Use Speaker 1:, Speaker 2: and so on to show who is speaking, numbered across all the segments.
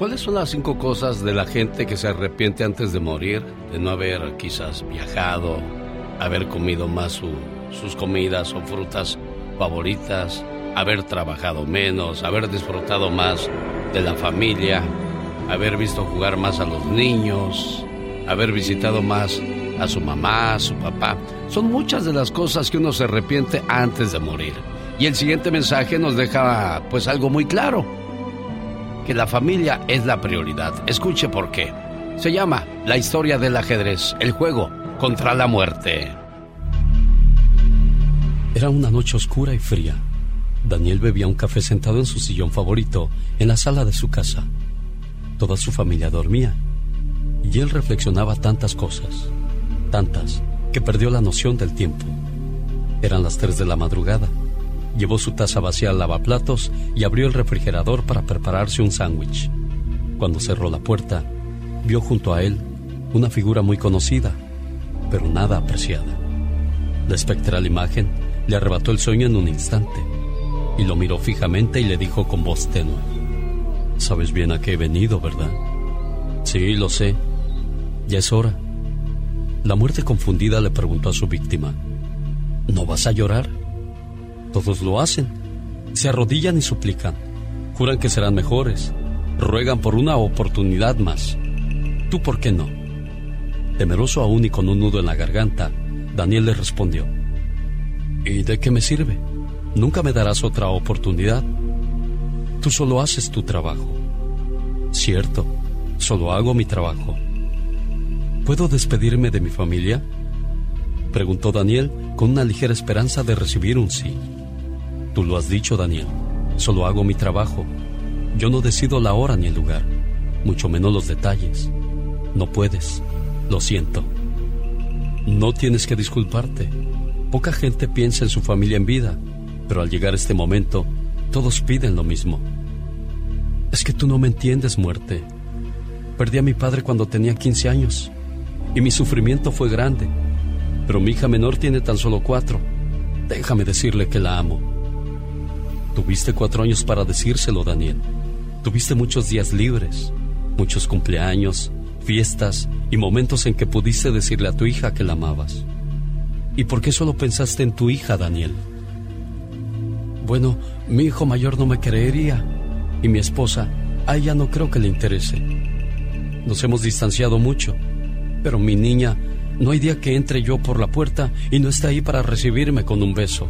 Speaker 1: ¿Cuáles son las cinco cosas de la gente que se arrepiente antes de morir? De no haber quizás viajado, haber comido más sus comidas o frutas favoritas, haber trabajado menos, haber disfrutado más de la familia, haber visto jugar más a los niños, haber visitado más a su mamá, a su papá. Son muchas de las cosas que uno se arrepiente antes de morir. Y el siguiente mensaje nos deja pues algo muy claro que la familia es la prioridad. Escuche por qué. Se llama La historia del ajedrez, el juego contra la muerte.
Speaker 2: Era una noche oscura y fría. Daniel bebía un café sentado en su sillón favorito en la sala de su casa. Toda su familia dormía y él reflexionaba tantas cosas, tantas, que perdió la noción del tiempo. Eran las tres de la madrugada Llevó su taza vacía al lavaplatos y abrió el refrigerador para prepararse un sándwich. Cuando cerró la puerta, vio junto a él una figura muy conocida, pero nada apreciada. La espectral imagen le arrebató el sueño en un instante y lo miró fijamente y le dijo con voz tenue: Sabes bien a qué he venido, ¿verdad? Sí, lo sé. Ya es hora. La muerte confundida le preguntó a su víctima: ¿No vas a llorar? Todos lo hacen. Se arrodillan y suplican. Juran que serán mejores. Ruegan por una oportunidad más. ¿Tú por qué no? Temeroso aún y con un nudo en la garganta, Daniel le respondió. ¿Y de qué me sirve? Nunca me darás otra oportunidad. Tú solo haces tu trabajo. Cierto, solo hago mi trabajo. ¿Puedo despedirme de mi familia? Preguntó Daniel con una ligera esperanza de recibir un sí. Tú lo has dicho, Daniel. Solo hago mi trabajo. Yo no decido la hora ni el lugar, mucho menos los detalles. No puedes. Lo siento. No tienes que disculparte. Poca gente piensa en su familia en vida, pero al llegar este momento, todos piden lo mismo. Es que tú no me entiendes, muerte. Perdí a mi padre cuando tenía 15 años y mi sufrimiento fue grande, pero mi hija menor tiene tan solo cuatro. Déjame decirle que la amo. Tuviste cuatro años para decírselo, Daniel. Tuviste muchos días libres, muchos cumpleaños, fiestas y momentos en que pudiste decirle a tu hija que la amabas. ¿Y por qué solo pensaste en tu hija, Daniel? Bueno, mi hijo mayor no me creería y mi esposa, a ella no creo que le interese. Nos hemos distanciado mucho, pero mi niña, no hay día que entre yo por la puerta y no esté ahí para recibirme con un beso.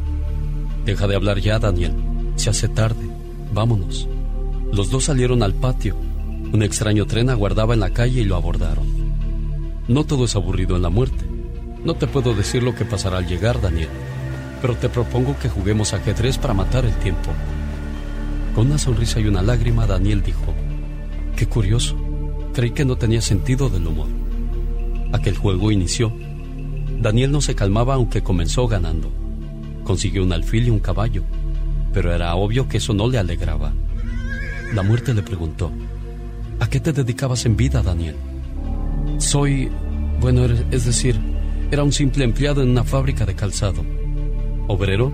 Speaker 2: Deja de hablar ya, Daniel. Se hace tarde. Vámonos. Los dos salieron al patio. Un extraño tren aguardaba en la calle y lo abordaron. No todo es aburrido en la muerte. No te puedo decir lo que pasará al llegar, Daniel, pero te propongo que juguemos ajedrez para matar el tiempo. Con una sonrisa y una lágrima, Daniel dijo, Qué curioso, creí que no tenía sentido del humor. Aquel juego inició. Daniel no se calmaba aunque comenzó ganando. Consiguió un alfil y un caballo pero era obvio que eso no le alegraba. La muerte le preguntó, ¿a qué te dedicabas en vida, Daniel? Soy, bueno, es decir, era un simple empleado en una fábrica de calzado. ¿Obrero?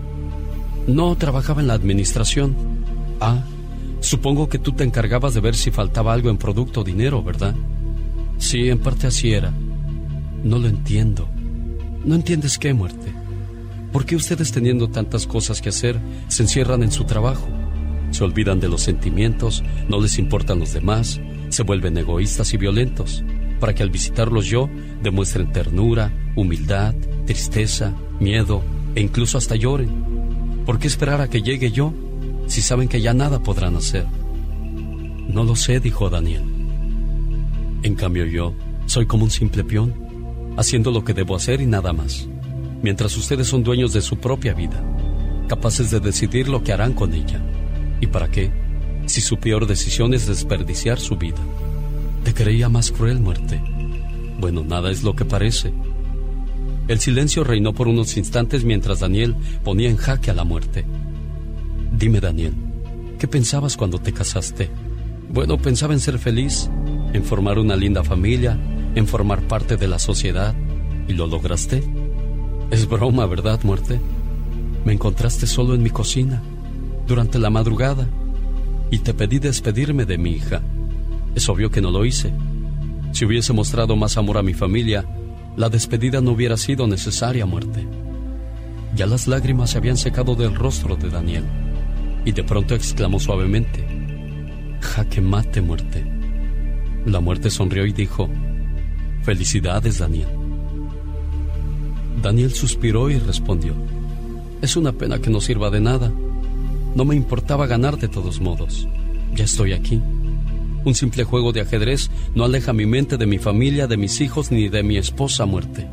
Speaker 2: No, trabajaba en la administración. Ah, supongo que tú te encargabas de ver si faltaba algo en producto o dinero, ¿verdad? Sí, en parte así era. No lo entiendo. ¿No entiendes qué, muerte? ¿Por qué ustedes teniendo tantas cosas que hacer se encierran en su trabajo? Se olvidan de los sentimientos, no les importan los demás, se vuelven egoístas y violentos, para que al visitarlos yo demuestren ternura, humildad, tristeza, miedo e incluso hasta lloren. ¿Por qué esperar a que llegue yo si saben que ya nada podrán hacer? No lo sé, dijo Daniel. En cambio yo soy como un simple peón, haciendo lo que debo hacer y nada más mientras ustedes son dueños de su propia vida, capaces de decidir lo que harán con ella. ¿Y para qué? Si su peor decisión es desperdiciar su vida. ¿Te creía más cruel muerte? Bueno, nada es lo que parece. El silencio reinó por unos instantes mientras Daniel ponía en jaque a la muerte. Dime, Daniel, ¿qué pensabas cuando te casaste? Bueno, pensaba en ser feliz, en formar una linda familia, en formar parte de la sociedad. ¿Y lo lograste? Es broma, ¿verdad, muerte? Me encontraste solo en mi cocina, durante la madrugada, y te pedí despedirme de mi hija. Es obvio que no lo hice. Si hubiese mostrado más amor a mi familia, la despedida no hubiera sido necesaria, muerte. Ya las lágrimas se habían secado del rostro de Daniel, y de pronto exclamó suavemente, Jaque mate, muerte. La muerte sonrió y dijo, Felicidades, Daniel. Daniel suspiró y respondió, es una pena que no sirva de nada. No me importaba ganar de todos modos. Ya estoy aquí. Un simple juego de ajedrez no aleja mi mente de mi familia, de mis hijos ni de mi esposa muerte.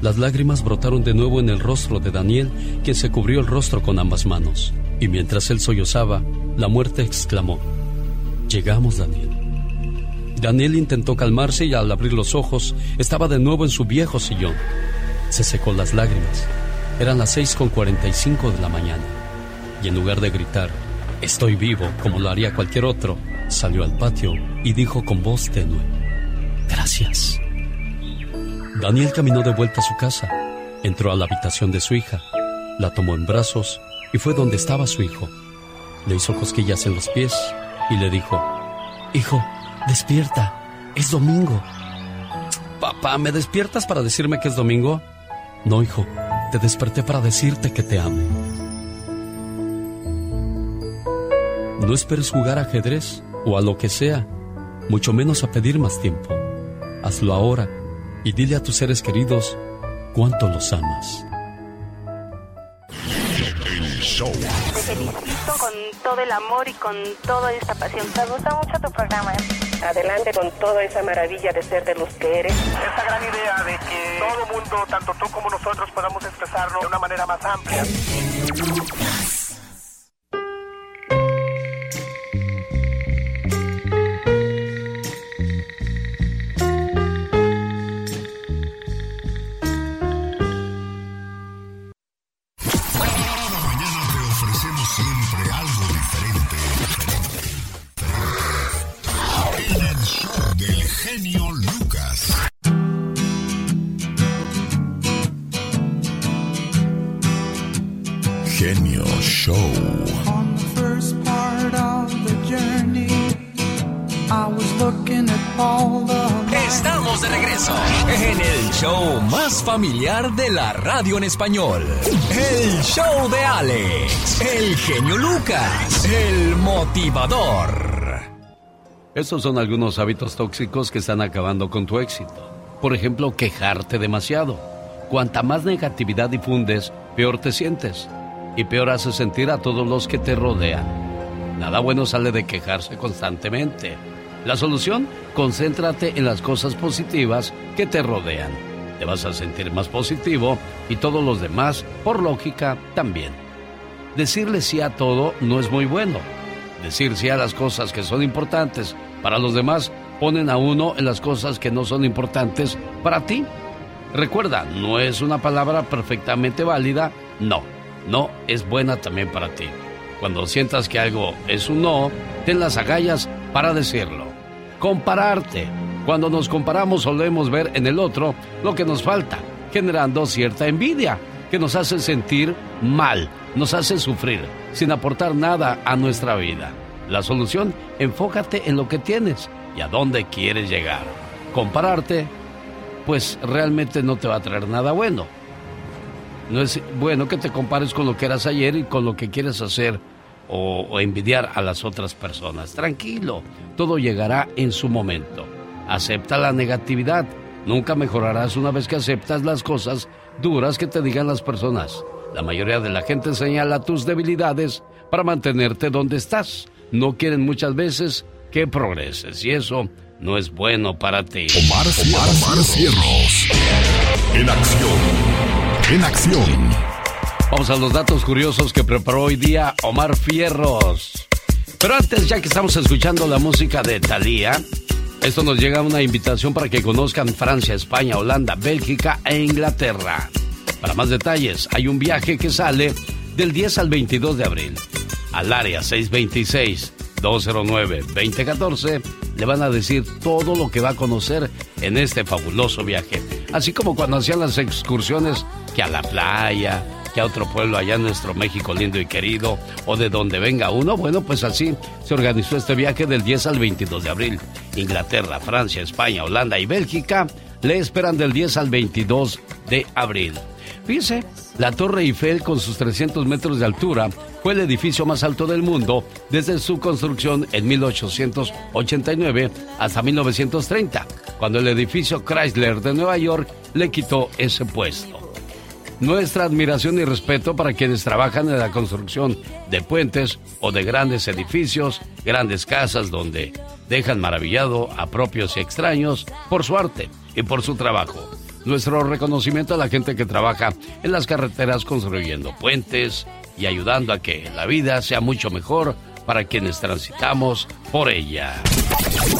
Speaker 2: Las lágrimas brotaron de nuevo en el rostro de Daniel, quien se cubrió el rostro con ambas manos. Y mientras él sollozaba, la muerte exclamó, Llegamos, Daniel. Daniel intentó calmarse y al abrir los ojos estaba de nuevo en su viejo sillón. Se secó las lágrimas. Eran las 6.45 de la mañana. Y en lugar de gritar, estoy vivo, como lo haría cualquier otro, salió al patio y dijo con voz tenue, gracias. Daniel caminó de vuelta a su casa, entró a la habitación de su hija, la tomó en brazos y fue donde estaba su hijo. Le hizo cosquillas en los pies y le dijo, Hijo, despierta, es domingo. Papá, ¿me despiertas para decirme que es domingo? No, hijo, te desperté para decirte que te amo. No esperes jugar ajedrez o a lo que sea, mucho menos a pedir más tiempo. Hazlo ahora y dile a tus seres queridos cuánto los amas.
Speaker 3: Te felicito con todo el amor y con toda esta pasión. Me gusta mucho tu programa. ¿eh? Adelante con toda esa maravilla de ser de los que eres.
Speaker 4: Esta gran idea de que todo mundo, tanto tú como nosotros, podamos expresarlo de una manera más amplia.
Speaker 5: Familiar de la radio en español. El show de Alex, el genio Lucas, el motivador.
Speaker 6: Estos son algunos hábitos tóxicos que están acabando con tu éxito. Por ejemplo, quejarte demasiado. Cuanta más negatividad difundes, peor te sientes. Y peor hace sentir a todos los que te rodean. Nada bueno sale de quejarse constantemente. La solución, concéntrate en las cosas positivas que te rodean te vas a sentir más positivo y todos los demás, por lógica, también. Decirle sí a todo no es muy bueno. Decir sí a las cosas que son importantes para los demás ponen a uno en las cosas que no son importantes para ti. Recuerda, no es una palabra perfectamente válida, no. No es buena también para ti. Cuando sientas que algo es un no, ten las agallas para decirlo. Compararte cuando nos comparamos solemos ver en el otro lo que nos falta, generando cierta envidia que nos hace sentir mal, nos hace sufrir, sin aportar nada a nuestra vida. La solución, enfócate en lo que tienes y a dónde quieres llegar. Compararte, pues realmente no te va a traer nada bueno.
Speaker 2: No es bueno que te compares con lo que eras ayer y con lo que quieres hacer o, envidiar a las otras personas. Tranquilo, todo llegará en su momento. Acepta la negatividad. Nunca mejorarás una vez que aceptas las cosas duras que te digan las personas. La mayoría de la gente señala tus debilidades para mantenerte donde estás. No quieren muchas veces que progreses y eso no es bueno para ti.
Speaker 7: Omar, Omar, Omar Cierros. En acción. En acción.
Speaker 2: Vamos a los datos curiosos que preparó hoy día Omar Fierros. Pero antes, ya que estamos escuchando la música de Thalía, esto nos llega una invitación para que conozcan Francia, España, Holanda, Bélgica e Inglaterra. Para más detalles, hay un viaje que sale del 10 al 22 de abril. Al área 626 209-2014 le van a decir todo lo que va a conocer en este fabuloso viaje. Así como cuando hacían las excursiones que a la playa, que a otro pueblo allá en nuestro México lindo y querido, o de donde venga uno, bueno, pues así se organizó este viaje del 10 al 22 de abril. Inglaterra, Francia, España, Holanda y Bélgica le esperan del 10 al 22 de abril. Fíjense, la Torre Eiffel con sus 300 metros de altura fue el edificio más alto del mundo desde su construcción en 1889 hasta 1930, cuando el edificio Chrysler de Nueva York le quitó ese puesto. Nuestra admiración y respeto para quienes trabajan en la construcción de puentes o de grandes edificios, grandes casas donde dejan maravillado a propios y extraños por su arte y por su trabajo. Nuestro reconocimiento a la gente que trabaja en las carreteras construyendo puentes y ayudando a que la vida sea mucho mejor para quienes transitamos por ella.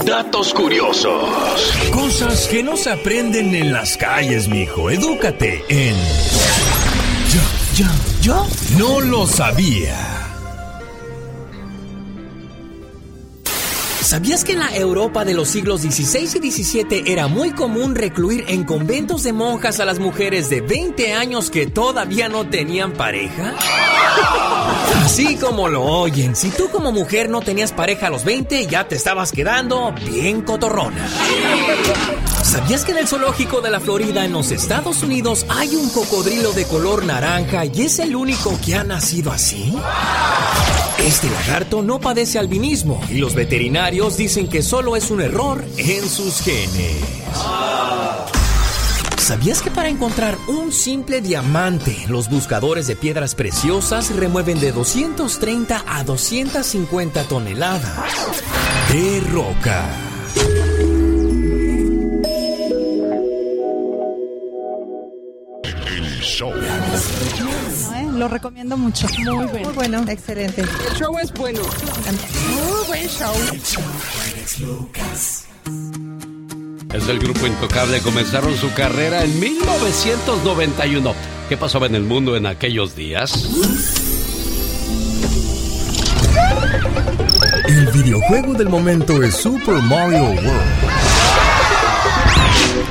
Speaker 7: Datos curiosos.
Speaker 8: Cosas que no se aprenden en las calles, mijo. Edúcate en. Yo, yo, yo no lo sabía.
Speaker 5: ¿Sabías que en la Europa de los siglos XVI y XVII era muy común recluir en conventos de monjas a las mujeres de 20 años que todavía no tenían pareja? Así como lo oyen, si tú como mujer no tenías pareja a los 20, ya te estabas quedando bien cotorrona. ¿Sabías que en el zoológico de la Florida en los Estados Unidos hay un cocodrilo de color naranja y es el único que ha nacido así? Este lagarto no padece albinismo y los veterinarios dicen que solo es un error en sus genes. ¿Sabías que para encontrar un simple diamante, los buscadores de piedras preciosas remueven de 230 a 250 toneladas de roca?
Speaker 7: El show.
Speaker 9: Lo recomiendo mucho. Muy bueno. Muy bueno, excelente.
Speaker 10: El show es bueno.
Speaker 9: Muy buen show.
Speaker 2: Es el grupo Intocable. Comenzaron su carrera en 1991. ¿Qué pasaba en el mundo en aquellos días?
Speaker 7: El videojuego del momento es Super Mario World.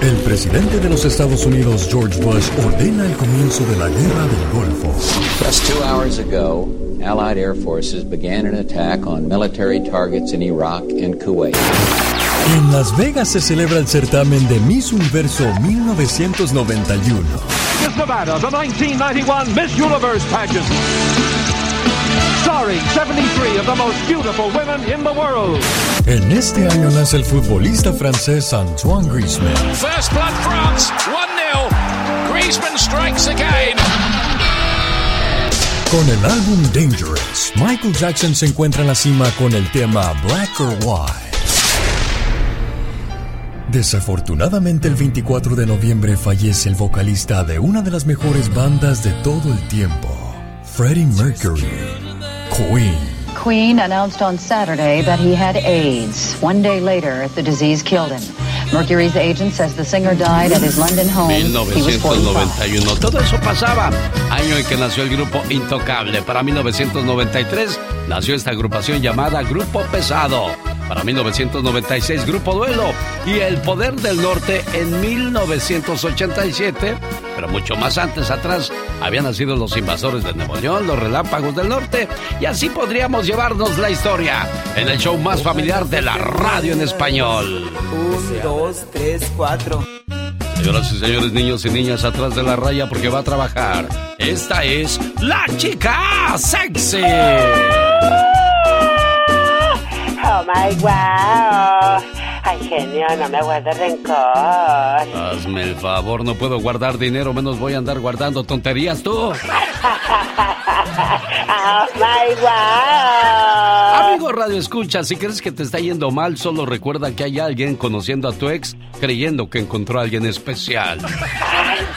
Speaker 7: El presidente de los Estados Unidos, George Bush, ordena el comienzo de la guerra del Golfo.
Speaker 11: Just two hours ago, Allied air forces began an attack on military targets in Iraq and Kuwait.
Speaker 7: En Las Vegas se celebra el certamen de Miss Universo 1991.
Speaker 12: Miss Nevada, the 1991 Miss Universe pageant. Starring 73 of the most beautiful women in the world.
Speaker 7: En este año nace el futbolista francés Antoine Griezmann.
Speaker 13: First blood France, 1-0. Griezmann strikes again.
Speaker 7: Con el álbum Dangerous, Michael Jackson se encuentra en la cima con el tema Black or White. Desafortunadamente el 24 de noviembre fallece el vocalista de una de las mejores bandas de todo el tiempo, Freddie Mercury. Queen.
Speaker 14: Queen announced on Saturday that he had AIDS. One day later, the disease killed him. Mercury's agent says the singer died at his London home.
Speaker 2: 1991. Todo eso pasaba. Año en que nació el grupo Intocable. Para 1993 nació esta agrupación llamada Grupo Pesado. Para 1996 Grupo Duelo. Y El Poder del Norte en 1987 pero mucho más antes atrás habían nacido los invasores de Nuevo León, los relámpagos del norte, y así podríamos llevarnos la historia en el show más familiar de la radio en español.
Speaker 15: Un, dos, tres, cuatro.
Speaker 2: Señoras y señores, niños y niñas, atrás de la raya porque va a trabajar. Esta es la chica sexy.
Speaker 16: My wow. Ay, genio, no me guardes rencor.
Speaker 2: Hazme el favor, no puedo guardar dinero, menos voy a andar guardando tonterías tú. oh
Speaker 16: my wow.
Speaker 2: Amigo Radio Escucha, si crees que te está yendo mal, solo recuerda que hay alguien conociendo a tu ex creyendo que encontró a alguien especial.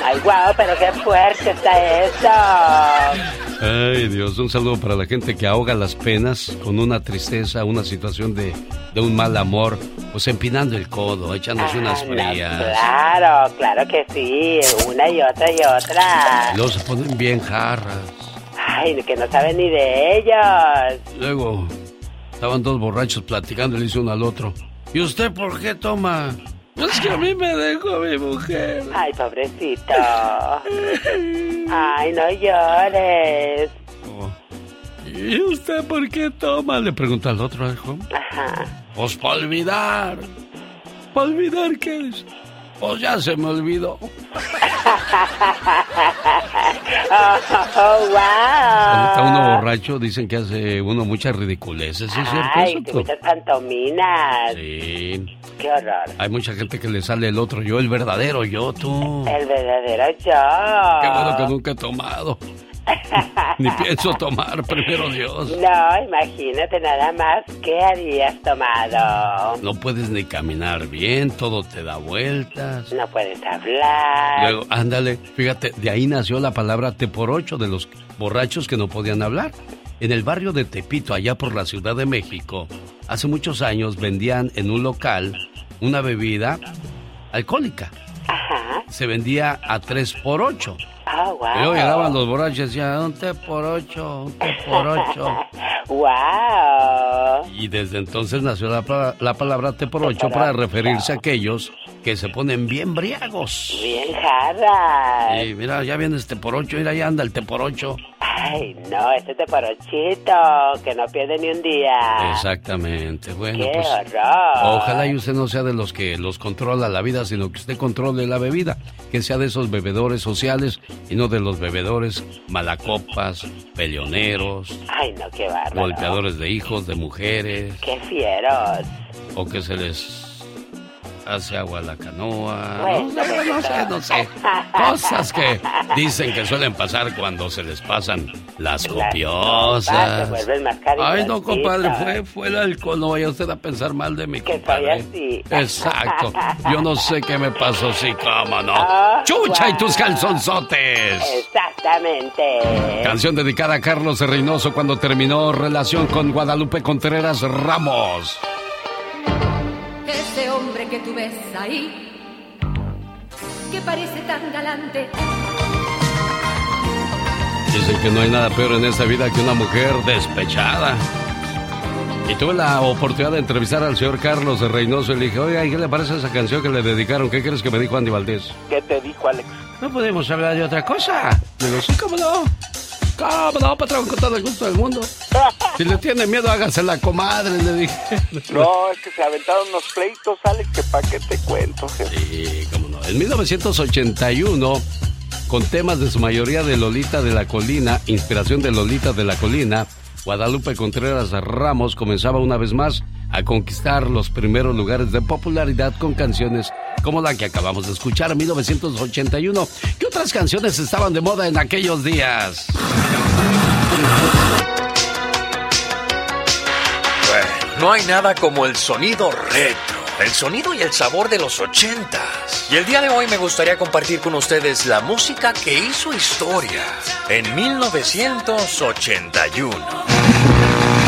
Speaker 16: Ay, wow, pero qué fuerte está eso.
Speaker 2: Ay, Dios, un saludo para la gente que ahoga las penas con una tristeza, una situación de, de un mal amor, pues empinando el codo, echándose unas frías.
Speaker 16: claro, claro que sí, una y otra y otra.
Speaker 2: Luego se ponen bien jarras.
Speaker 16: Ay, que no saben ni de ellos.
Speaker 2: Luego, estaban dos borrachos platicando y le dice uno al otro, ¿y usted por qué toma? Es que a mí me dejó mi mujer.
Speaker 16: Ay, pobrecito. Ay, no llores.
Speaker 2: Oh. ¿Y usted por qué toma? Le pregunta al otro, hijo.
Speaker 16: Ajá.
Speaker 2: Pues para olvidar. ¿Para olvidar qué es? Pues ya se me olvidó.
Speaker 16: oh, wow.
Speaker 2: Cuando está uno borracho, dicen que hace uno muchas ridiculeces, ¿es cierto
Speaker 16: Ay,
Speaker 2: tú?
Speaker 16: muchas pantominas.
Speaker 2: Sí.
Speaker 16: Qué horror.
Speaker 2: Hay mucha gente que le sale el otro yo, el verdadero yo, tú.
Speaker 16: El verdadero yo.
Speaker 2: Qué bueno que nunca he tomado. Ni pienso tomar, primero Dios.
Speaker 16: No, imagínate nada más. ¿Qué harías tomado?
Speaker 2: No puedes ni caminar bien, todo te da vueltas.
Speaker 16: No puedes hablar.
Speaker 2: Luego, ándale, fíjate, de ahí nació la palabra te por ocho de los borrachos que no podían hablar. En el barrio de Tepito, allá por la Ciudad de México, hace muchos años vendían en un local una bebida alcohólica.
Speaker 16: Ajá.
Speaker 2: Se vendía a tres por ocho.
Speaker 16: Oh, wow.
Speaker 2: Y luego llegaban los borrachos y decían, un té por ocho, un té por ocho.
Speaker 16: wow.
Speaker 2: Y desde entonces nació la, la palabra té por ocho para referirse a aquellos que se ponen bien briagos.
Speaker 16: Bien jarras.
Speaker 2: Y mira, ya viene este por ocho, mira, ya anda el té por ocho.
Speaker 16: Ay, no, este te porochito, que no pierde ni un día.
Speaker 2: Exactamente, bueno,
Speaker 16: Qué
Speaker 2: pues
Speaker 16: horror.
Speaker 2: ojalá y usted no sea de los que los controla la vida, sino que usted controle la bebida, que sea de esos bebedores sociales y no de los bebedores malacopas, peleoneros,
Speaker 16: Ay, no, qué bárbaro.
Speaker 2: golpeadores de hijos, de mujeres,
Speaker 16: Qué fieros.
Speaker 2: o que se les hace agua la canoa. No, sé, no sé, no sé. Cosas que dicen que suelen pasar cuando se les pasan las copiosas. Ay, no, compadre, fue, fue el alcohol. No vaya usted a pensar mal de mi compadre. Exacto. Yo no sé qué me pasó, sí, cómo no.
Speaker 16: Ah,
Speaker 2: ¡Chucha y tus calzonzotes!
Speaker 16: Exactamente.
Speaker 2: Canción dedicada a Carlos Reynoso cuando terminó relación con Guadalupe Contreras Ramos.
Speaker 17: Hombre que tú ves ahí, que parece tan galante.
Speaker 2: Dicen que no hay nada peor en esta vida que una mujer despechada. Y tuve la oportunidad de entrevistar al señor Carlos de Reynoso y le dije, oiga, ¿y qué le parece esa canción que le dedicaron? ¿Qué crees que me dijo Andy Valdés?
Speaker 18: ¿Qué te dijo Alex?
Speaker 2: No podemos hablar de otra cosa. Digo, sí, cómo no. ¿Cómo no, patrón? Con todo el gusto del mundo. Si le tiene miedo, hágase la comadre, le dije.
Speaker 18: No, es que se aventaron unos pleitos, Alex, que pa' qué te cuento. jefe.
Speaker 2: Sí, cómo no. En 1981, con temas de su mayoría de Lolita de la Colina, inspiración de Lolita de la Colina, Guadalupe Contreras Ramos comenzaba una vez más a conquistar los primeros lugares de popularidad con canciones como la que acabamos de escuchar en 1981. ¿Qué otras canciones estaban de moda en aquellos días?
Speaker 5: Bueno, no hay nada como el sonido retro, el sonido y el sabor de los ochentas. Y el día de hoy me gustaría compartir con ustedes la música que hizo historia en 1981.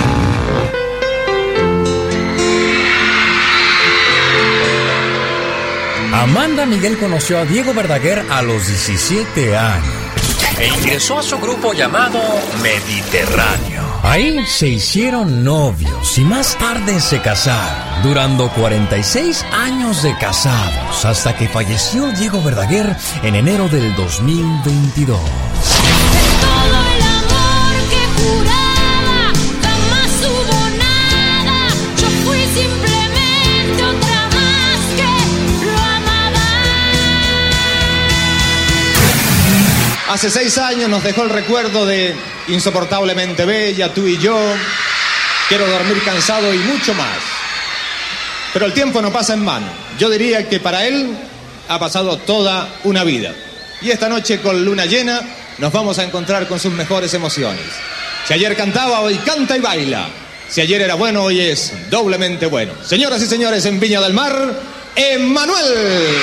Speaker 15: Amanda Miguel conoció a Diego Verdaguer a los 17 años.
Speaker 5: E ingresó a su grupo llamado Mediterráneo.
Speaker 15: Ahí se hicieron novios y más tarde se casaron, durando 46 años de casados, hasta que falleció Diego Verdaguer en enero del 2022.
Speaker 19: Hace seis años nos dejó el recuerdo de insoportablemente bella, tú y yo. Quiero dormir cansado y mucho más. Pero el tiempo no pasa en vano. Yo diría que para él ha pasado toda una vida. Y esta noche con luna llena nos vamos a encontrar con sus mejores emociones. Si ayer cantaba, hoy canta y baila. Si ayer era bueno, hoy es doblemente bueno. Señoras y señores, en Viña del Mar, Emmanuel.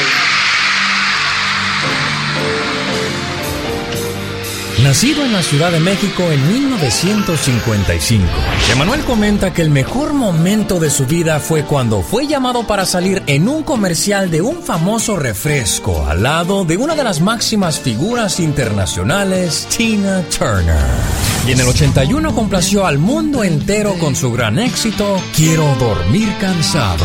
Speaker 5: Nacido en la Ciudad de México en 1955, Emanuel comenta que el mejor momento de su vida fue cuando fue llamado para salir en un comercial de un famoso refresco al lado de una de las máximas figuras internacionales, Tina Turner. Y en el 81 complació al mundo entero con su gran éxito, Quiero dormir cansado.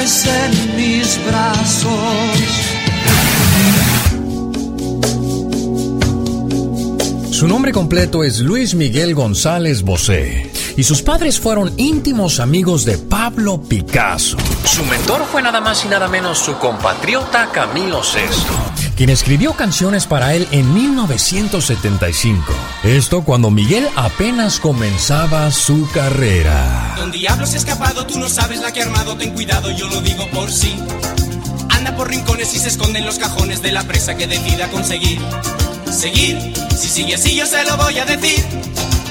Speaker 20: En mis brazos.
Speaker 5: Su nombre completo es Luis Miguel González Bosé y sus padres fueron íntimos amigos de Pablo Picasso.
Speaker 21: Su mentor fue nada más y nada menos su compatriota Camilo VI
Speaker 5: quien escribió canciones para él en 1975. Esto cuando Miguel apenas comenzaba su carrera.
Speaker 20: Don Diablo se ha escapado, tú no sabes la que armado, ten cuidado, yo lo digo por sí. Anda por rincones y se esconde en los cajones de la presa que decida conseguir. Seguir, si sigue así yo se lo voy a decir.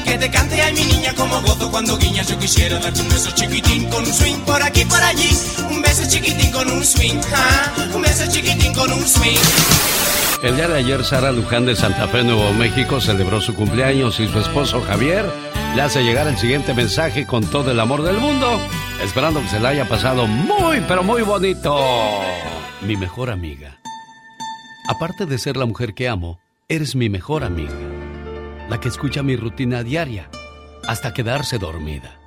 Speaker 20: Que te cante a mi niña como gozo cuando guiñas. Yo quisiera darte un beso chiquitín con un swing por aquí, por allí. Un beso chiquitín con un swing, un beso chiquitín con un swing.
Speaker 2: El día de ayer, Sara Luján de Santa Fe, Nuevo México, celebró su cumpleaños y su esposo Javier le hace llegar el siguiente mensaje con todo el amor del mundo, esperando que se la haya pasado muy, pero muy bonito. Mi mejor amiga. Aparte de ser la mujer que amo, eres mi mejor amiga. La que escucha mi rutina diaria hasta quedarse dormida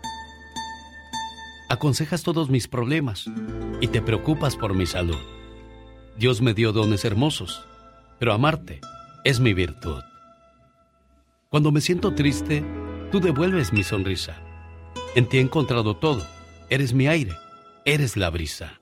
Speaker 2: aconsejas todos mis problemas y te preocupas por mi salud. Dios me dio dones hermosos, pero amarte es mi virtud. Cuando me siento triste, tú devuelves mi sonrisa. En ti he encontrado todo. Eres mi aire, eres la brisa.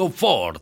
Speaker 2: Ford.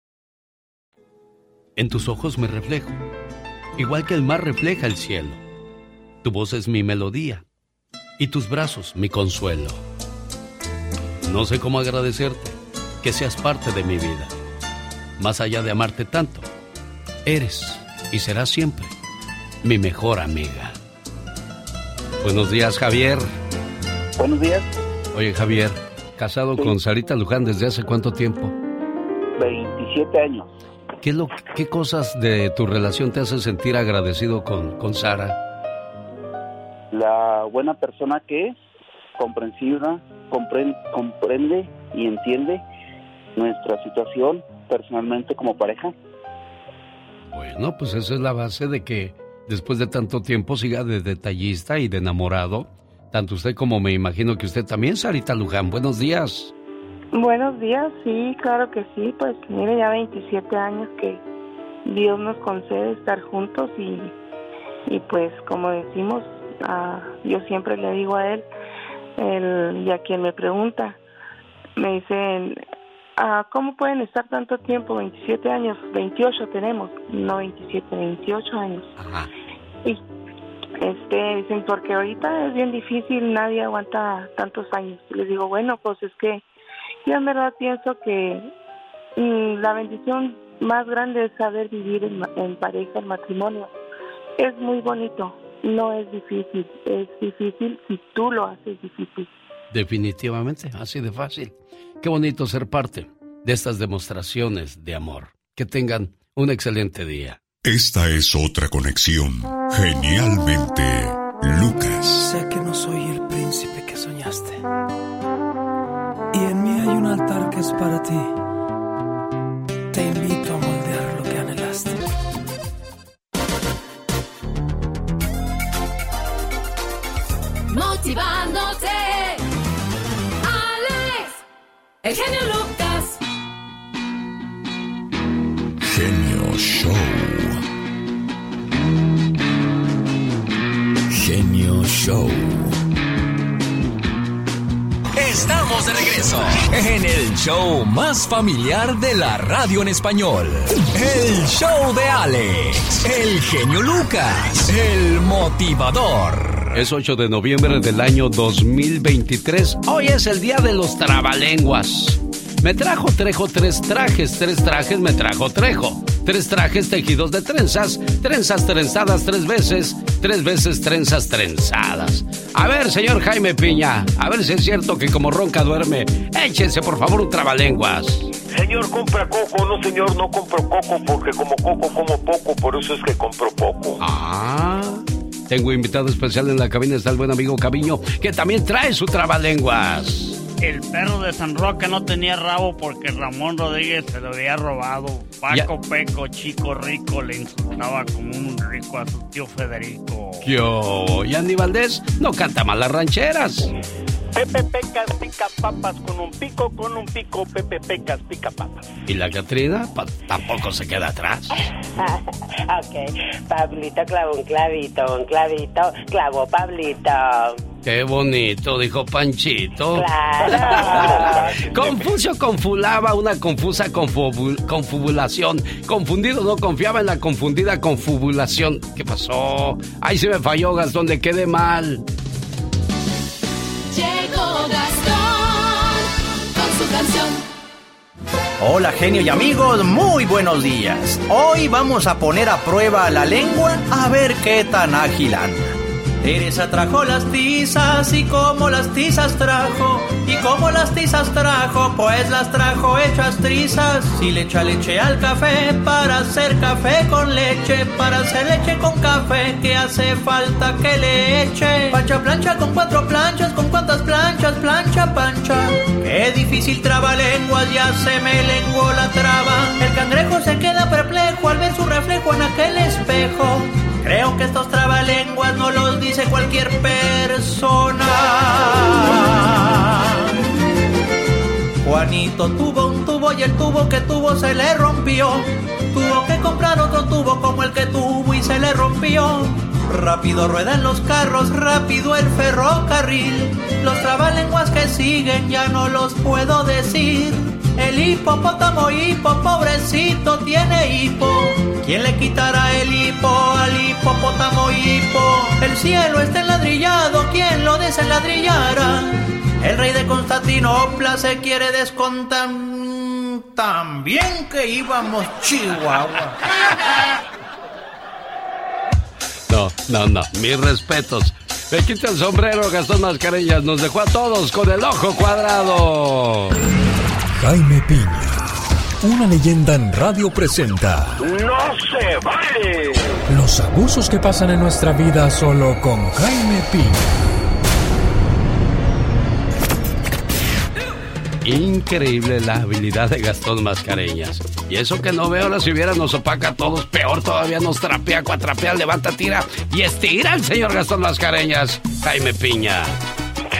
Speaker 2: En tus ojos me reflejo, igual que el mar refleja el cielo. Tu voz es mi melodía y tus brazos mi consuelo. No sé cómo agradecerte que seas parte de mi vida. Más allá de amarte tanto, eres y serás siempre mi mejor amiga. Buenos días, Javier.
Speaker 18: Buenos días.
Speaker 2: Oye, Javier, casado con Sarita Luján desde hace cuánto tiempo?
Speaker 18: 27 años.
Speaker 2: ¿Qué, lo, ¿Qué cosas de tu relación te hacen sentir agradecido con, con Sara?
Speaker 18: La buena persona que es, comprensiva, comprende, comprende y entiende nuestra situación personalmente como pareja.
Speaker 2: Bueno, pues esa es la base de que después de tanto tiempo siga de detallista y de enamorado. Tanto usted como me imagino que usted también, Sarita Luján. Buenos días.
Speaker 22: Buenos días, sí, claro que sí. Pues mire, ya 27 años que Dios nos concede estar juntos y, y pues como decimos, uh, yo siempre le digo a él, el, y a quien me pregunta, me dicen, uh, ¿cómo pueden estar tanto tiempo? 27 años, 28 tenemos, no 27, 28 años. Y este, dicen, porque ahorita es bien difícil, nadie aguanta tantos años. Les digo, bueno, pues es que yo en verdad pienso que mm, la bendición más grande es saber vivir en, en pareja, en matrimonio. Es muy bonito, no es difícil, es difícil si tú lo haces difícil.
Speaker 2: Definitivamente, así de fácil. Qué bonito ser parte de estas demostraciones de amor. Que tengan un excelente día.
Speaker 23: Esta es otra conexión. Genialmente, Lucas.
Speaker 24: Sé que no soy el príncipe que soñaste. Hay un altar que es para ti. Te invito a moldear lo que anhelaste.
Speaker 15: Motivándote. Alex, el genio Lucas.
Speaker 23: Genio Show.
Speaker 8: Genio Show. Estamos de regreso en el show más familiar de la radio en español. El show de Alex, el genio Lucas, el motivador.
Speaker 2: Es 8 de noviembre del año 2023. Hoy es el día de los trabalenguas. Me trajo Trejo tres trajes, tres trajes me trajo Trejo. Tres trajes tejidos de trenzas, trenzas trenzadas tres veces, tres veces trenzas trenzadas. A ver, señor Jaime Piña, a ver si es cierto que como ronca duerme, échense por favor un trabalenguas.
Speaker 25: Señor, compra coco. No, señor, no compro coco porque como coco como poco, por eso es que compro poco.
Speaker 2: Ah, tengo invitado especial en la cabina, está el buen amigo Caviño, que también trae su trabalenguas.
Speaker 26: El perro de San Roque no tenía rabo porque Ramón Rodríguez se lo había robado. Paco Peco, chico rico, le insultaba como un rico a su tío Federico.
Speaker 2: Yo, y Andy Valdés no canta mal las rancheras.
Speaker 25: Pepe Pecas pica papas con un pico, con un pico. Pepe Pecas pica papas.
Speaker 2: Y la Catrina pa- tampoco se queda atrás.
Speaker 10: ok, Pablito clavó un clavito, un clavito, clavó Pablito.
Speaker 2: Qué bonito, dijo Panchito.
Speaker 10: Claro.
Speaker 2: Confucio confulaba una confusa confubu- confubulación. Confundido no confiaba en la confundida confubulación. ¿Qué pasó? Ahí se me falló, Gastón, le quedé mal.
Speaker 15: Llegó Gastón con su canción.
Speaker 27: Hola genio y amigos, muy buenos días. Hoy vamos a poner a prueba la lengua a ver qué tan ágil anda. Teresa trajo las tizas y como las tizas trajo y como las tizas trajo pues las trajo hechas trizas. Y le echa leche al café para hacer café con leche para hacer leche con café que hace falta que le eche. Pancha plancha con cuatro planchas con cuántas planchas plancha pancha. Qué difícil traba lenguas ya se me lenguó la traba. El cangrejo se queda perplejo al ver su reflejo en aquel espejo Creo que estos trabalenguas no los dice cualquier persona. Juanito tuvo un tubo y el tubo que tuvo se le rompió. Tuvo que comprar otro tubo como el que tuvo y se le rompió. Rápido ruedan los carros, rápido el ferrocarril. Los trabalenguas que siguen ya no los puedo decir. El hipopótamo hipo, pobrecito, tiene hipo. ¿Quién le quitará el hipo al hipopótamo hipo? El cielo está enladrillado, ¿quién lo desenladrillará? El rey de Constantinopla se quiere descontar. También que íbamos Chihuahua.
Speaker 2: No, no, no, mis respetos. Me quita el sombrero, Gastón Mascareñas. Nos dejó a todos con el ojo cuadrado.
Speaker 7: Jaime Piña, una leyenda en radio presenta
Speaker 25: ¡No se vale!
Speaker 7: los abusos que pasan en nuestra vida solo con Jaime Piña.
Speaker 2: Increíble la habilidad de Gastón Mascareñas. Y eso que no veo, ahora si nos opaca a todos. Peor todavía nos trapea, cuatrapea, levanta, tira y estira el señor Gastón Mascareñas. Jaime Piña.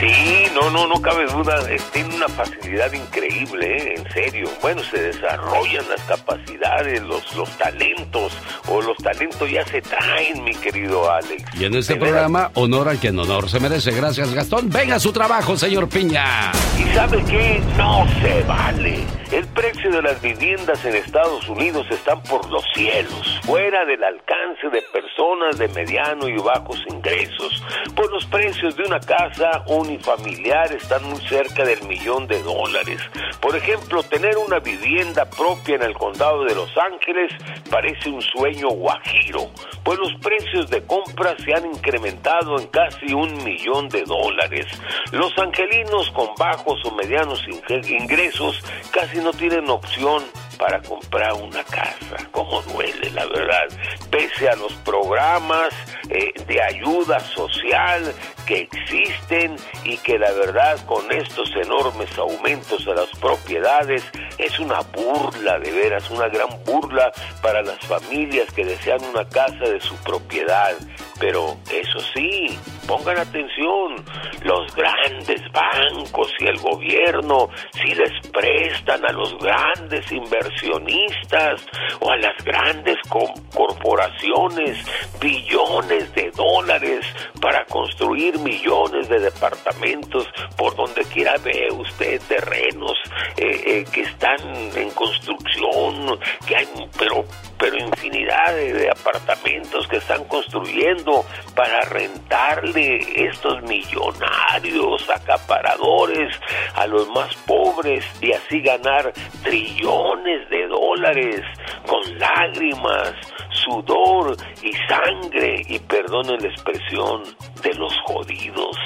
Speaker 25: Sí, no, no, no cabe duda. eh, Tiene una facilidad increíble, ¿eh? en serio. Bueno, se desarrollan las capacidades, los, los talentos, o los talentos ya se traen, mi querido Alex.
Speaker 2: Y en este programa, honor a quien honor se merece. Gracias, Gastón. Venga a su trabajo, señor Piña.
Speaker 25: ¿Y sabe qué? No se vale. El precio de las viviendas en Estados Unidos están por los cielos, fuera del alcance de personas de mediano y bajos ingresos. Pues los precios de una casa unifamiliar están muy cerca del millón de dólares. Por ejemplo, tener una vivienda propia en el condado de Los Ángeles parece un sueño guajiro, pues los precios de compra se han incrementado en casi un millón de dólares. Los angelinos con bajos o medianos ingresos casi no tienen opción para comprar una casa. Como duele, la verdad. Pese a los programas eh, de ayuda social que existen y que la verdad con estos enormes aumentos de las propiedades es una burla, de veras, una gran burla para las familias que desean una casa de su propiedad. Pero eso sí, pongan atención, los grandes bancos y el gobierno, si les prestan a los grandes inversionistas o a las grandes corporaciones billones de dólares para construir millones de departamentos por donde quiera ve usted terrenos eh, eh, que están en construcción, que hay pero pero infinidad de apartamentos que están construyendo para rentarle estos millonarios acaparadores a los más pobres y así ganar trillones de dólares con lágrimas, sudor y sangre y perdonen la expresión de los jodidos.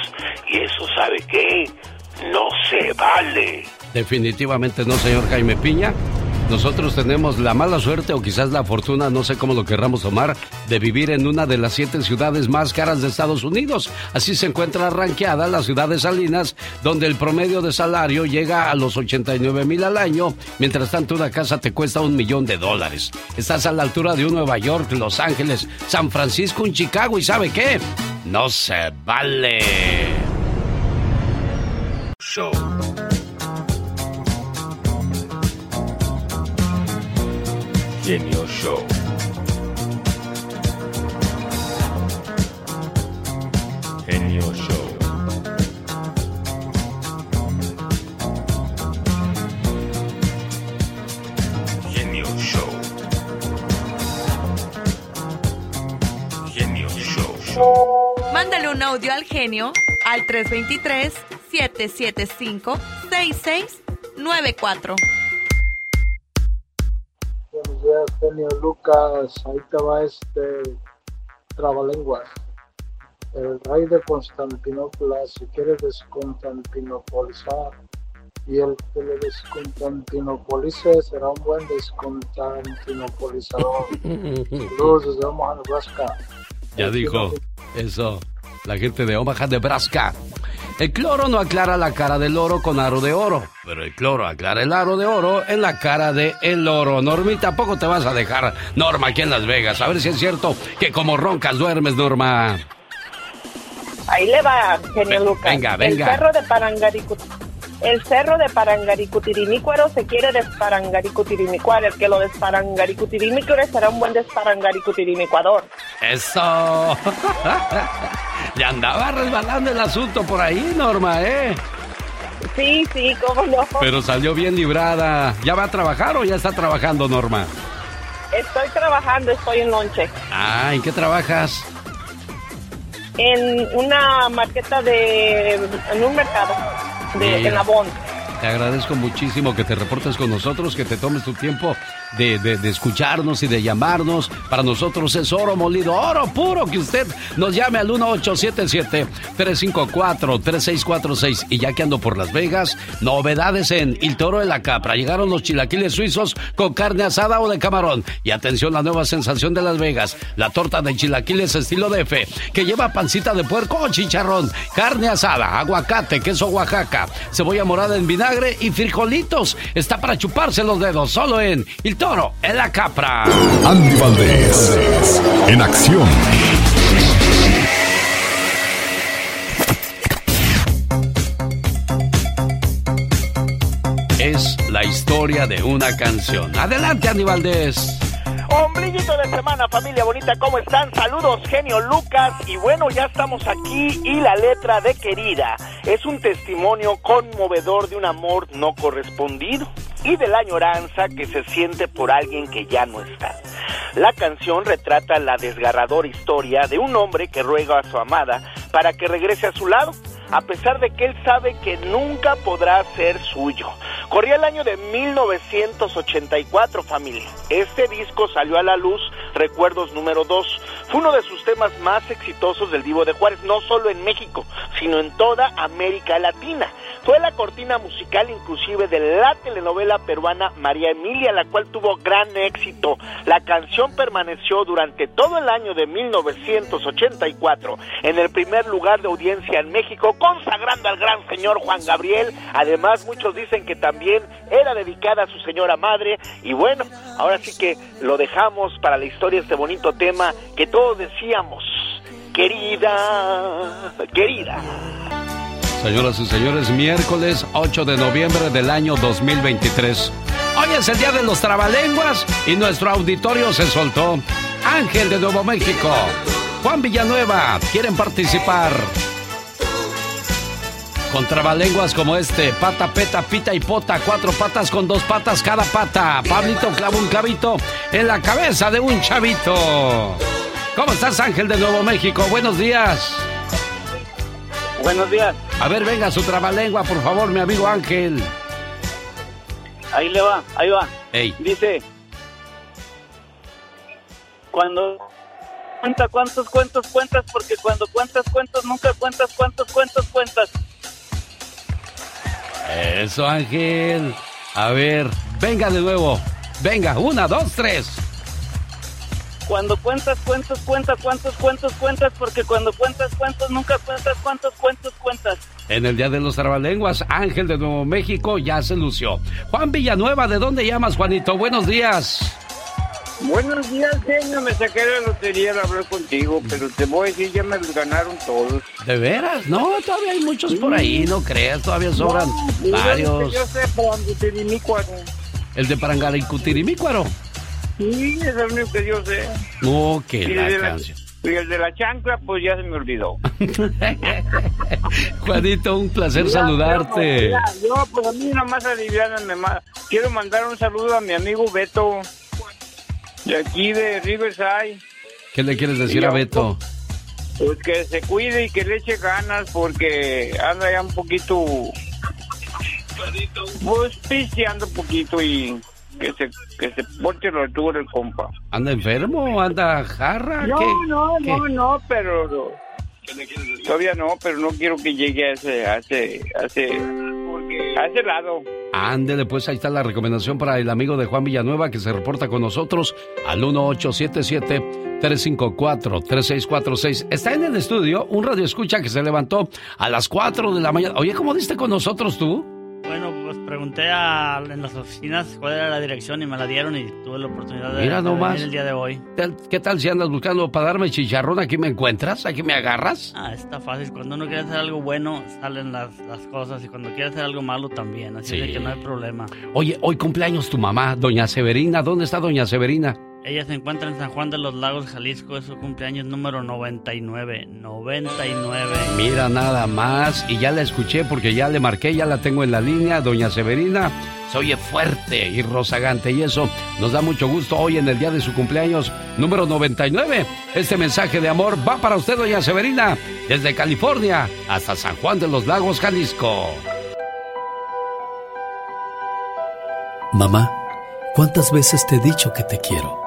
Speaker 25: Y eso sabe qué? No se vale.
Speaker 2: Definitivamente no, señor Jaime Piña. Nosotros tenemos la mala suerte o quizás la fortuna, no sé cómo lo querramos tomar, de vivir en una de las siete ciudades más caras de Estados Unidos. Así se encuentra ranqueada la ciudad de Salinas, donde el promedio de salario llega a los 89 mil al año, mientras tanto una casa te cuesta un millón de dólares. Estás a la altura de un Nueva York, Los Ángeles, San Francisco, un Chicago y ¿sabe qué? No se vale. Show.
Speaker 28: Genio Show. Genio Show. Genio Show. Genio Show.
Speaker 29: Mándale un audio al genio al 323
Speaker 30: 775 6694. Andrea, Lucas, ahí te va este Trabalenguas. El rey de Constantinopla, si quieres descontantinopolizar, y el que le descontantinopolice será un buen descontantinopolizador. Saludos desde Omaha, Nebraska.
Speaker 2: Ya dijo eso la gente de Omaha, Nebraska. El cloro no aclara la cara del oro con aro de oro, pero el cloro aclara el aro de oro en la cara de el oro. Normita, poco te vas a dejar, Norma, aquí en Las Vegas. A ver si es cierto que como roncas duermes, Norma.
Speaker 31: Ahí le va, genio Lucas.
Speaker 2: Venga, venga.
Speaker 31: El cerro de el cerro de Parangaricutirimícuaro se quiere desparangaricutirimícuar. El que lo desparangaricutirimícuare será un buen desparangaricutirimícuador.
Speaker 2: ¡Eso! ya andaba resbalando el asunto por ahí, Norma, ¿eh?
Speaker 31: Sí, sí, cómo no.
Speaker 2: Pero salió bien librada. ¿Ya va a trabajar o ya está trabajando, Norma?
Speaker 31: Estoy trabajando, estoy en lonche.
Speaker 2: Ah, ¿en qué trabajas?
Speaker 31: En una marqueta de... en un mercado de, en la
Speaker 2: Te agradezco muchísimo que te reportes con nosotros, que te tomes tu tiempo de, escucharnos y de llamarnos. Para nosotros es oro molido, oro puro, que usted nos llame al 1877-354-3646. Y ya que ando por Las Vegas, novedades en El Toro de la Capra. Llegaron los chilaquiles suizos con carne asada o de camarón. Y atención, la nueva sensación de Las Vegas, la torta de chilaquiles estilo DF, que lleva pancita de puerco o chicharrón, carne asada, aguacate, queso Oaxaca, cebolla morada en vinagre y frijolitos. Está para chuparse los dedos, solo en El Toro en la Capra.
Speaker 7: Andy Valdés, en acción.
Speaker 2: Es la historia de una canción. Adelante, Andy Valdés.
Speaker 32: Ombliguito de semana, familia bonita, ¿cómo están? Saludos, genio Lucas. Y bueno, ya estamos aquí y la letra de querida es un testimonio conmovedor de un amor no correspondido. y de la añoranza que se siente por alguien que ya no está. La canción retrata la desgarradora historia de un hombre que ruega a su amada para que regrese a su lado, a pesar de que él sabe que nunca podrá ser suyo. Corría el año de 1984, familia. Este disco salió a la luz, Recuerdos número 2. Fue uno de sus temas más exitosos del Divo de Juárez, no solo en México, sino en toda América Latina. Fue la cortina musical inclusive de la telenovela peruana María Emilia, la cual tuvo gran éxito. La canción permaneció durante todo el año de 1984 en el primer lugar de audiencia en México, consagrando al gran señor Juan Gabriel. Además, muchos dicen que también era dedicada a su señora madre. Y bueno, ahora sí que lo dejamos para la historia este bonito tema que decíamos, querida, querida.
Speaker 2: Señoras y señores, miércoles 8 de noviembre del año 2023. Hoy es el día de los trabalenguas y nuestro auditorio se soltó. Ángel de Nuevo México, Juan Villanueva, ¿quieren participar? Con trabalenguas como este, pata, peta, pita y pota, cuatro patas con dos patas cada pata. Pablito clava un clavito en la cabeza de un chavito. ¿Cómo estás, Ángel de Nuevo México? Buenos días.
Speaker 33: Buenos días.
Speaker 2: A ver, venga su trabalengua, por favor, mi amigo Ángel.
Speaker 33: Ahí le va, ahí va.
Speaker 2: Ey.
Speaker 33: Dice, cuando cuenta cuántos cuentos cuentas, porque cuando cuentas cuentos nunca cuentas cuántos cuentos cuentas.
Speaker 2: Eso, Ángel. A ver, venga de nuevo. Venga, una, dos, tres.
Speaker 33: Cuando cuentas cuentos, cuenta cuántos cuentos cuentas, porque cuando cuentas cuentos nunca cuentas cuántos cuentos cuentas.
Speaker 2: En el Día de los Trabalenguas, Ángel de Nuevo México ya se lució. Juan Villanueva, ¿de dónde llamas, Juanito? Buenos días.
Speaker 34: Buenos días, genio. Me saqué de la lotería al hablar contigo, pero te voy a decir, ya me los ganaron todos.
Speaker 2: ¿De veras? No, todavía hay muchos por ahí, no creas, todavía sobran
Speaker 34: No,
Speaker 2: varios.
Speaker 34: Yo sé, Paranguitirimícuaro.
Speaker 2: ¿El de Parangaricutirimícuaro?
Speaker 34: Sí, es el único que yo sé.
Speaker 2: No, que la canción.
Speaker 34: Y el de la chancla, pues ya se me olvidó.
Speaker 2: Juanito, un placer
Speaker 34: Mira,
Speaker 2: saludarte.
Speaker 34: mira, Yo, pues a mí nomás aliviáname más. Quiero mandar un saludo a mi amigo Beto, de aquí de Riverside.
Speaker 2: ¿Qué le quieres decir a Beto?
Speaker 34: Pues que se cuide y que le eche ganas porque anda ya un poquito, pues pisteando un poquito y que se, que se porte la altura el compa.
Speaker 2: ¿Anda enfermo? ¿Anda jarra?
Speaker 34: No,
Speaker 2: ¿Qué?
Speaker 34: no,
Speaker 2: ¿Qué?
Speaker 34: no, no, pero. Todavía no, pero no quiero que llegue a ese, a ese, lado.
Speaker 2: Ándele, pues ahí está la recomendación para el amigo de Juan Villanueva que se reporta con nosotros al 1877-354-3646. Está en el estudio un radio escucha que se levantó a las 4 de la mañana. Oye, ¿cómo diste con nosotros tú?
Speaker 26: Bueno, pues pregunté a- en las oficinas cuál era la dirección y me la dieron y tuve la oportunidad de,
Speaker 2: Mira nomás.
Speaker 26: venir el día de hoy.
Speaker 2: ¿Qué- ¿Qué tal si andas buscando para darme chicharrón? ¿Aquí me encuentras? ¿Aquí me agarras?
Speaker 26: Ah, está fácil. Cuando uno quiere hacer algo bueno, salen las, las cosas y cuando quiere hacer algo malo también. Así
Speaker 2: Sí.
Speaker 26: de que no hay problema.
Speaker 2: Oye, hoy cumpleaños tu mamá, doña Severina. ¿Dónde está doña Severina?
Speaker 26: Ella se encuentra en San Juan de los Lagos, Jalisco. Es su cumpleaños número 99. 99.
Speaker 2: Mira nada más, y ya la escuché porque ya le marqué, ya la tengo en la línea, doña Severina. Se oye fuerte y rozagante y eso nos da mucho gusto hoy en el día de su cumpleaños número 99. Este mensaje de amor va para usted, doña Severina, desde California hasta San Juan de los Lagos, Jalisco.
Speaker 24: Mamá, ¿cuántas veces te he dicho que te quiero?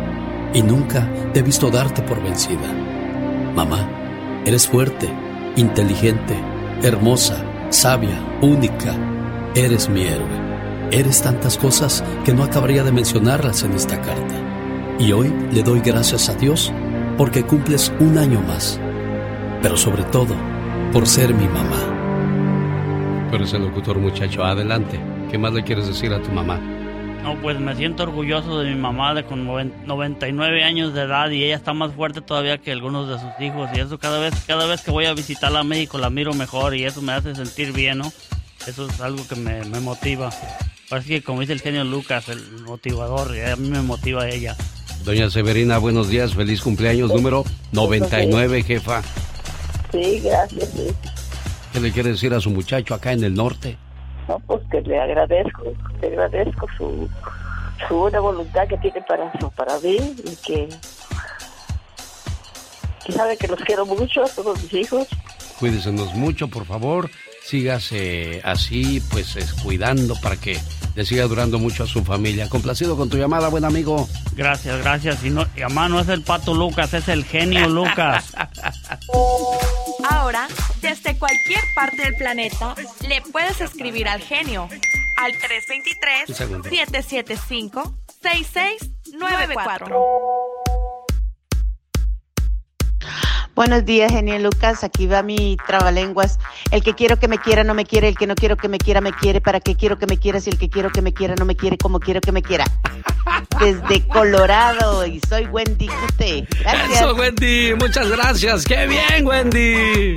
Speaker 24: y nunca te he visto darte por vencida. Mamá, eres fuerte, inteligente, hermosa, sabia, única. Eres mi héroe. Eres tantas cosas que no acabaría de mencionarlas en esta carta. Y hoy le doy gracias a Dios porque cumples un año más. Pero sobre todo, por ser mi mamá.
Speaker 2: Tú eres el locutor, muchacho. Adelante. ¿Qué más le quieres decir a tu mamá?
Speaker 26: No, pues me siento orgulloso de mi mamá de con 99 años de edad y ella está más fuerte todavía que algunos de sus hijos y eso cada vez cada vez que voy a visitarla a México la miro mejor y eso me hace sentir bien, ¿no? Eso es algo que me, me motiva. Parece que como dice el genio Lucas, el motivador, y a mí me motiva ella.
Speaker 2: Doña Severina, buenos días, feliz cumpleaños número 99, jefa.
Speaker 35: Sí, gracias. Sí.
Speaker 2: ¿Qué le quiere decir a su muchacho acá en el norte?
Speaker 35: No, pues que le agradezco, le agradezco su, su buena voluntad que tiene para, para mí y que, que sabe que los quiero mucho a todos mis hijos.
Speaker 2: Cuídesenos mucho, por favor. Sígase así, pues es, cuidando para que le siga durando mucho a su familia. Complacido con tu llamada, buen amigo.
Speaker 26: Gracias, gracias. Y, no, y mamá no es el pato Lucas, es el genio Lucas.
Speaker 29: Ahora, desde cualquier parte del planeta, le puedes escribir al genio al 323-775-6694.
Speaker 10: Buenos días, genio Lucas. Aquí va mi trabalenguas. El que quiero que me quiera no me quiere, el que no quiero que me quiera me quiere. ¿Para qué quiero que me quiera si el que quiero que me quiera no me quiere como quiero que me quiera? Desde Colorado y soy Wendy Cute. Gracias.
Speaker 2: Eso, Wendy. Muchas gracias. ¡Qué bien, Wendy!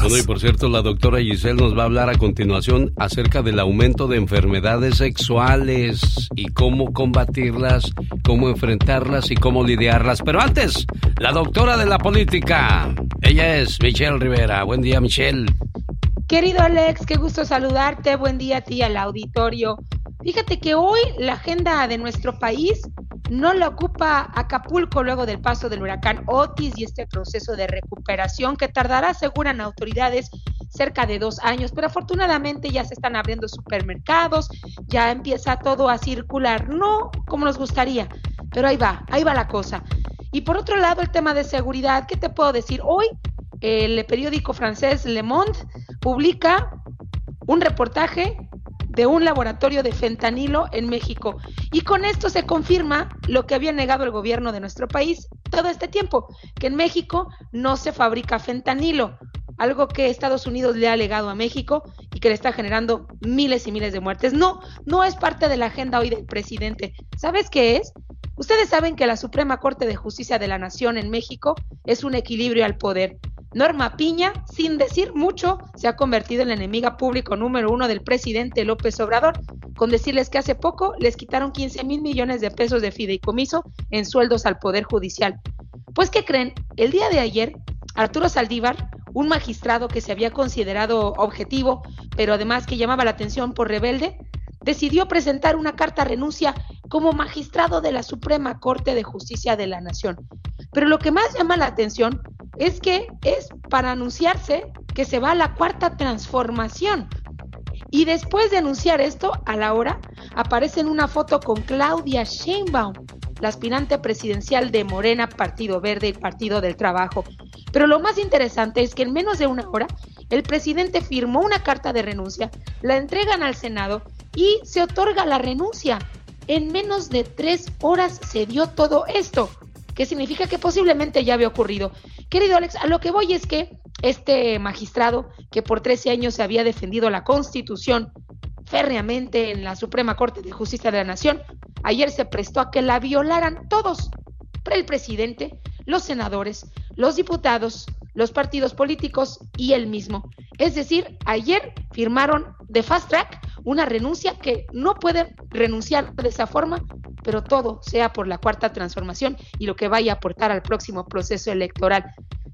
Speaker 2: Bueno, y por cierto, la doctora Giselle nos va a hablar a continuación acerca del aumento de enfermedades sexuales y cómo combatirlas, cómo enfrentarlas y cómo lidiarlas. Pero antes, la doctora de la política. Ella es Michelle Rivera. Buen día, Michelle.
Speaker 36: Querido Alex, qué gusto saludarte. Buen día a ti al auditorio. Fíjate que hoy la agenda de nuestro país no la ocupa Acapulco luego del paso del huracán Otis y este proceso de recuperación que tardará, aseguran autoridades, cerca de dos años, pero afortunadamente ya se están abriendo supermercados, ya empieza todo a circular, no como nos gustaría, pero ahí va, ahí va la cosa. Y por otro lado, el tema de seguridad, ¿qué te puedo decir? Hoy el periódico francés Le Monde publica un reportaje de un laboratorio de fentanilo en México. Y con esto se confirma lo que había negado el gobierno de nuestro país todo este tiempo, que en México no se fabrica fentanilo, algo que Estados Unidos le ha legado a México y que le está generando miles y miles de muertes. No, no es parte de la agenda hoy del presidente. ¿Sabes qué es? Ustedes saben que la Suprema Corte de Justicia de la Nación en México es un equilibrio al poder. Norma Piña, sin decir mucho, se ha convertido en la enemiga público número uno del presidente López Obrador, con decirles que hace poco les quitaron 15 mil millones de pesos de fideicomiso en sueldos al Poder Judicial. Pues, ¿qué creen? El día de ayer, Arturo Saldívar, un magistrado que se había considerado objetivo, pero además que llamaba la atención por rebelde, decidió presentar una carta renuncia como magistrado de la Suprema Corte de Justicia de la Nación. Pero lo que más llama la atención es que es para anunciarse que se va a la cuarta transformación. Y después de anunciar esto, a la hora, aparece en una foto con Claudia Sheinbaum, la aspirante presidencial de Morena, Partido Verde y Partido del Trabajo. Pero lo más interesante es que en menos de una hora, el presidente firmó una carta de renuncia, la entregan al Senado y se otorga la renuncia. En menos de tres horas se dio todo esto, que significa que posiblemente ya había ocurrido. Querido Alex, a lo que voy es que este magistrado, que por 13 años se había defendido la Constitución férreamente en la Suprema Corte de Justicia de la Nación, ayer se prestó a que la violaran todos, el presidente, los senadores, los diputados, los partidos políticos y él mismo. Es decir, ayer firmaron de fast track una renuncia que no puede renunciar de esa forma, pero todo sea por la cuarta transformación y lo que vaya a aportar al próximo proceso electoral.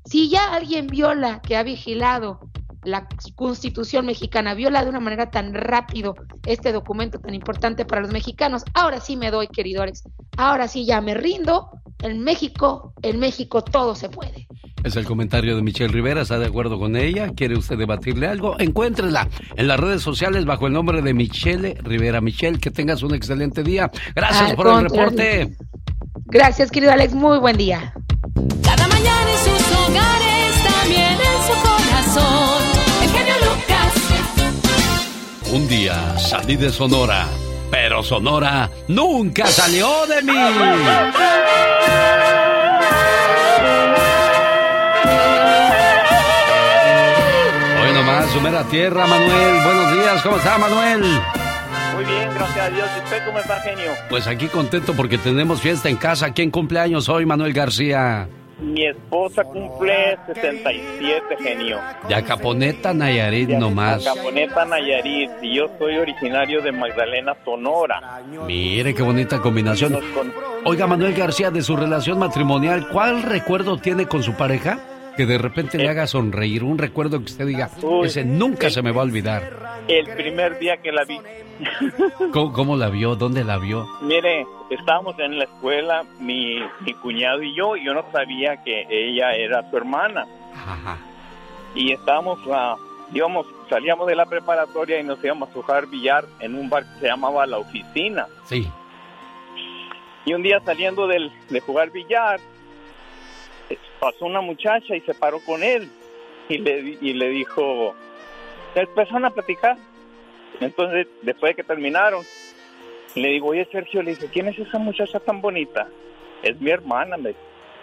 Speaker 36: Si ya alguien viola que ha vigilado la constitución mexicana, viola de una manera tan rápido este documento tan importante para los mexicanos, ahora sí me doy, querido Alex, ahora sí ya me rindo, en México, en México todo se puede.
Speaker 2: Es el comentario de Michelle Rivera. ¿Está de acuerdo con ella? ¿Quiere usted debatirle algo? Encuéntrela en las redes sociales bajo el nombre de Michelle Rivera. Michelle, que tengas un excelente día. Gracias
Speaker 36: Al
Speaker 2: por el reporte.
Speaker 36: Gracias, querido Alex. Muy buen día.
Speaker 15: Cada mañana en sus hogares,
Speaker 2: Un día salí de Sonora, pero Sonora nunca salió de mí. Hoy nomás, sumera tierra, Manuel. Buenos días, ¿cómo está, Manuel?
Speaker 33: Muy bien, gracias a Dios. ¿Y usted cómo está, genio?
Speaker 2: Pues aquí contento porque tenemos fiesta en casa. ¿Quién cumpleaños hoy, Manuel García?
Speaker 33: Mi esposa cumple 67, genio.
Speaker 2: De Acaponeta, Nayarit nomás.
Speaker 33: Caponeta Nayarit y yo soy originario de Magdalena, Sonora.
Speaker 2: Mire qué bonita combinación. Oiga, Manuel García, de su relación matrimonial, ¿cuál recuerdo tiene con su pareja? Que de repente le haga sonreír, un recuerdo que usted diga,
Speaker 33: Uy.
Speaker 2: ese nunca se me va a olvidar.
Speaker 33: El primer día que la vi.
Speaker 2: ¿Cómo, cómo la vio? ¿Dónde la vio?
Speaker 33: Mire, estábamos en la escuela, mi, mi cuñado y yo, y yo no sabía que ella era su hermana.
Speaker 2: Ajá.
Speaker 33: Y estábamos, ah, íbamos, salíamos de la preparatoria y nos íbamos a jugar billar en un bar que se llamaba La Oficina.
Speaker 2: Sí.
Speaker 33: Y un día saliendo del, de jugar billar, eh, pasó una muchacha y se paró con él y le, y le dijo, empezaron a platicar. Entonces, después de que terminaron, le digo, oye Sergio, le dije, ¿quién es esa muchacha tan bonita? Es mi hermana, me.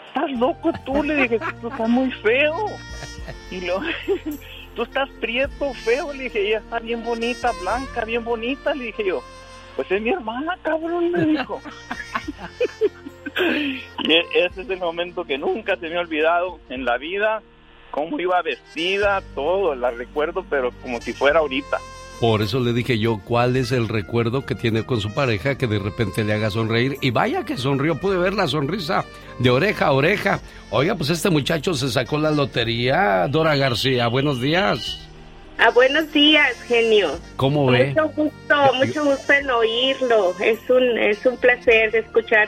Speaker 33: ¿Estás loco tú? Le dije, tú estás muy feo. Y lo, tú estás prieto, feo. Le dije, ella está bien bonita, blanca, bien bonita. Le dije yo, pues es mi hermana, cabrón, me dijo. Y e- ese es el momento que nunca se me ha olvidado en la vida, cómo iba vestida, todo, la recuerdo, pero como si fuera ahorita.
Speaker 2: Por eso le dije yo, ¿cuál es el recuerdo que tiene con su pareja que de repente le haga sonreír? Y vaya que sonrió, pude ver la sonrisa de oreja a oreja. Oiga, pues este muchacho se sacó la lotería, Dora García. Buenos días.
Speaker 37: Ah, buenos días, genio.
Speaker 2: ¿Cómo ve?
Speaker 37: Mucho gusto, mucho gusto en oírlo. Es un, es un placer escuchar,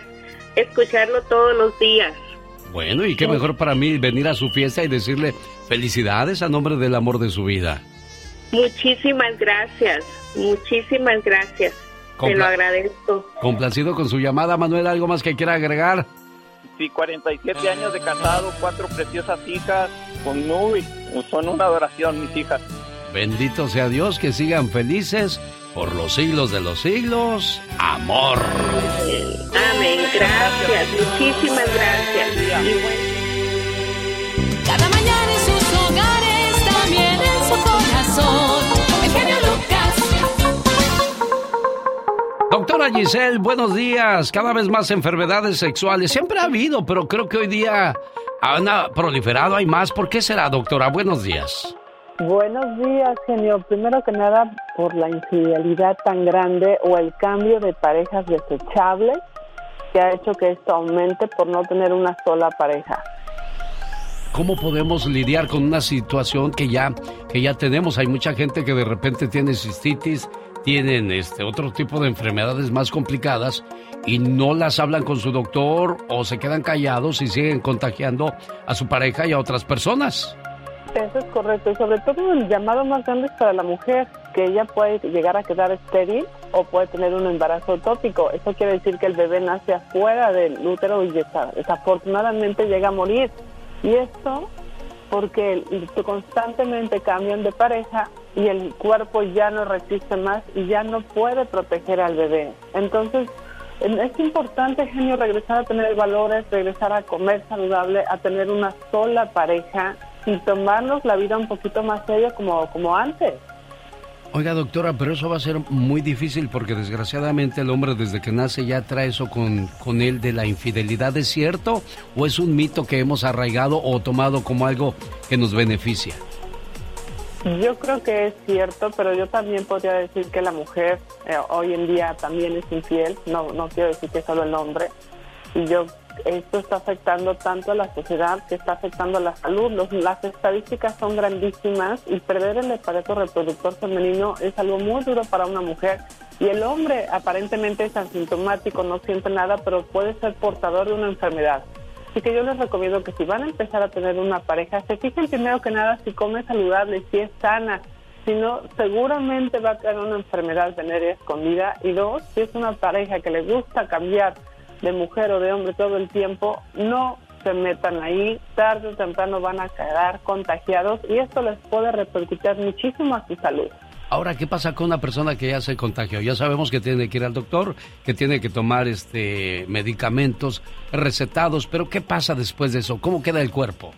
Speaker 37: escucharlo todos los días.
Speaker 2: Bueno, y qué mejor para mí venir a su fiesta y decirle felicidades a nombre del amor de su vida.
Speaker 37: Muchísimas gracias, muchísimas gracias. Te lo agradezco.
Speaker 2: Complacido con su llamada, Manuel, ¿algo más que quiera agregar?
Speaker 33: Sí, 47 años de casado, cuatro preciosas hijas, con uy, son una adoración mis hijas.
Speaker 2: Bendito sea Dios, que sigan felices por los siglos de los siglos. Amor.
Speaker 37: Amén, gracias, muchísimas gracias.
Speaker 15: Cada mañana en sus hogares, también en su corazón. El genio Lucas.
Speaker 2: Doctora Giselle, buenos días. Cada vez más enfermedades sexuales. Siempre ha habido, pero creo que hoy día han proliferado. Hay más. ¿Por qué será, doctora? Buenos días.
Speaker 31: Buenos días, genio. Primero que nada, por la infidelidad tan grande o el cambio de parejas desechables que ha hecho que esto aumente por no tener una sola pareja.
Speaker 2: ¿Cómo podemos lidiar con una situación que ya, que ya tenemos? Hay mucha gente que de repente tiene cistitis, tienen este otro tipo de enfermedades más complicadas y no las hablan con su doctor o se quedan callados y siguen contagiando a su pareja y a otras personas.
Speaker 31: Eso es correcto. Y sobre todo el llamado más grande es para la mujer, que ella puede llegar a quedar estéril o puede tener un embarazo tópico. Eso quiere decir que el bebé nace afuera del útero y desa- desafortunadamente llega a morir. Y esto porque constantemente cambian de pareja y el cuerpo ya no resiste más y ya no puede proteger al bebé. Entonces, en- es importante, genio, regresar a tener valores, regresar a comer saludable, a tener una sola pareja y tomarnos la vida un poquito más seria como, como antes.
Speaker 2: Oiga, doctora, pero eso va a ser muy difícil porque desgraciadamente el hombre desde que nace ya trae eso con, con él de la infidelidad. ¿Es cierto o es un mito que hemos arraigado o tomado como algo que nos beneficia?
Speaker 31: Yo creo que es cierto, pero yo también podría decir que la mujer eh, hoy en día también es infiel. No, no quiero decir que solo el hombre. Y yo esto está afectando tanto a la sociedad que está afectando a la salud. Las estadísticas son grandísimas y perder el aparato reproductor femenino es algo muy duro para una mujer. Y el hombre aparentemente es asintomático, no siente nada, pero puede ser portador de una enfermedad. Así que yo les recomiendo que si van a empezar a tener una pareja, se fijen primero que nada si come saludable, si es sana, si no, seguramente va a tener una enfermedad venérea escondida. Y dos, si es una pareja que le gusta cambiar de mujer o de hombre todo el tiempo, no se metan ahí, tarde o temprano van a quedar contagiados y esto les puede repercutir muchísimo a su salud.
Speaker 2: Ahora, ¿qué pasa con una persona que ya se contagió? Ya sabemos que tiene que ir al doctor, que tiene que tomar este medicamentos recetados, pero ¿qué pasa después de eso? ¿Cómo queda el cuerpo?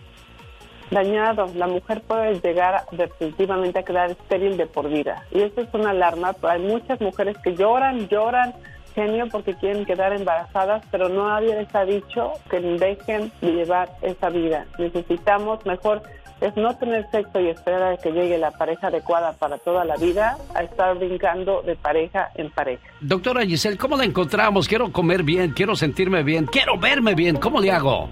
Speaker 31: Dañado, la mujer puede llegar definitivamente a quedar estéril de por vida. Y esto es una alarma, hay muchas mujeres que lloran, lloran, genio, porque quieren quedar embarazadas, pero nadie les ha dicho que dejen de llevar esa vida. Necesitamos mejor es no tener sexo y esperar a que llegue la pareja adecuada para toda la vida, a estar brincando de pareja en pareja.
Speaker 2: Doctora Giselle, ¿cómo la encontramos? Quiero comer bien, quiero sentirme bien, quiero verme bien, ¿cómo le hago?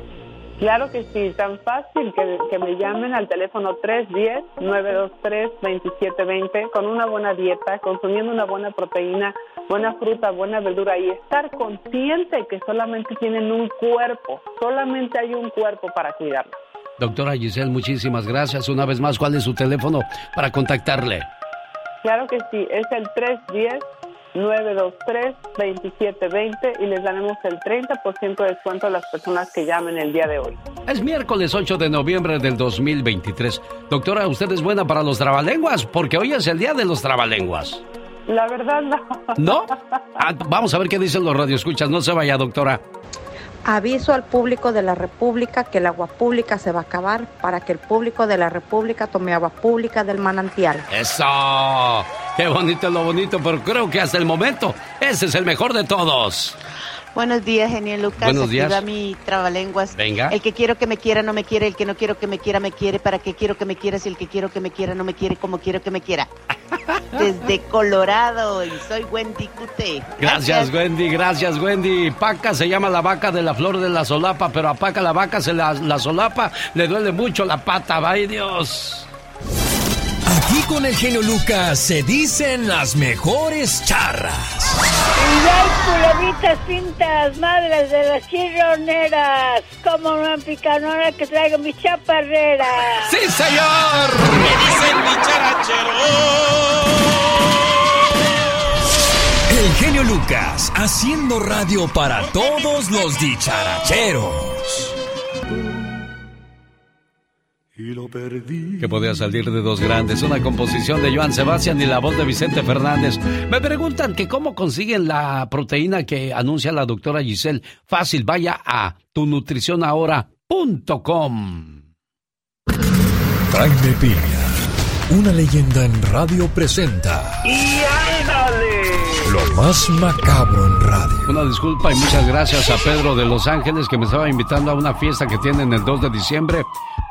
Speaker 31: Claro que sí, tan fácil que, que me llamen al teléfono 310-923-2720 con una buena dieta, consumiendo una buena proteína, buena fruta, buena verdura y estar consciente que solamente tienen un cuerpo, solamente hay un cuerpo para cuidarlo.
Speaker 2: Doctora Giselle, muchísimas gracias. Una vez más, ¿cuál es su teléfono para contactarle?
Speaker 31: Claro que sí, es el 310-923-2720 y les daremos el 30% de descuento a las personas que llamen el día de hoy.
Speaker 2: Es miércoles 8 de noviembre del 2023. Doctora, ¿usted es buena para los trabalenguas? Porque hoy es el día de los trabalenguas.
Speaker 31: La verdad no.
Speaker 2: ¿No? Ah, vamos a ver qué dicen los radioescuchas. No se vaya, doctora.
Speaker 38: Aviso al público de la República que el agua pública se va a acabar para que el público de la República tome agua pública del manantial.
Speaker 2: ¡Eso! ¡Qué bonito es lo bonito! Pero creo que hasta el momento ese es el mejor de todos.
Speaker 10: Buenos días, genial Lucas.
Speaker 2: Buenos días.
Speaker 10: Aquí va mi trabalenguas.
Speaker 2: Venga.
Speaker 10: El que quiero que me quiera no me quiere, el que no quiero que me quiera me quiere, para que quiero que me quiera si el que quiero que me quiera no me quiere como quiero que me quiera. Desde Colorado y soy Wendy Cute.
Speaker 2: Gracias, Wendy, gracias, Wendy. Paca se llama la vaca de la flor de la solapa, pero a Paca la vaca se la, la solapa, le duele mucho la pata, ¡ay Dios!
Speaker 8: Aquí con el genio Lucas se dicen las mejores charras.
Speaker 39: Y hay pintas, madres de las chirroneras. Como una picanora que traigo mi chaparrera.
Speaker 2: ¡Sí, señor!
Speaker 39: Me dicen mi
Speaker 8: El genio Lucas haciendo radio para todos los dicharacheros.
Speaker 2: Que podía salir de dos grandes, una composición de Joan Sebastián y la voz de Vicente Fernández. Me preguntan que cómo consiguen la proteína que anuncia la doctora Giselle. Fácil, vaya a tunutricionahora.com.
Speaker 7: Jaime Piña, una leyenda en radio presenta
Speaker 25: ¡Y ándale!
Speaker 7: lo más macabro en radio.
Speaker 2: Una disculpa y muchas gracias a Pedro de Los Ángeles que me estaba invitando a una fiesta que tienen el 2 de diciembre.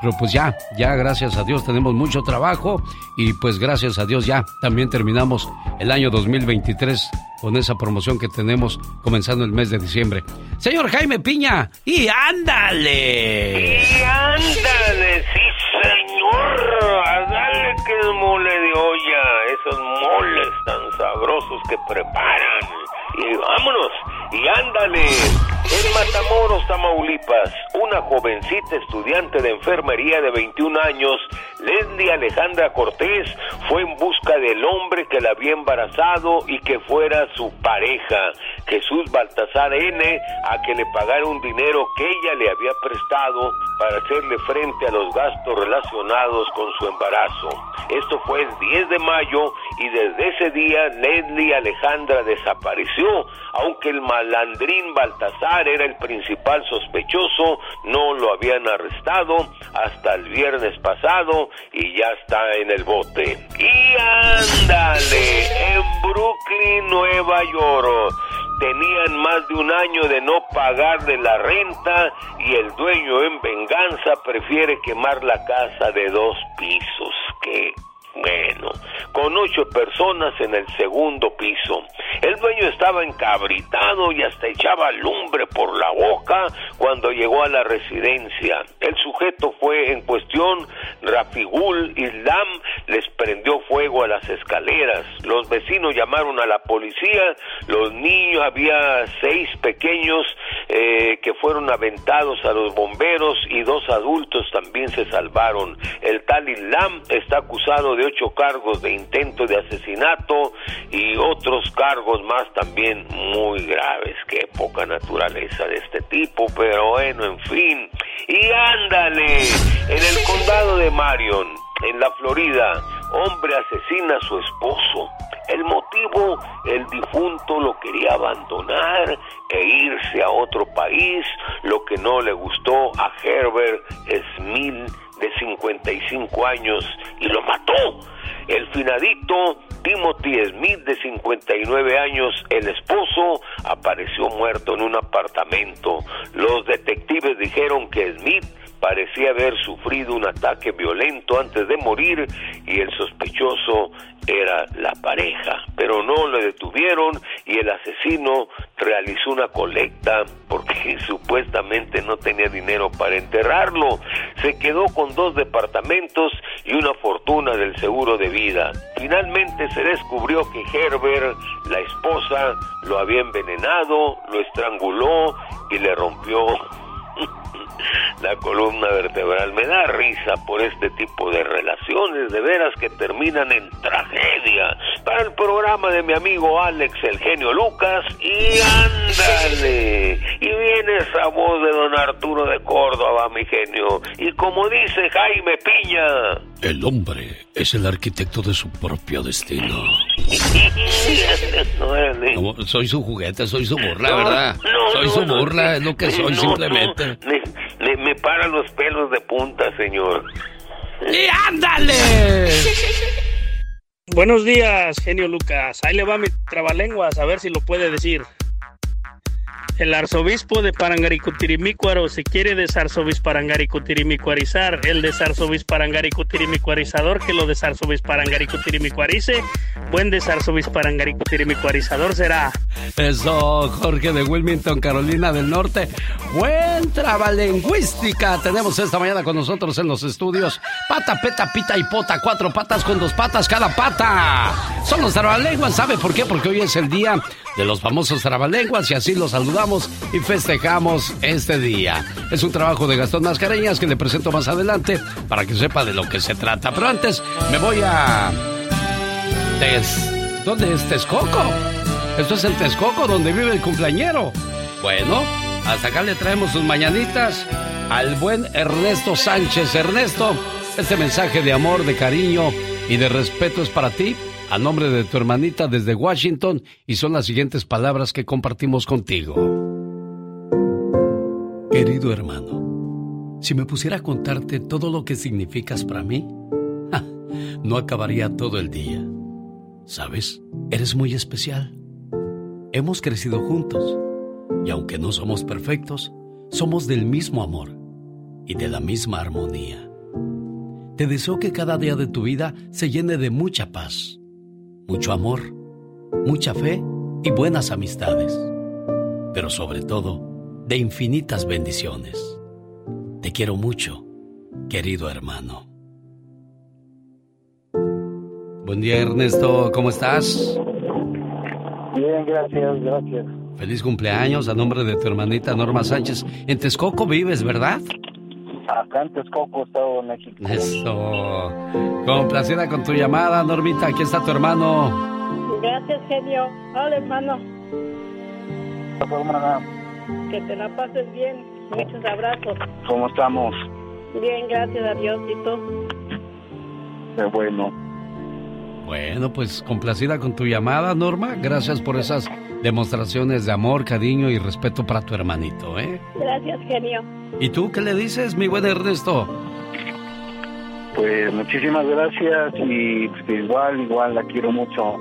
Speaker 2: Pero pues ya, ya gracias a Dios tenemos mucho trabajo y pues gracias a Dios ya también terminamos el año 2023 con esa promoción que tenemos comenzando el mes de diciembre. Señor Jaime Piña, y ándale.
Speaker 25: ¡Y ándale! ¡Sí, señor! A darle que es mole de olla, esos moles tan sabrosos que preparan. Y vámonos, y ándale. En Matamoros, Tamaulipas, una jovencita estudiante de enfermería de 21 años, Leslie Alejandra Cortés, fue en busca del hombre que la había embarazado y que fuera su pareja, Jesús Baltasar N., a que le pagara un dinero que ella le había prestado para hacerle frente a los gastos relacionados con su embarazo. Esto fue el 10 de mayo y desde ese día Leslie Alejandra desapareció, aunque el malandrín Baltasar era el principal sospechoso, no lo habían arrestado hasta el viernes pasado y ya está en el bote. Y ándale, en Brooklyn, Nueva York. Tenían más de un año de no pagarle la renta y el dueño en venganza prefiere quemar la casa de dos pisos. ¿Qué? Bueno, con ocho personas en el segundo piso. El dueño estaba encabritado y hasta echaba lumbre por la boca cuando llegó a la residencia. El sujeto fue en cuestión, Rafigul Islam, les prendió fuego a las escaleras. Los vecinos llamaron a la policía, los niños, había seis pequeños eh, que fueron aventados a los bomberos y dos adultos también se salvaron. El tal Islam está acusado de ocho cargos de intento de asesinato y otros cargos más también muy graves. Qué poca naturaleza de este tipo, pero bueno, en fin. Y ándale, en el condado de Marion, en la Florida, hombre asesina a su esposo. El motivo, el difunto lo quería abandonar e irse a otro país, lo que no le gustó a Herbert Smith de 55 años y lo mató. El finadito Timothy Smith de 59 años, el esposo, apareció muerto en un apartamento. Los detectives dijeron que Smith parecía haber sufrido un ataque violento antes de morir y el sospechoso era la pareja, pero no lo detuvieron y el asesino realizó una colecta porque supuestamente no tenía dinero para enterrarlo. Se quedó con dos departamentos y una fortuna del seguro de vida. Finalmente se descubrió que Herbert, la esposa, lo había envenenado, lo estranguló y le rompió la columna vertebral. Me da risa por este tipo de relaciones, de veras que terminan en tragedia. Para el programa de mi amigo Alex, el genio Lucas, y ándale. Y viene esa voz de don Arturo de Córdoba, mi genio. Y como dice Jaime Piña.
Speaker 24: El hombre es el arquitecto de su propio destino. soy su juguete, soy su burla, ¿verdad? soy su burla, es lo que soy simplemente.
Speaker 25: Me, me, paran los pelos de punta, señor.
Speaker 24: ¡Y ándale!
Speaker 40: Buenos días, genio Lucas. Ahí le va mi trabalenguas, a ver si lo puede decir. El arzobispo de Parangaricutirimícuaro se quiere desarzobisparagaricutirimícuarizar. El desarzobisparagaricutirimícuarizador que lo desarzobisparagaricutirimícuarice. Buen desarzobisparagaricutirimícuarizador será.
Speaker 2: Eso, Jorge de Wilmington, Carolina del Norte. Buen trabalengüística. Tenemos esta mañana con nosotros en los estudios. Pata, peta, pita y pota. Cuatro patas con dos patas cada pata. Son los trabalenguas. ¿Sabe por qué? Porque hoy es el día de los famosos trabalenguas y así los saludamos y festejamos este día. Es un trabajo de Gastón Mascareñas que le presento más adelante para que sepa de lo que se trata. Pero antes me voy a... ¿Dónde es Texcoco? Esto es el Texcoco donde vive el cumpleañero. Bueno, hasta acá le traemos sus mañanitas al buen Ernesto Sánchez. Ernesto, este mensaje de amor, de cariño y de respeto es para ti a nombre de tu hermanita desde Washington y son las siguientes palabras que compartimos contigo. Querido hermano, si me pusiera a contarte todo lo que significas para mí, no acabaría todo el día. ¿Sabes? Eres muy especial. Hemos crecido juntos y aunque no somos perfectos, somos del mismo amor y de la misma armonía. Te deseo que cada día de tu vida se llene de mucha paz mucho amor, mucha fe y buenas amistades, pero sobre todo de infinitas bendiciones. Te quiero mucho, querido hermano. Buen día Ernesto, ¿cómo estás?
Speaker 41: Bien, gracias, gracias.
Speaker 2: Feliz cumpleaños a nombre de tu hermanita Norma Sánchez. En Texcoco vives, ¿verdad?
Speaker 41: Acá en Texcoco, Estado de México.
Speaker 2: Eso. Complacida con tu llamada, Normita. Aquí está tu hermano.
Speaker 39: Gracias, genio. Hola, hermano. Que te la pases bien. Muchos abrazos.
Speaker 41: ¿Cómo estamos?
Speaker 39: Bien, gracias a Dios. ¿Y tú?
Speaker 41: Qué bueno.
Speaker 2: Bueno, pues complacida con tu llamada, Norma. Gracias por esas demostraciones de amor, cariño y respeto para tu hermanito, ¿eh?
Speaker 39: Gracias, genio.
Speaker 2: ¿Y tú qué le dices, mi buen Ernesto?
Speaker 41: Pues muchísimas gracias y pues, igual, igual la quiero mucho.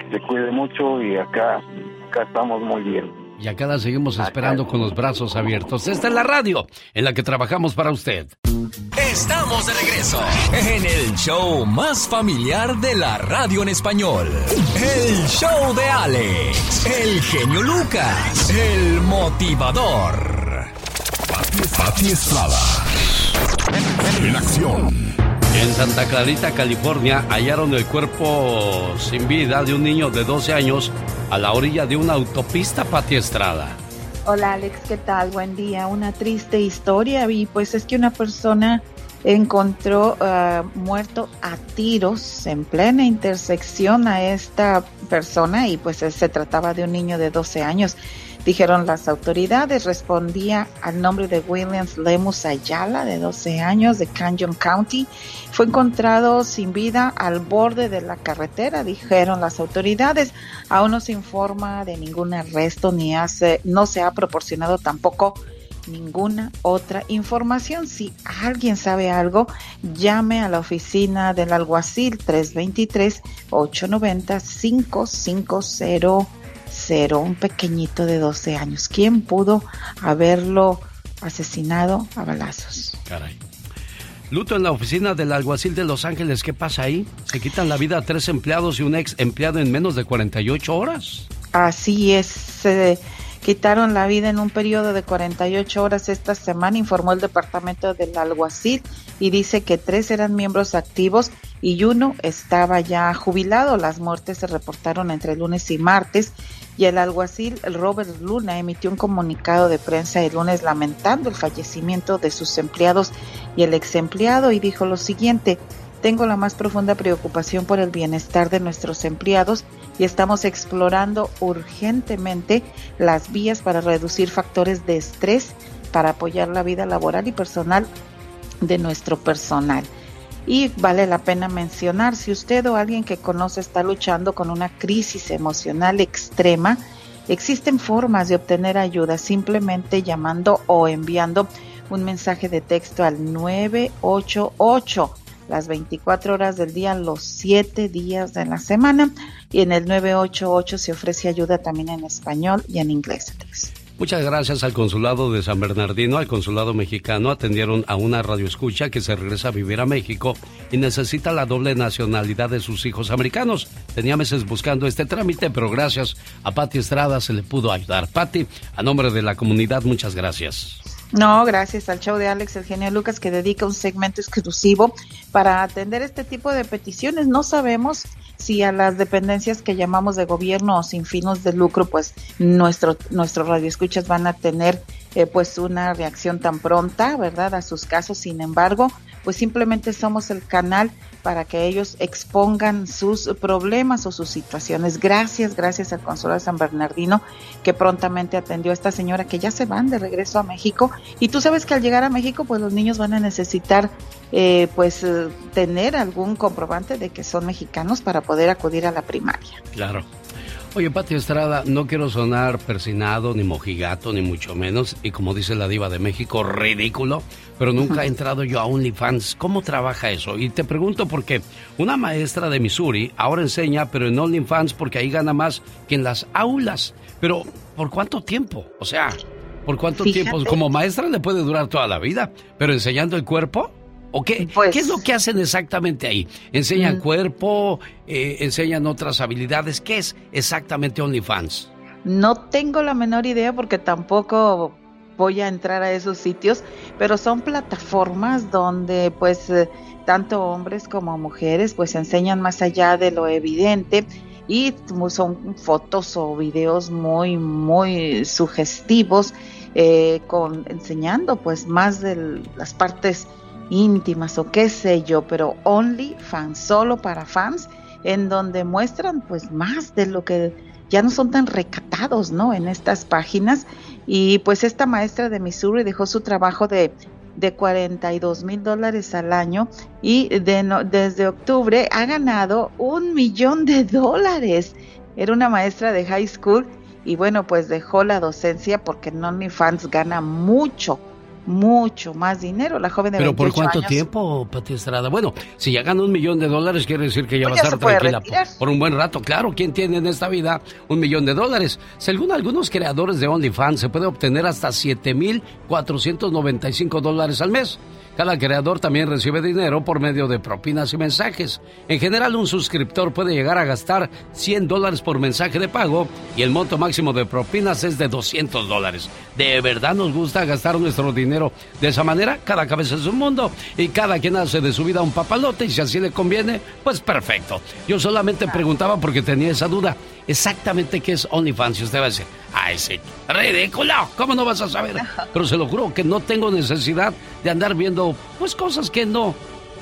Speaker 41: Que se cuide mucho y acá, acá estamos muy bien.
Speaker 2: Y acá la seguimos esperando con los brazos abiertos. Esta es la radio en la que trabajamos para usted.
Speaker 8: Estamos de regreso en el show más familiar de la radio en español. El show de Alex, el genio Lucas, el motivador.
Speaker 7: Pati Estrada. En acción.
Speaker 2: En Santa Clarita, California, hallaron el cuerpo sin vida de un niño de 12 años a la orilla de una autopista Pati Estrada.
Speaker 42: Hola Alex, ¿qué tal? Buen día. Una triste historia y pues es que una persona encontró uh, muerto a tiros en plena intersección a esta persona y pues se trataba de un niño de 12 años. Dijeron las autoridades, respondía al nombre de Williams Lemus Ayala, de 12 años, de Canyon County. Fue encontrado sin vida al borde de la carretera, dijeron las autoridades. Aún no se informa de ningún arresto ni hace, no se ha proporcionado tampoco ninguna otra información. Si alguien sabe algo, llame a la oficina del alguacil 323-890-5500 un pequeñito de 12 años. ¿Quién pudo haberlo asesinado a balazos?
Speaker 2: Caray. Luto en la oficina del alguacil de Los Ángeles. ¿Qué pasa ahí? Se quitan la vida a tres empleados y un ex empleado en menos de 48 horas.
Speaker 42: Así es. Quitaron la vida en un periodo de 48 horas esta semana, informó el departamento del alguacil y dice que tres eran miembros activos y uno estaba ya jubilado. Las muertes se reportaron entre lunes y martes y el alguacil Robert Luna emitió un comunicado de prensa el lunes lamentando el fallecimiento de sus empleados y el ex empleado y dijo lo siguiente, tengo la más profunda preocupación por el bienestar de nuestros empleados y estamos explorando urgentemente las vías para reducir factores de estrés para apoyar la vida laboral y personal de nuestro personal. Y vale la pena mencionar, si usted o alguien que conoce está luchando con una crisis emocional extrema, existen formas de obtener ayuda simplemente llamando o enviando un mensaje de texto al 988 las 24 horas del día, los 7 días de la semana. Y en el 988 se ofrece ayuda también en español y en inglés.
Speaker 2: Muchas gracias al consulado de San Bernardino, al consulado mexicano, atendieron a una radioescucha que se regresa a vivir a México y necesita la doble nacionalidad de sus hijos americanos. Tenía meses buscando este trámite, pero gracias a Patti Estrada se le pudo ayudar. Patti, a nombre de la comunidad, muchas gracias.
Speaker 42: No, gracias al show de Alex Eugenio Lucas que dedica un segmento exclusivo para atender este tipo de peticiones. No sabemos si a las dependencias que llamamos de gobierno o sin fines de lucro, pues nuestro, nuestros radioescuchas van a tener eh, pues una reacción tan pronta, ¿verdad? A sus casos. Sin embargo, pues simplemente somos el canal para que ellos expongan sus problemas o sus situaciones. Gracias, gracias al consulado de San Bernardino que prontamente atendió a esta señora que ya se van de regreso a México. Y tú sabes que al llegar a México, pues los niños van a necesitar eh, pues eh, tener algún comprobante de que son mexicanos para poder acudir a la primaria.
Speaker 2: Claro. Oye, Pati Estrada, no quiero sonar persinado, ni mojigato, ni mucho menos, y como dice la diva de México, ridículo, pero nunca he entrado yo a OnlyFans. ¿Cómo trabaja eso? Y te pregunto porque una maestra de Missouri ahora enseña, pero en OnlyFans porque ahí gana más que en las aulas. Pero, ¿por cuánto tiempo? O sea, ¿por cuánto tiempo? Como maestra le puede durar toda la vida, pero enseñando el cuerpo, ¿O qué,
Speaker 42: Pues
Speaker 2: qué es lo que hacen exactamente ahí? ¿Enseñan
Speaker 42: Mm.
Speaker 2: cuerpo? Eh, ¿Enseñan otras habilidades? ¿Qué es exactamente OnlyFans?
Speaker 42: No tengo la menor idea porque tampoco voy a entrar a esos sitios, pero son plataformas donde pues eh, tanto hombres como mujeres pues enseñan más allá de lo evidente y son fotos o videos muy muy sugestivos eh, con enseñando pues más de las partes íntimas o qué sé yo, pero only fans, solo para fans, en donde muestran pues más de lo que ya no son tan recatados, ¿no? En estas páginas. Y pues esta maestra de Missouri dejó su trabajo de, de 42 mil dólares al año y de no- desde octubre ha ganado un millón de dólares. Era una maestra de high school y bueno, pues dejó la docencia porque OnlyFans gana mucho, mucho más dinero. La joven de
Speaker 2: ¿Pero
Speaker 42: 28
Speaker 2: por cuánto
Speaker 42: años,
Speaker 2: tiempo, Pati Estrada? Bueno, si ya gana un millón de dólares, quiere decir que ya
Speaker 42: Pues
Speaker 2: va a estar tranquila por, por un buen rato. Claro, ¿quién tiene en esta vida un millón de dólares? Según algunos creadores de OnlyFans, se puede obtener hasta 7,495 dólares al mes. Cada creador también recibe dinero por medio de propinas y mensajes. En general, un suscriptor puede llegar a gastar 100 dólares por mensaje de pago y el monto máximo de propinas es de 200 dólares. ¿De verdad nos gusta gastar nuestro dinero de esa manera? Cada cabeza es un mundo y cada quien hace de su vida un papalote y si así le conviene, pues perfecto. Yo solamente preguntaba porque tenía esa duda. Exactamente qué es OnlyFans y usted va a decir, ay, sí, ridículo, ¿cómo no vas a saber? Pero se lo juro que no tengo necesidad de andar viendo, pues, cosas que no,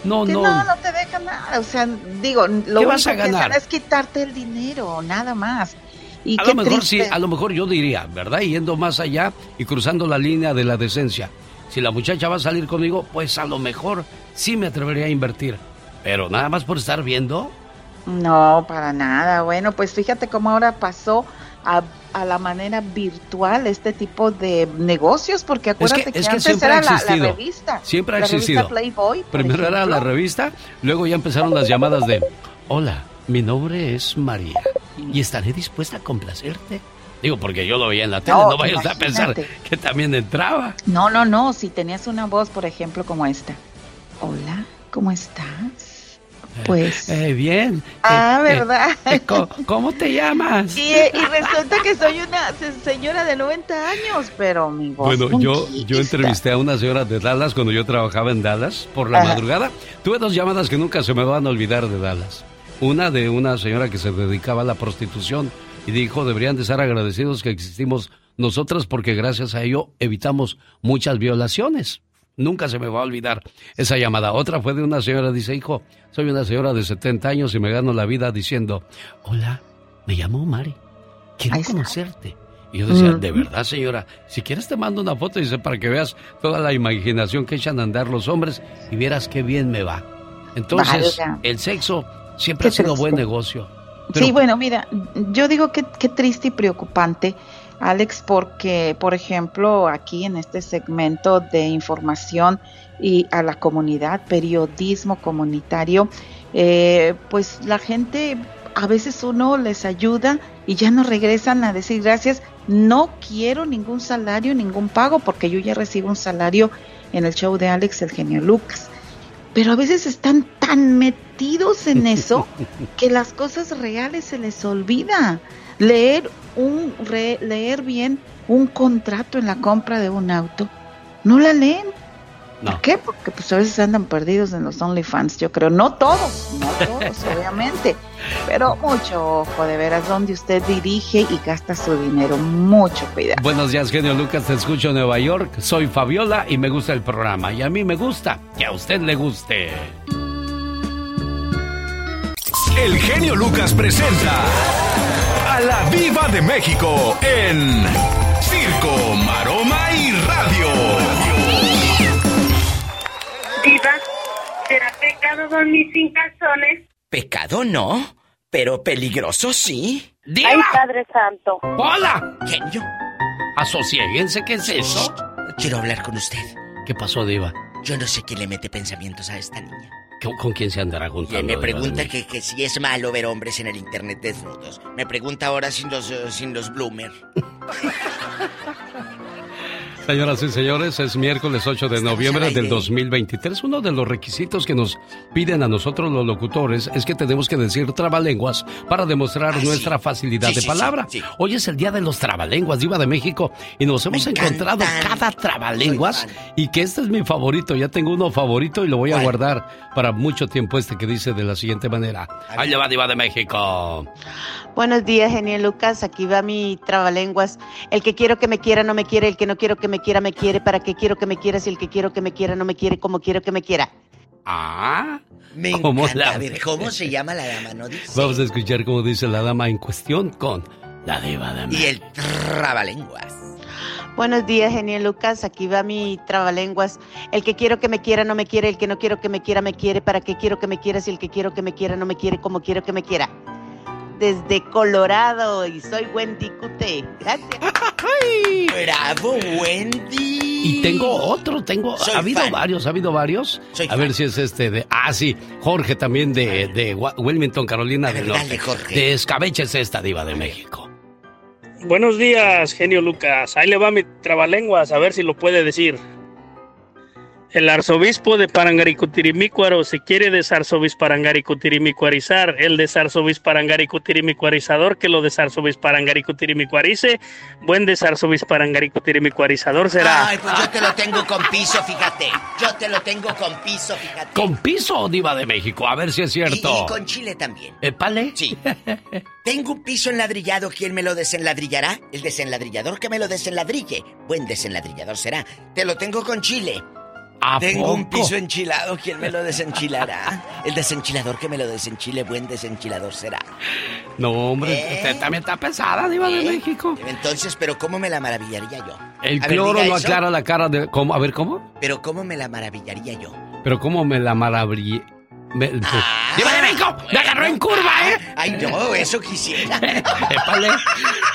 Speaker 2: no,
Speaker 42: que
Speaker 2: no.
Speaker 42: no, no te deja nada. O sea, digo, lo
Speaker 2: ¿Qué
Speaker 42: único
Speaker 2: vas a
Speaker 42: que
Speaker 2: ganar?
Speaker 42: es quitarte el dinero, nada más. Y
Speaker 2: a
Speaker 42: qué
Speaker 2: lo mejor sí,
Speaker 42: triste.
Speaker 2: a lo mejor yo diría, ¿verdad? Yendo más allá y cruzando la línea de la decencia. Si la muchacha va a salir conmigo, pues a lo mejor sí me atrevería a invertir. Pero nada más por estar viendo.
Speaker 42: No, para nada. Bueno, pues fíjate cómo ahora pasó a, a la manera virtual este tipo de negocios, porque acuérdate
Speaker 2: que-
Speaker 42: que,
Speaker 2: es que
Speaker 42: antes
Speaker 2: siempre
Speaker 42: era
Speaker 2: ha
Speaker 42: la- revista.
Speaker 2: Siempre ha
Speaker 42: la
Speaker 2: existido.
Speaker 42: Revista Playboy.
Speaker 2: Primero era la revista, luego ya empezaron las llamadas de, hola, mi nombre es María y estaré dispuesta a complacerte. Digo, porque yo lo veía en la tele, no,
Speaker 42: No,
Speaker 2: vayas a pensar que también entraba.
Speaker 42: No, no, no. Si tenías una voz, por ejemplo, como esta. Hola, ¿cómo estás? Pues.
Speaker 2: Eh, bien.
Speaker 42: Ah,
Speaker 2: Eh, eh,
Speaker 42: ¿verdad?
Speaker 2: eh, ¿cómo, cómo te llamas?
Speaker 42: Y, y resulta que soy una se- señora de 90 años, pero mi voz.
Speaker 2: Bueno, yo, yo entrevisté a una señora de Dallas cuando yo trabajaba en Dallas por la
Speaker 42: Ajá.
Speaker 2: madrugada. Tuve dos llamadas que nunca se me van a olvidar de Dallas. Una de una señora que se dedicaba a la prostitución y dijo, deberían de estar agradecidos que existimos nosotras porque gracias a ello evitamos muchas violaciones. Nunca se me va a olvidar esa llamada. Otra fue de una señora, dice, hijo, soy una señora de 70 años y me gano la vida diciendo, hola, me llamo Mari, quiero conocerte. Y yo decía, de verdad, señora, si quieres te mando una foto, dice, para que veas toda la imaginación que echan a andar los hombres y vieras qué bien me va. Entonces, el sexo siempre ha sido
Speaker 42: triste.
Speaker 2: buen negocio.
Speaker 42: Sí, bueno, mira, yo digo que qué triste y preocupante, Alex, porque, por ejemplo, aquí en este segmento de información y a la comunidad, periodismo comunitario, eh, pues la gente, a veces uno les ayuda y ya no regresan a decir gracias, no quiero ningún salario, ningún pago, porque yo ya recibo un salario en el show de Alex, el genio Lucas. Pero a veces están tan metidos en eso que las cosas reales se les olvida. Leer un re- leer bien un contrato en la compra de un auto, no la leen. ¿Por qué? Porque pues a veces andan perdidos en los OnlyFans, yo creo. No todos, no todos, obviamente. Pero mucho ojo, de veras, donde usted dirige y gasta su dinero. Mucho cuidado.
Speaker 2: Buenos días, genio Lucas, te escucho en Nueva York. Soy Fabiola y me gusta el programa. Y a mí me gusta, que a usted le guste.
Speaker 8: El genio Lucas presenta a la Viva de México en Circo, Maroma y Radio.
Speaker 37: Diva, ¿será pecado dormir sin calzones?
Speaker 43: Pecado no, pero peligroso sí.
Speaker 37: Ay, Padre Santo.
Speaker 2: ¡Hola!
Speaker 43: Genio.
Speaker 2: Asociéguense, ¿qué es eso?
Speaker 43: Quiero hablar con usted.
Speaker 2: ¿Qué pasó, Diva?
Speaker 43: Yo no sé quién le mete pensamientos a esta niña.
Speaker 2: ¿Con, con quién se andará juntando?
Speaker 43: me pregunta que, que si es malo ver hombres en el internet desnudos. Me pregunta ahora sin los, sin los bloomer.
Speaker 2: Señoras y señores, es miércoles 8 de noviembre del
Speaker 43: aire.
Speaker 2: 2023. Uno de los requisitos que nos piden a nosotros los locutores es que tenemos que decir trabalenguas para demostrar nuestra facilidad
Speaker 43: Sí,
Speaker 2: de
Speaker 43: sí,
Speaker 2: palabra. Hoy es el día de los trabalenguas, Diva de México, y nos hemos encontrado cada trabalenguas y que este es mi favorito. Ya tengo uno favorito y lo voy a guardar para mucho tiempo este que dice de la siguiente manera. Ahí va Diva de México.
Speaker 10: Buenos días, genio Lucas. Aquí va mi trabalenguas. El que quiero que me quiera no me quiere, el que no quiero que me quiera me quiere. ¿Para qué quiero que me quiera si el que quiero que me quiera no me quiere como quiero que me quiera?
Speaker 2: Ah,
Speaker 43: Me
Speaker 2: ¿Cómo
Speaker 43: encanta.
Speaker 2: la-
Speaker 43: A ver, ¿cómo se llama la dama? ¿No dice?
Speaker 2: Vamos a escuchar cómo dice la dama en cuestión con la Diva de México.
Speaker 43: Y el trabalenguas.
Speaker 10: Buenos días, genio Lucas. Aquí va mi trabalenguas. El que quiero que me quiera no me quiere, el que no quiero que me quiera me quiere. ¿Para qué quiero que me quiera si el que quiero que me quiera no me quiere como quiero que me quiera? Desde Colorado y soy Wendy Cute. Gracias.
Speaker 44: ¡Bravo, Wendy!
Speaker 2: Y tengo otro, tengo. ha habido varios, ha habido varios. a ver si es este de. Ah, sí, Jorge también de, de Wilmington, Carolina del Norte. De Escabeche es esta diva de México.
Speaker 40: Buenos días, genio Lucas. Ahí le va mi trabalenguas, a ver si lo puede decir. El arzobispo de Parangaricutirimícuaro se quiere desarzobispararangaricutirimícuarizar. El desarzobispararangaricutirimícuarizador que lo desarzobispararangaricutirimícuarice. Buen desarzobispararangaricutirimícuarizador será.
Speaker 44: Ay, pues yo te lo tengo con piso, fíjate. Yo te lo tengo con piso, fíjate.
Speaker 2: ¿Con piso, diva de México? A ver si es cierto.
Speaker 44: Y, con chile también.
Speaker 2: ¿El pale?
Speaker 44: Sí. tengo un piso enladrillado. ¿Quién me lo desenladrillará? El desenladrillador que me lo desenladrille. Buen desenladrillador será. Te lo tengo con chile. Tengo un piso enchilado, ¿quién me lo desenchilará? El desenchilador que me lo desenchile, buen desenchilador será.
Speaker 2: No, hombre, ¿Eh? usted también está pesada, Diva de ¿Eh? México.
Speaker 44: Entonces, ¿pero cómo me la maravillaría yo?
Speaker 2: El cloro no aclara la cara de. ¿cómo? A ver, ¿cómo?
Speaker 44: Pero ¿cómo me la maravillaría yo?
Speaker 2: Pero ¿cómo me la maravillaría? Me,
Speaker 44: ah,
Speaker 2: ¡Diva de México! ¡Me agarró en curva, eh!
Speaker 44: ¡Ay, no! Eso quisiera.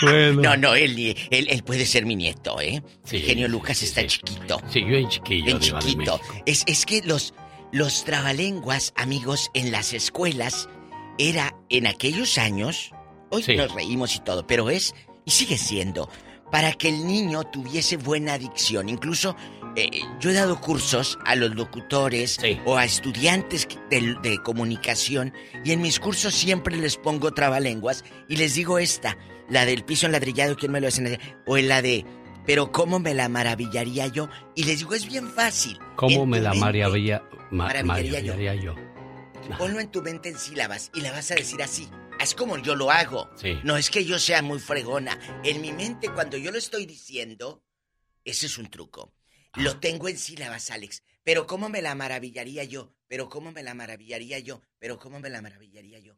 Speaker 2: bueno.
Speaker 44: No, no, él, él, puede ser mi nieto, ¿eh? Sí, Genio Lucas está chiquito.
Speaker 2: Sí, yo en chiquillo.
Speaker 44: En chiquito. Es, es que los, los trabalenguas, amigos, en las escuelas, era en aquellos años, hoy nos reímos y todo, pero es, y sigue siendo, para que el niño tuviese buena adicción. Incluso eh, yo he dado cursos a los locutores o a estudiantes de, comunicación y en mis cursos siempre les pongo trabalenguas y les digo esta, la del piso enladrillado, ¿quién me lo hace? O la de, pero ¿cómo me la maravillaría yo? Y les digo, es bien fácil.
Speaker 2: ¿Cómo me la maravilla, maravillaría, yo?
Speaker 44: Ponlo en tu mente en sílabas y la vas a decir así. Es como yo lo hago. No es que yo sea muy fregona. En mi mente, cuando yo lo estoy diciendo, ese es un truco. Lo tengo en sílabas, Alex. Pero cómo me la maravillaría yo. Pero cómo me la maravillaría yo. Pero cómo me la maravillaría yo.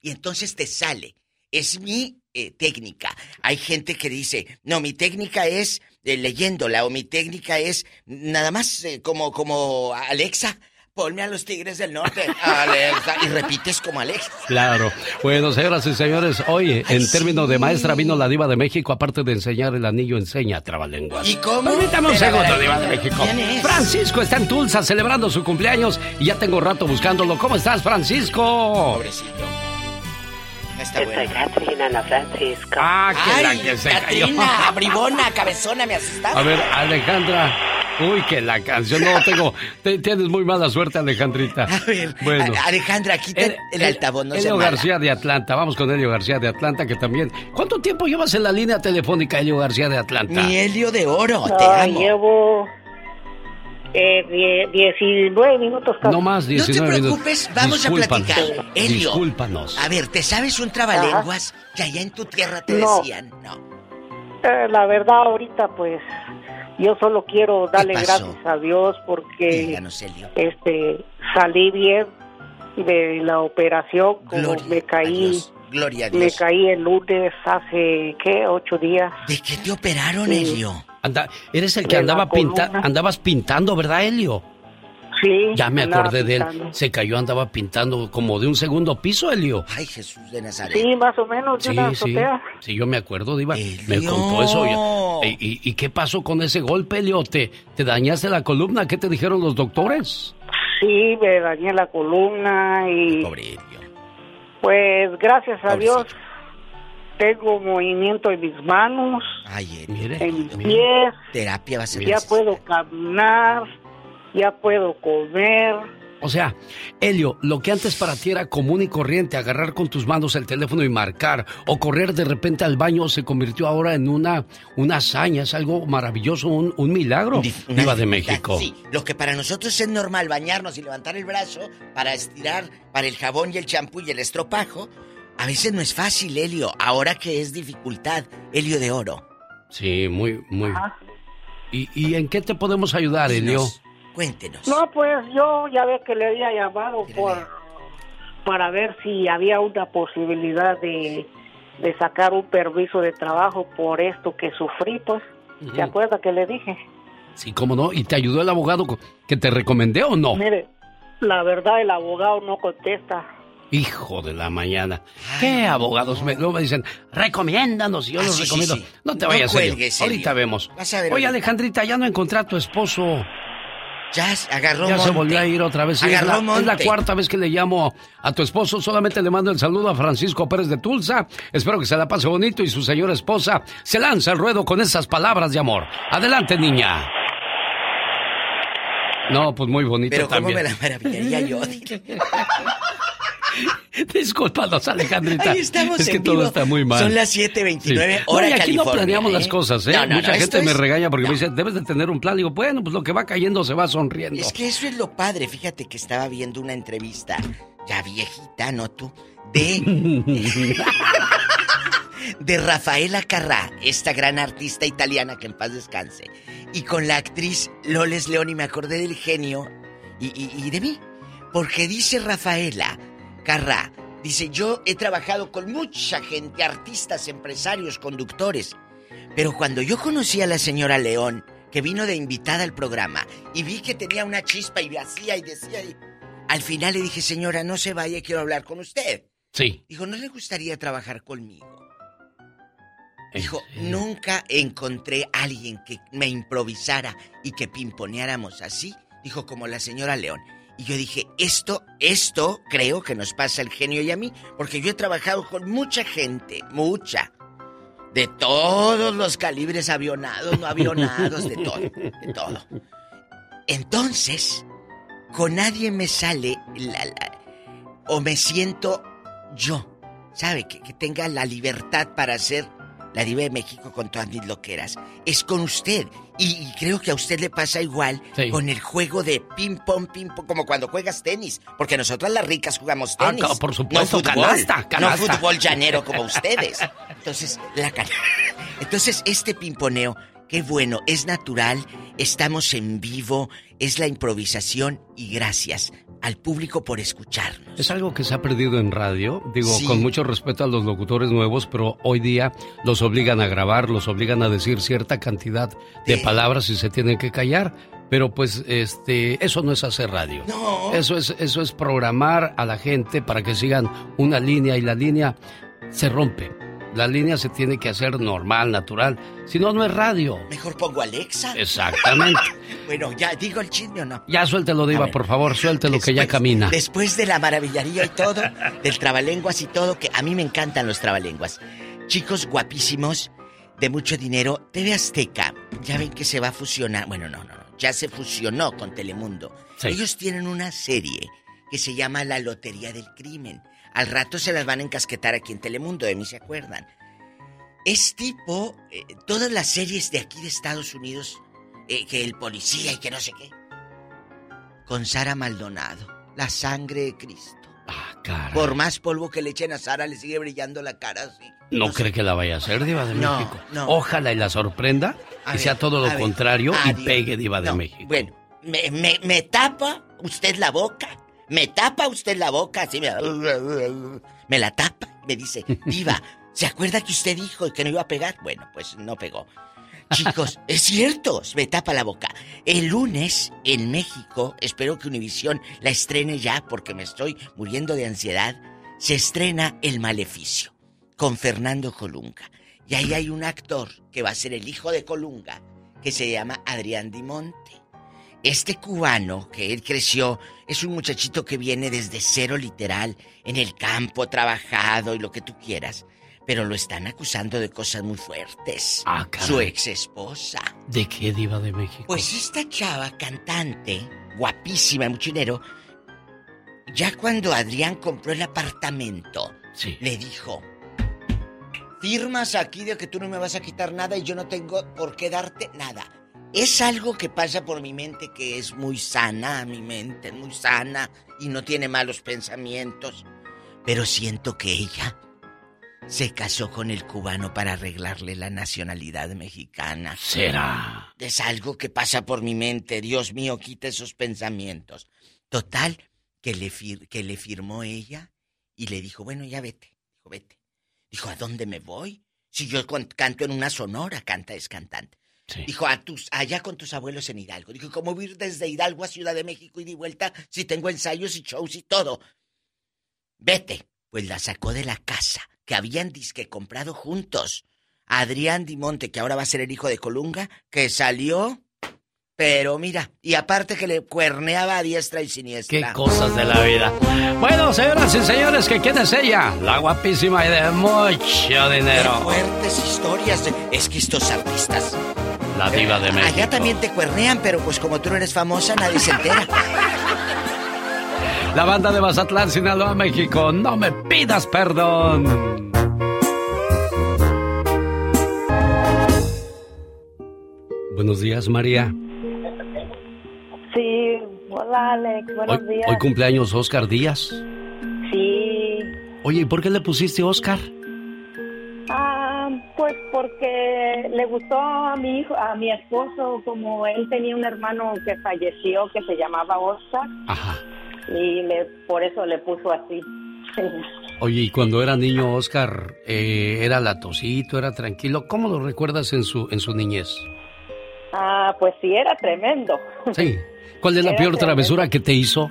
Speaker 44: Y entonces te sale. Es mi eh, técnica. Hay gente que dice, no, mi técnica es eh, leyéndola o mi técnica es nada más eh, como, como Alexa. Ponme a los Tigres del Norte, Alexa, y repites como Alexa.
Speaker 2: Claro. Bueno, señoras y señores, hoy en términos de maestra vino la diva de México, aparte de enseñar el anillo, enseña trabalenguas.
Speaker 44: ¿Y cómo?
Speaker 2: Permítame un segundo, diva de México. Francisco está en Tulsa celebrando su cumpleaños y ya tengo rato buscándolo. ¿Cómo estás, Francisco?
Speaker 44: Pobrecito.
Speaker 45: Está Soy Catrina, no Francisco.
Speaker 2: Ah, que
Speaker 44: Ay,
Speaker 2: la que se
Speaker 44: Catrina, bribona, cabezona, me asustaba.
Speaker 2: A ver, Alejandra. Uy, que la canción no tengo. tienes muy mala suerte, Alejandrita.
Speaker 44: A ver, bueno. Alejandra, quita el, el, altavoz, no
Speaker 2: Elio García de Atlanta. Vamos con Elio García de Atlanta, que también. ¿Cuánto tiempo llevas en la línea telefónica, Elio García de Atlanta?
Speaker 44: Mi Helio de oro, te amo.
Speaker 45: Llevo eh, 19 minutos
Speaker 2: No más, 19
Speaker 44: No te
Speaker 2: preocupes,
Speaker 44: vamos a platicar. Elio,
Speaker 2: discúlpanos.
Speaker 44: A ver, ¿te sabes un trabalenguas que allá en tu tierra te decían? No.
Speaker 45: Eh, la verdad, ahorita, pues, yo solo quiero darle gracias a Dios porque este salí bien de la operación, como me caí.
Speaker 44: Gloria a Dios.
Speaker 45: Me caí el lunes hace, ¿qué? Ocho días.
Speaker 44: ¿De qué te operaron, Elio?
Speaker 2: Anda, eres el que andaba pinta, andabas pintando, ¿verdad, Helio?
Speaker 45: Sí.
Speaker 2: Ya me acordé de él. Se cayó, andaba pintando como de un segundo piso, Helio.
Speaker 44: Ay, Jesús de Nazaret.
Speaker 45: Sí, más o menos, de sí, una
Speaker 2: sí. sí, yo me acuerdo, Diva. Me contó eso. ¿Y, y, qué pasó con ese golpe, Helio? ¿Te, ¿Te dañaste la columna? ¿Qué te dijeron los doctores?
Speaker 45: Sí, me dañé la columna y...
Speaker 44: Pobre
Speaker 45: Pues gracias a Dios tengo movimiento en mis manos, en mis pies.
Speaker 44: Terapia va a ser
Speaker 45: Ya puedo caminar, ya puedo comer.
Speaker 2: O sea, Helio, lo que antes para ti era común y corriente, agarrar con tus manos el teléfono y marcar, o correr de repente al baño, se convirtió ahora en una, una hazaña, es algo maravilloso, un, un milagro. Viva de México.
Speaker 44: Sí, lo que para nosotros es normal, bañarnos y levantar el brazo para estirar para el jabón y el champú y el estropajo, a veces no es fácil, Helio. Ahora que es dificultad, Helio de oro.
Speaker 2: Sí, muy, muy. ¿Y, ¿Y en qué te podemos ayudar, Helio?
Speaker 44: Cuéntenos.
Speaker 45: No, pues yo ya ve que le había llamado por para ver si había una posibilidad de, de sacar un permiso de trabajo por esto que sufrí, pues. ¿Se acuerda que le dije?
Speaker 2: Sí, cómo no. ¿Y te ayudó el abogado que te recomendé o no?
Speaker 45: Mire, la verdad el abogado no contesta.
Speaker 2: Hijo de la mañana. ¿Qué abogados me, luego me dicen, recomiéndanos? Y yo
Speaker 44: Ah,
Speaker 2: los
Speaker 44: sí,
Speaker 2: recomiendo.
Speaker 44: sí.
Speaker 2: No te
Speaker 44: No
Speaker 2: vayas,
Speaker 44: cuelgues, Helio.
Speaker 2: Ahorita vemos.
Speaker 44: Vas a ver,
Speaker 2: Oye,
Speaker 44: ahorita.
Speaker 2: Alejandrita, ya no encontré a tu esposo.
Speaker 44: Ya agarró
Speaker 2: Ya se volvió a ir otra vez. Sí, es,
Speaker 44: Agarró
Speaker 2: la, es la cuarta vez que le llamo a tu esposo. Solamente le mando el saludo a Francisco Pérez de Tulsa. Espero que se la pase bonito y su señora esposa se lanza al ruedo con esas palabras de amor. Adelante, niña. No, pues muy bonito
Speaker 44: Pero cómo
Speaker 2: también.
Speaker 44: me la maravillaría yo.
Speaker 2: Discúlpanos, Alejandrita.
Speaker 44: Ahí estamos
Speaker 2: es que
Speaker 44: en
Speaker 2: todo
Speaker 44: vivo.
Speaker 2: está muy mal.
Speaker 44: Son las 7:29 hora
Speaker 2: No, y aquí
Speaker 44: California,
Speaker 2: no planeamos
Speaker 44: ¿eh?
Speaker 2: las cosas, ¿eh?
Speaker 44: No, no,
Speaker 2: Mucha gente me regaña porque me dice, debes de tener un plan. Digo, bueno, pues lo que va cayendo se va sonriendo.
Speaker 44: Es que eso es lo padre. Fíjate que estaba viendo una entrevista, ya viejita, ¿no tú? De. de Rafaela Carrà, esta gran artista italiana que en paz descanse. Y con la actriz Loles León, y me acordé del genio y, y- y de mí. Porque dice Rafaela Carrà, dice: Yo he trabajado con mucha gente, artistas, empresarios, conductores. Pero cuando yo conocí a la señora León, que vino de invitada al programa, y vi que tenía una chispa y hacía y decía, y... al final le dije, señora, no se vaya, quiero hablar con usted.
Speaker 2: Sí.
Speaker 44: Dijo, ¿no le gustaría trabajar conmigo? Dijo, nunca encontré a alguien que me improvisara y que pimponeáramos así. Dijo, como la señora León. Y yo dije, esto, esto creo que nos pasa al genio y a mí, porque yo he trabajado con mucha gente, mucha. De todos los calibres avionados, no avionados, de todo, de todo. Entonces, con nadie me sale la- la- o me siento yo, ¿sabe? Que, que tenga la libertad para ser la diva de México con todas mis loqueras. Es con usted. Y, y creo que a usted le pasa igual
Speaker 2: Sí.
Speaker 44: con el juego de ping-pong, ping-pong, como cuando juegas tenis. Porque nosotras las ricas jugamos
Speaker 2: Ah,
Speaker 44: tenis.
Speaker 2: por supuesto,
Speaker 44: no fútbol,
Speaker 2: canasta, canasta.
Speaker 44: No fútbol llanero como ustedes. Entonces, la can- Entonces, este pimponeo, qué bueno, es natural, estamos en vivo, es la improvisación y gracias al público por escucharnos.
Speaker 2: Es algo que se ha perdido en radio, digo,
Speaker 44: Sí.
Speaker 2: con mucho respeto a los locutores nuevos, pero hoy día los obligan a grabar, los obligan a decir cierta cantidad de palabras y se tienen que callar. Pero pues este, eso no es hacer radio.
Speaker 44: No.
Speaker 2: Eso es, eso es programar a la gente para que sigan una línea y la línea se rompe. La línea se tiene que hacer normal, natural. Si no, no es radio.
Speaker 44: Mejor pongo Alexa.
Speaker 2: Exactamente.
Speaker 44: Bueno, ya digo el chisme o no.
Speaker 2: Ya suéltelo, Diva, por favor, suéltelo que ya camina.
Speaker 44: Después de la maravillaría y todo, del trabalenguas y todo, que a mí me encantan los trabalenguas. Chicos guapísimos, de mucho dinero, TV Azteca, ya ven que se va a fusionar. Bueno, no, no, no, ya se fusionó con Telemundo.
Speaker 2: Sí.
Speaker 44: Ellos tienen una serie que se llama La Lotería del Crimen. Al rato se las van a encasquetar aquí en Telemundo, de mí se acuerdan. Es tipo eh, todas las series de aquí de Estados Unidos, eh, que el policía y que no sé qué. Con Sara Maldonado, la sangre de Cristo.
Speaker 2: caray.
Speaker 44: Por más polvo que le echen a Sara, le sigue brillando la cara así.
Speaker 2: No cree que la vaya a hacer, Diva de
Speaker 44: No,
Speaker 2: México.
Speaker 44: no.
Speaker 2: Ojalá y la sorprenda
Speaker 44: A
Speaker 2: y
Speaker 44: ver,
Speaker 2: sea todo lo
Speaker 44: ver.
Speaker 2: contrario y
Speaker 44: Adiós.
Speaker 2: pegue Diva de
Speaker 44: No,
Speaker 2: México.
Speaker 44: Bueno, me, me- me tapa usted la boca. Me tapa usted la boca, así me, me la tapa. Me dice, Diva, ¿se acuerda que usted dijo que no iba a pegar? Bueno, pues no pegó. Chicos, es cierto, me tapa la boca. El lunes en México, espero que Univisión la estrene ya porque me estoy muriendo de ansiedad. Se estrena El Maleficio con Fernando Colunga. Y ahí hay un actor que va a ser el hijo de Colunga, que se llama Adrián Dimonte. Este cubano que él creció es un muchachito que viene desde cero literal, en el campo, trabajado y lo que tú quieras. Pero lo están acusando de cosas muy fuertes.
Speaker 2: Ah,
Speaker 44: Su ex esposa.
Speaker 2: ¿De qué diva de México?
Speaker 44: Pues esta chava cantante, guapísima, mucho dinero, ya cuando Adrián compró el apartamento, le dijo, firmas aquí de que tú no me vas a quitar nada y yo no tengo por qué darte nada. Es algo que pasa por mi mente que es muy sana, mi mente muy sana y no tiene malos pensamientos. Pero siento que ella se casó con el cubano para arreglarle la nacionalidad mexicana.
Speaker 2: ¿Será?
Speaker 44: Es algo que pasa por mi mente. Dios mío, quita esos pensamientos. Total, que le, que le firmó ella y le dijo, bueno, ya vete. Dijo, vete. Dijo, ¿a dónde me voy? Si yo canto en una sonora, canta es cantante. Dijo, a tus, allá con tus abuelos en Hidalgo. Dijo, ¿cómo ir desde Hidalgo a Ciudad de México y de vuelta si tengo ensayos y shows y todo? Vete. Pues la sacó de la casa que habían disque comprado juntos. Adrián Dimonte, que ahora va a ser el hijo de Colunga, que salió. Pero mira, y aparte que le cuerneaba a diestra y siniestra.
Speaker 2: Qué cosas de la vida. Bueno, señoras y señores, ¿que quién es ella? La guapísima y de mucho dinero.
Speaker 44: Qué fuertes historias. Es que estos artistas.
Speaker 2: La diva de México.
Speaker 44: Allá también te cuernean, pero pues como tú no eres famosa, nadie se entera.
Speaker 2: La banda de Mazatlán, Sinaloa, México. No me pidas perdón. Buenos días, María.
Speaker 46: Sí, hola Alex, buenos días.
Speaker 2: Hoy cumpleaños Oscar Díaz.
Speaker 46: Sí.
Speaker 2: Oye, ¿y por qué le pusiste Oscar?
Speaker 46: Pues porque le gustó a mi hijo, a mi esposo, como él tenía un hermano que falleció que se llamaba Oscar.
Speaker 2: Ajá
Speaker 46: y le, por eso le puso así.
Speaker 2: Oye, y cuando era niño Oscar, eh, ¿era latosito, era tranquilo? ¿Cómo lo recuerdas en su, en su niñez?
Speaker 46: Ah, pues sí, era tremendo.
Speaker 2: Sí. ¿Cuál es la peor travesura que te hizo?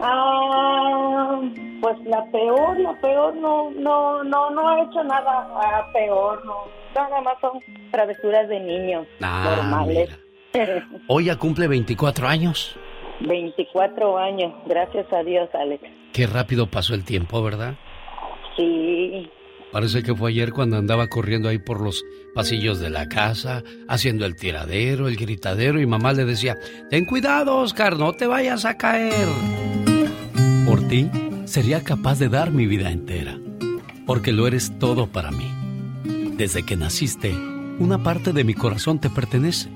Speaker 46: Ah, pues la peor, la peor, no, no, no, no ha hecho nada ah, peor, no. Nada más son travesuras de niños ah, normales.
Speaker 2: Hoy ya cumple 24 años.
Speaker 46: 24 años, gracias a Dios, Alex.
Speaker 2: Qué rápido pasó el tiempo, ¿verdad?
Speaker 46: Sí.
Speaker 2: Parece que fue ayer cuando andaba corriendo ahí por los pasillos de la casa, haciendo el tiradero, el gritadero, y mamá le decía, ten cuidado, Oscar, no te vayas a caer. Ti, sería capaz de dar mi vida entera, porque lo eres todo para mí. Desde que naciste, una parte de mi corazón te pertenece,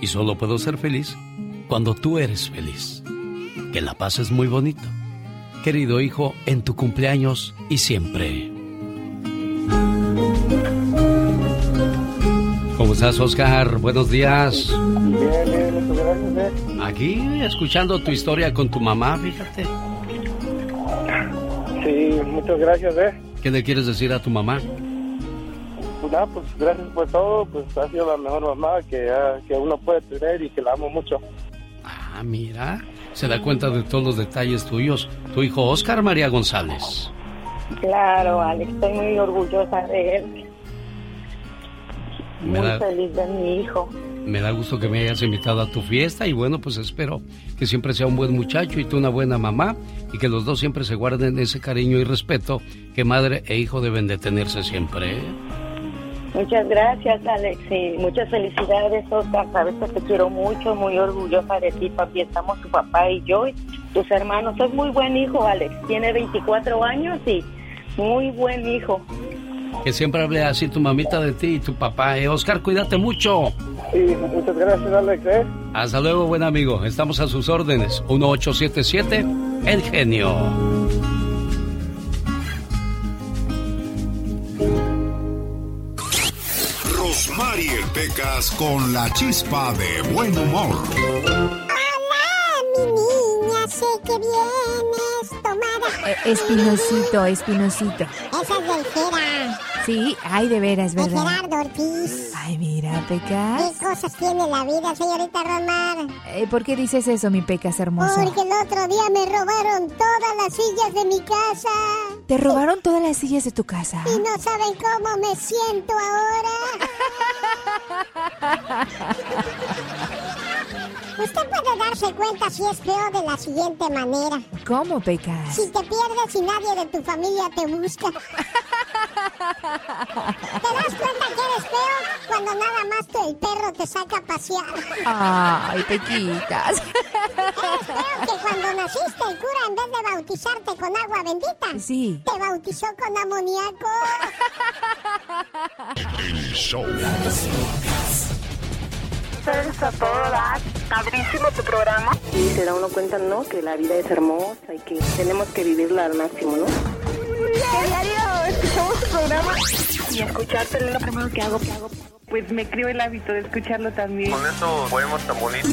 Speaker 2: y solo puedo ser feliz cuando tú eres feliz. Que la paz es muy bonito. Querido hijo, en tu cumpleaños y siempre. ¿Cómo estás, Oscar? Buenos días.
Speaker 47: Bien, bien, muchas gracias. Eh.
Speaker 2: Aquí, escuchando tu historia con tu mamá, fíjate.
Speaker 47: Sí, muchas gracias, ¿eh?
Speaker 2: ¿Qué le quieres decir a tu mamá?
Speaker 47: Pues nada, pues gracias por todo, pues ha sido la mejor mamá que, que uno puede tener y que la amo mucho.
Speaker 2: Ah, mira, se da cuenta de todos los detalles tuyos. Tu hijo Oscar María González.
Speaker 46: Claro, Alex, estoy muy orgullosa de él. Muy feliz de mi hijo.
Speaker 2: Me da gusto que me hayas invitado a tu fiesta y bueno, pues espero que siempre sea un buen muchacho y tú una buena mamá y que los dos siempre se guarden ese cariño y respeto que madre e hijo deben de tenerse siempre. ¿eh?
Speaker 46: Muchas gracias, Alex, y muchas felicidades, Oscar. Sabes que te quiero mucho, muy orgullosa de ti, papi. Estamos tu papá y yo, y tus hermanos. Es muy buen hijo, Alex. Tiene 24 años y muy buen hijo.
Speaker 2: Que siempre hable así tu mamita de ti y tu papá. Eh, Oscar, cuídate mucho.
Speaker 47: Sí, muchas gracias, Alex. ¿eh?
Speaker 2: Hasta luego, buen amigo. Estamos a sus órdenes. 1877, El Genio.
Speaker 48: Mariel Pecas con la chispa de buen humor.
Speaker 49: Hola, mi niña, sé que vienes tomada.
Speaker 50: Eh, espinosito, espinosito.
Speaker 49: Esa es del Jera.
Speaker 50: Sí, ay, de veras, ¿verdad?
Speaker 49: De Gerardo Ortiz.
Speaker 50: Ay, mira, Pecas.
Speaker 49: ¿Qué cosas tiene la vida, señorita Romar?
Speaker 50: Eh, ¿Por qué dices eso, mi Pecas hermosa?
Speaker 49: Porque el otro día me robaron todas las sillas de mi casa.
Speaker 50: ¿Te robaron todas las sillas de tu casa?
Speaker 49: Y no saben cómo me siento ahora. Usted puede darse cuenta si es feo de la siguiente manera.
Speaker 51: ¿Cómo, Pecas?
Speaker 49: Si te pierdes y nadie de tu familia te busca. ¿Te das cuenta que eres feo cuando nada más tu, el perro te saca a pasear?
Speaker 51: Ay, Pequitas.
Speaker 49: Eres feo que cuando naciste el cura en vez de bautizarte con agua bendita,
Speaker 51: sí.
Speaker 49: te bautizó con amoníaco.
Speaker 48: El show.
Speaker 52: Dar. Padrísimo tu programa.
Speaker 3: Y se da uno cuenta, ¿no? Que la vida es hermosa y que tenemos que vivirla al máximo, ¿no?
Speaker 52: Diario escuchamos tu programa y escucharte es lo primero que hago.
Speaker 3: Pues me creo el hábito de escucharlo también.
Speaker 25: Con eso podemos tan bonitos.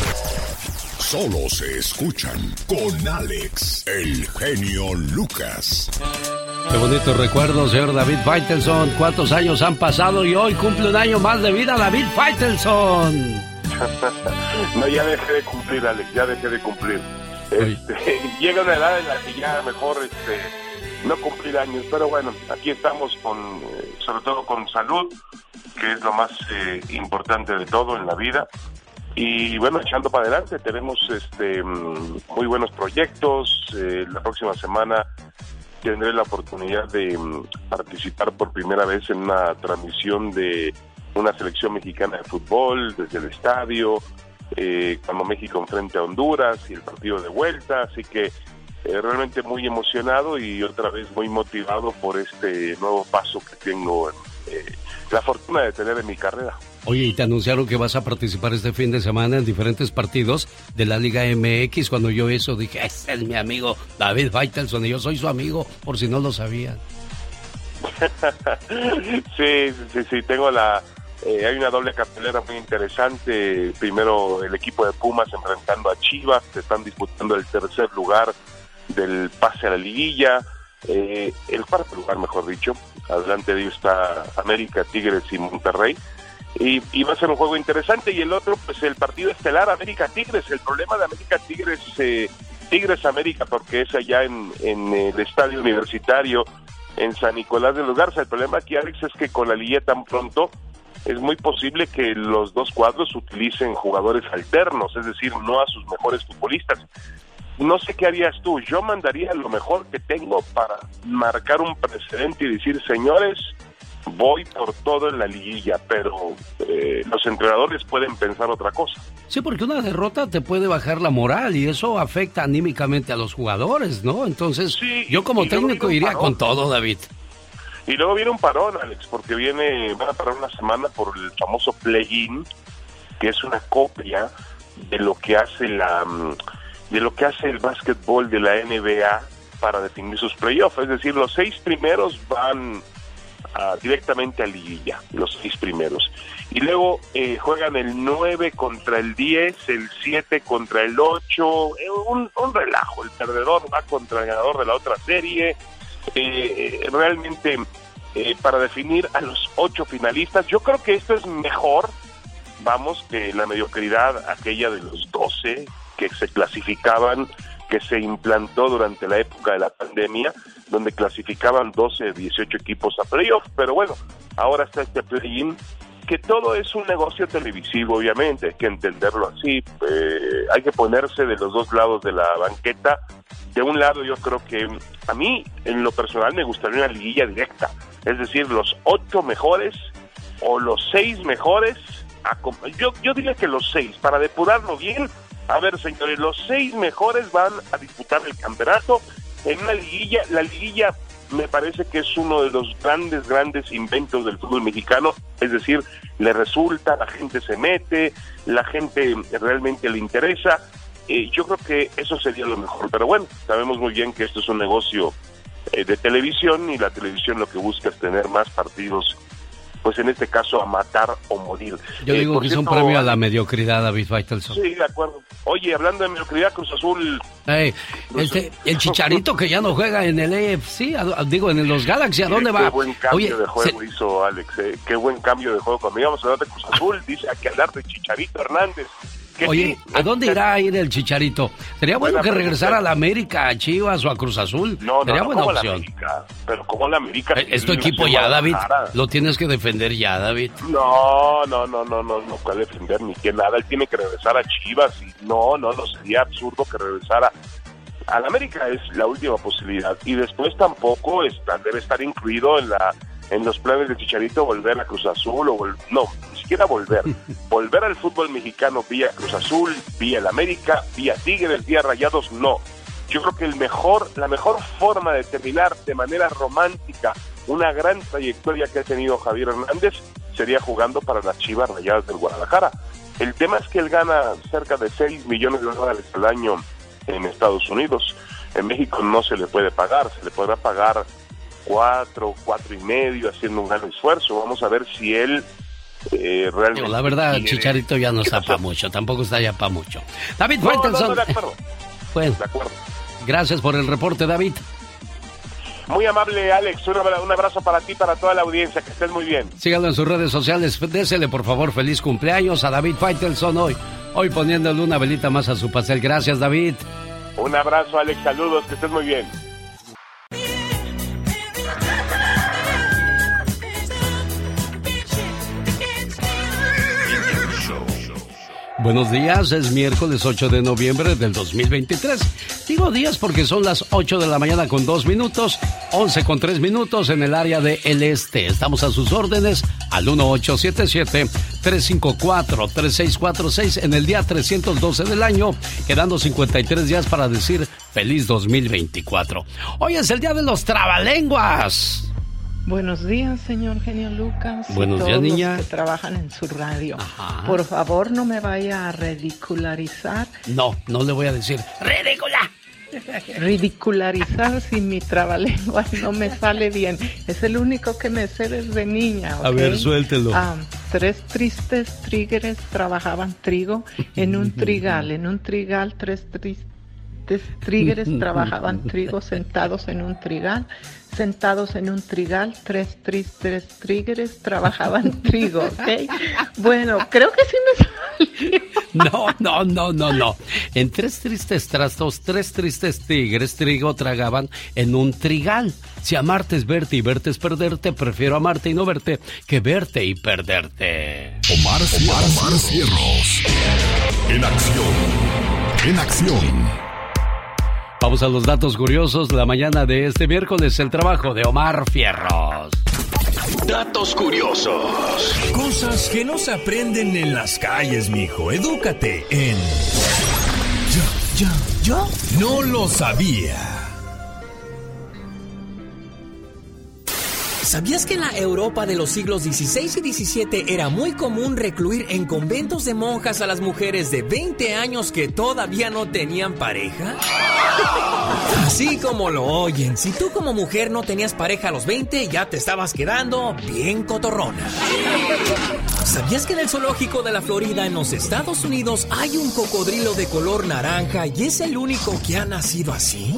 Speaker 48: Solo se escuchan con Alex, el genio Lucas.
Speaker 2: Qué bonito recuerdo, señor David Faitelson. ¿Cuántos años han pasado y hoy cumple un año más de vida David Faitelson?
Speaker 53: no, ya dejé de cumplir, Alex, ya dejé de cumplir. Este, llega una edad en la que ya mejor este, no cumplir años, pero bueno, aquí estamos con, eh, sobre todo con salud, que es lo más eh, importante de todo en la vida. Y bueno, echando para adelante, tenemos este mm, muy buenos proyectos. Eh, la próxima semana tendré la oportunidad de mm, participar por primera vez en una transmisión de una selección mexicana de fútbol desde el estadio, eh, cuando México enfrente a Honduras y el partido de vuelta. Así que eh, realmente muy emocionado y otra vez muy motivado por este nuevo paso que tengo, eh, la fortuna de tener en mi carrera.
Speaker 2: Oye, y te anunciaron que vas a participar este fin de semana en diferentes partidos de la Liga MX. Cuando yo eso dije, ese es mi amigo David Faitelson y yo soy su amigo, por si no lo sabían.
Speaker 53: sí, sí, sí, tengo la... Eh, hay una doble cartelera muy interesante. Primero el equipo de Pumas enfrentando a Chivas, se están disputando el tercer lugar del pase a la liguilla, eh, el cuarto lugar, mejor dicho. Adelante de ellos está América, Tigres y Monterrey. Y, y, va a ser un juego interesante. Y el otro, pues el partido estelar América Tigres. El problema de América Tigres, eh, Tigres América, porque es allá en, el estadio universitario en San Nicolás de los Garza. El problema aquí, Alex, es que con la liga tan pronto es muy posible que los dos cuadros utilicen jugadores alternos, es decir, no a sus mejores futbolistas. No sé qué harías tú. Yo mandaría lo mejor que tengo para marcar un precedente y decir, señores, voy por todo en la liguilla, pero eh, los entrenadores pueden pensar otra cosa.
Speaker 2: Sí, porque una derrota te puede bajar la moral y eso afecta anímicamente a los jugadores, ¿no? Entonces, yo como técnico iría con todo, David.
Speaker 53: Y luego viene un parón, Alex, porque viene, van a parar una semana por el famoso play-in, que es una copia de lo que hace la de lo que hace el básquetbol de la NBA para definir sus playoffs, es decir, los seis primeros van directamente a liguilla, los seis primeros. Y luego eh, juegan el 9 contra el 10, el 7 contra el 8, eh, un, un, relajo. El perdedor va contra el ganador de la otra serie. Eh, realmente, para definir a los ocho finalistas, yo creo que esto es mejor, vamos, que la mediocridad aquella de los 12 que se clasificaban que se implantó durante la época de la pandemia, donde clasificaban 12, 18 equipos a playoff, pero bueno, ahora está este play-in, que todo es un negocio televisivo, obviamente, hay que entenderlo así, eh, hay que ponerse de los dos lados de la banqueta. De un lado yo creo que a mí, en lo personal, me gustaría una liguilla directa, es decir, los ocho mejores o los seis mejores, yo, yo diría que los seis, para depurarlo bien, a ver, señores, los seis mejores van a disputar el campeonato en una liguilla. La liguilla me parece que es uno de los grandes, grandes inventos del fútbol mexicano. Es decir, le resulta, la gente se mete, la gente realmente le interesa. Eh, yo creo que eso sería lo mejor. Pero bueno, sabemos muy bien que esto es un negocio eh, de televisión y la televisión lo que busca es tener más partidos pues en este caso a matar o morir.
Speaker 2: Yo digo que es un premio a la mediocridad, David Faitelson.
Speaker 53: Sí, de acuerdo. Oye, hablando de mediocridad, Cruz Azul...
Speaker 2: este, el Chicharito que ya no juega en el AFC, digo, en los Galaxy, ¿a dónde va?
Speaker 53: Qué buen cambio de juego hizo Alex, eh, qué buen cambio de juego. Cuando íbamos a hablar de Cruz Azul, dice a que hablar de Chicharito Hernández.
Speaker 2: Oye, ¿a dónde irá a ir el Chicharito? Sería bueno que regresara a la América, a Chivas o a Cruz Azul.
Speaker 53: No, no,
Speaker 2: Sería
Speaker 53: no,
Speaker 2: buena
Speaker 53: como
Speaker 2: opción.
Speaker 53: La América, pero como la América.
Speaker 2: Eh, Es tu equipo ya, David. Lo tienes que defender ya, David.
Speaker 53: No, no, no, no, no, no puede defender ni que nada. Él tiene que regresar a Chivas y no, no, no sería absurdo que regresara. A la América es la última posibilidad y después tampoco está, debe estar incluido en la en los planes de Chicharito volver a Cruz Azul o no, ni siquiera volver. volver al fútbol mexicano vía Cruz Azul, vía el América, vía Tigres, vía Rayados, no. Yo creo que el mejor, la mejor forma de terminar de manera romántica una gran trayectoria que ha tenido Javier Hernández sería jugando para las Chivas Rayadas del Guadalajara. El tema es que él gana cerca de 6 millones de dólares al año en Estados Unidos. En México no se le puede pagar, se le podrá pagar cuatro, cuatro y medio, haciendo un gran esfuerzo. Vamos a ver si él eh, realmente.
Speaker 2: la verdad, Chicharito ya no está para mucho, tampoco está ya para mucho. David
Speaker 53: No,
Speaker 2: Faitelson.
Speaker 53: no, de acuerdo.
Speaker 2: Bueno,
Speaker 53: De acuerdo.
Speaker 2: gracias por el reporte, David.
Speaker 53: Muy amable, Alex. Un abrazo para ti, para toda la audiencia. Que estés muy bien.
Speaker 2: Síganlo en sus redes sociales. Désele, por favor, feliz cumpleaños a David Faitelson hoy. Hoy poniéndole una velita más a su pastel. Gracias, David.
Speaker 53: Un abrazo, Alex. Saludos. Que estés muy bien.
Speaker 2: Buenos días, es miércoles 8 de noviembre del 2023. Digo días porque son las 8 de la mañana con 2 minutos, 11 con 3 minutos en el área de El Este. Estamos a sus órdenes al 1877-354-3646 en el día 312 del año, quedando 53 días para decir feliz 2024. Hoy es el día de los trabalenguas.
Speaker 54: Buenos días, señor genio Lucas. y
Speaker 2: Buenos días,
Speaker 54: todos los
Speaker 2: niña.
Speaker 54: que trabajan en su radio. Por favor, no me vaya a ridicularizar.
Speaker 2: No, no le voy a decir ridícula.
Speaker 54: Ridicularizar si mi trabalengua no me sale bien. Es el único que me sé desde niña.
Speaker 2: A ver, suéltelo.
Speaker 54: Ah, tres tristes trígeres trabajaban trigo en un trigal. En un trigal, tres tristes trígeres trabajaban trigo sentados en un trigal. Sentados en un trigal, tres tristes trígeres trabajaban trigo, ¿ok? Bueno, creo que sí me salió.
Speaker 2: No, no, no, no, no. En tres tristes trastos, tres tristes tigres trigo tragaban en un trigal. Si amarte es verte y verte es perderte, prefiero amarte y no verte que verte y perderte.
Speaker 48: Omar, Omar, Omar Cierros. En acción. En acción.
Speaker 2: Vamos a los datos curiosos. La mañana de este miércoles, el trabajo de Omar Fierros.
Speaker 48: Datos curiosos.
Speaker 55: Cosas que no se aprenden en las calles, mijo. Edúcate en. Yo, yo, yo. No lo sabía.
Speaker 5: ¿Sabías que en la Europa de los siglos XVI y XVII era muy común recluir en conventos de monjas a las mujeres de 20 años que todavía no tenían pareja? Así como lo oyen, si tú como mujer no tenías pareja a los 20, ya te estabas quedando bien cotorrona. ¿Sabías que en el zoológico de la Florida en los Estados Unidos hay un cocodrilo de color naranja y es el único que ha nacido así?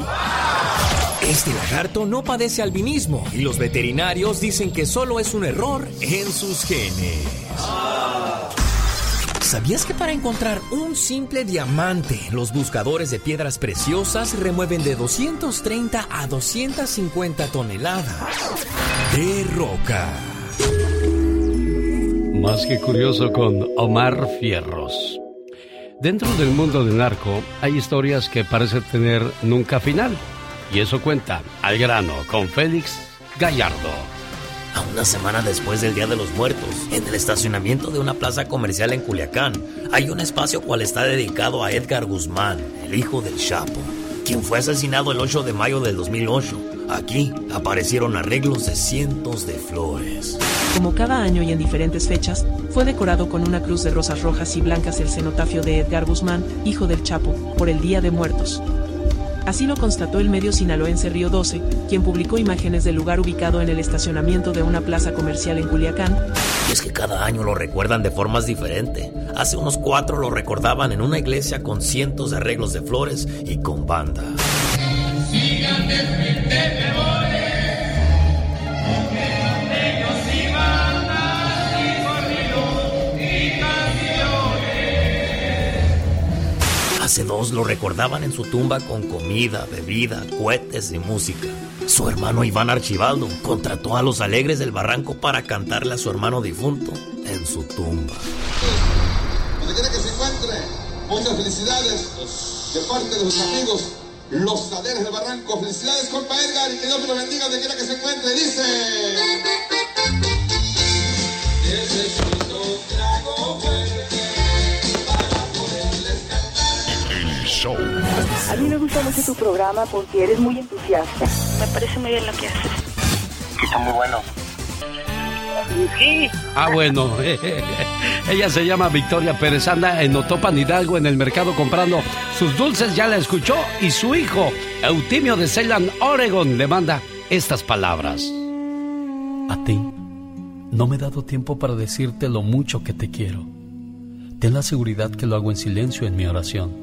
Speaker 5: Este lagarto no padece albinismo y los veterinarios dicen que solo es un error en sus genes. ¿Sabías que para encontrar un simple diamante, los buscadores de piedras preciosas remueven de 230 a 250 toneladas de roca?
Speaker 2: Más que curioso con Omar Fierros. Dentro del mundo del narco hay historias que parecen tener nunca final. Y eso cuenta al grano con Félix Gallardo.
Speaker 56: A una semana después del Día de los Muertos, en el estacionamiento de una plaza comercial en Culiacán, hay un espacio cual está dedicado a Edgar Guzmán, el hijo del Chapo, quien fue asesinado el 8 de mayo del 2008. Aquí aparecieron arreglos de cientos de flores.
Speaker 46: Como cada año y en diferentes fechas, fue decorado con una cruz de rosas rojas y blancas el cenotafio de Edgar Guzmán, hijo del Chapo, por el Día de Muertos. Así lo constató el medio sinaloense Río 12, quien publicó imágenes del lugar ubicado en el estacionamiento de una plaza comercial en Culiacán.
Speaker 5: Y es que cada año lo recuerdan de formas diferentes. Hace unos cuatro lo recordaban en una iglesia con cientos de arreglos de flores y con banda. Hace dos lo recordaban en su tumba con comida, bebida, cohetes y música. Su hermano Iván Archibaldo contrató a los alegres del barranco para cantarle a su hermano difunto en su tumba.
Speaker 57: Donde quiera que se encuentre, muchas felicidades de parte de sus amigos, los alegres del barranco. Felicidades, compa Edgar, y que Dios te lo bendiga donde quiera que se encuentre. Dice. Necesito trago
Speaker 3: A mí me gusta mucho tu programa porque eres muy entusiasta.
Speaker 58: Me parece muy bien lo que haces.
Speaker 59: Está muy bueno.
Speaker 58: Sí.
Speaker 2: Ah, bueno. Ella se llama Victoria Pérez. Anda en Otopan Hidalgo en el mercado comprando sus dulces. Ya la escuchó. Y su hijo, Eutimio de Ceylan, Oregon, le manda estas palabras. A ti, no me he dado tiempo para decirte lo mucho que te quiero. Ten la seguridad que lo hago en silencio en mi oración.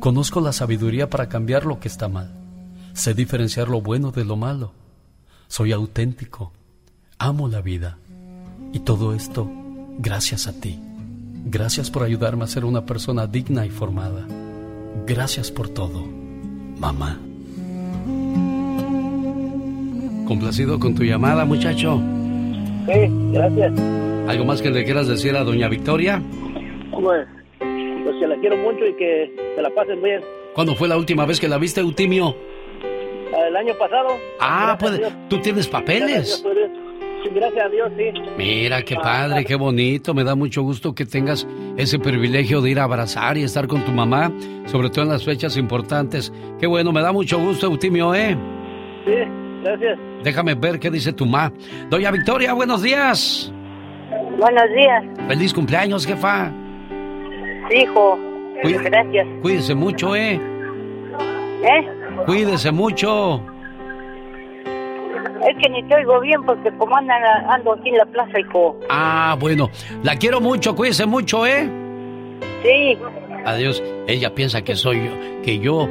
Speaker 2: Conozco la sabiduría para cambiar lo que está mal. Sé diferenciar lo bueno de lo malo. Soy auténtico. Amo la vida. Y todo esto gracias a ti. Gracias por ayudarme a ser una persona digna y formada. Gracias por todo, mamá. ¿Complacido con tu llamada, muchacho?
Speaker 60: Sí, gracias.
Speaker 2: ¿Algo más que le quieras decir a doña Victoria?
Speaker 60: Pues, pues que la quiero mucho y que se la pasen bien.
Speaker 2: ¿Cuándo fue la última vez que la viste, Eutimio?
Speaker 60: El año pasado.
Speaker 2: Ah, pues. ¿tú tienes papeles?
Speaker 60: Gracias a Dios. Sí, gracias a Dios, sí.
Speaker 2: Mira, qué padre, qué bonito. Me da mucho gusto que tengas ese privilegio de ir a abrazar y estar con tu mamá, sobre todo en las fechas importantes. Qué bueno, me da mucho gusto, Eutimio, ¿eh?
Speaker 60: Sí, gracias.
Speaker 2: Déjame ver qué dice tu ma. Doña Victoria, buenos días.
Speaker 16: Buenos días,
Speaker 2: Feliz cumpleaños, jefa.
Speaker 16: Hijo.
Speaker 2: Cuí-
Speaker 16: Gracias.
Speaker 2: Cuídese mucho, ¿eh?
Speaker 16: ¿Eh?
Speaker 2: Cuídese mucho.
Speaker 16: Es que ni te oigo bien porque como andan, ando aquí en la plaza, hijo.
Speaker 2: Ah, bueno. La quiero mucho, cuídese mucho, ¿eh?
Speaker 16: Sí.
Speaker 2: Adiós. Ella piensa que soy yo, que yo,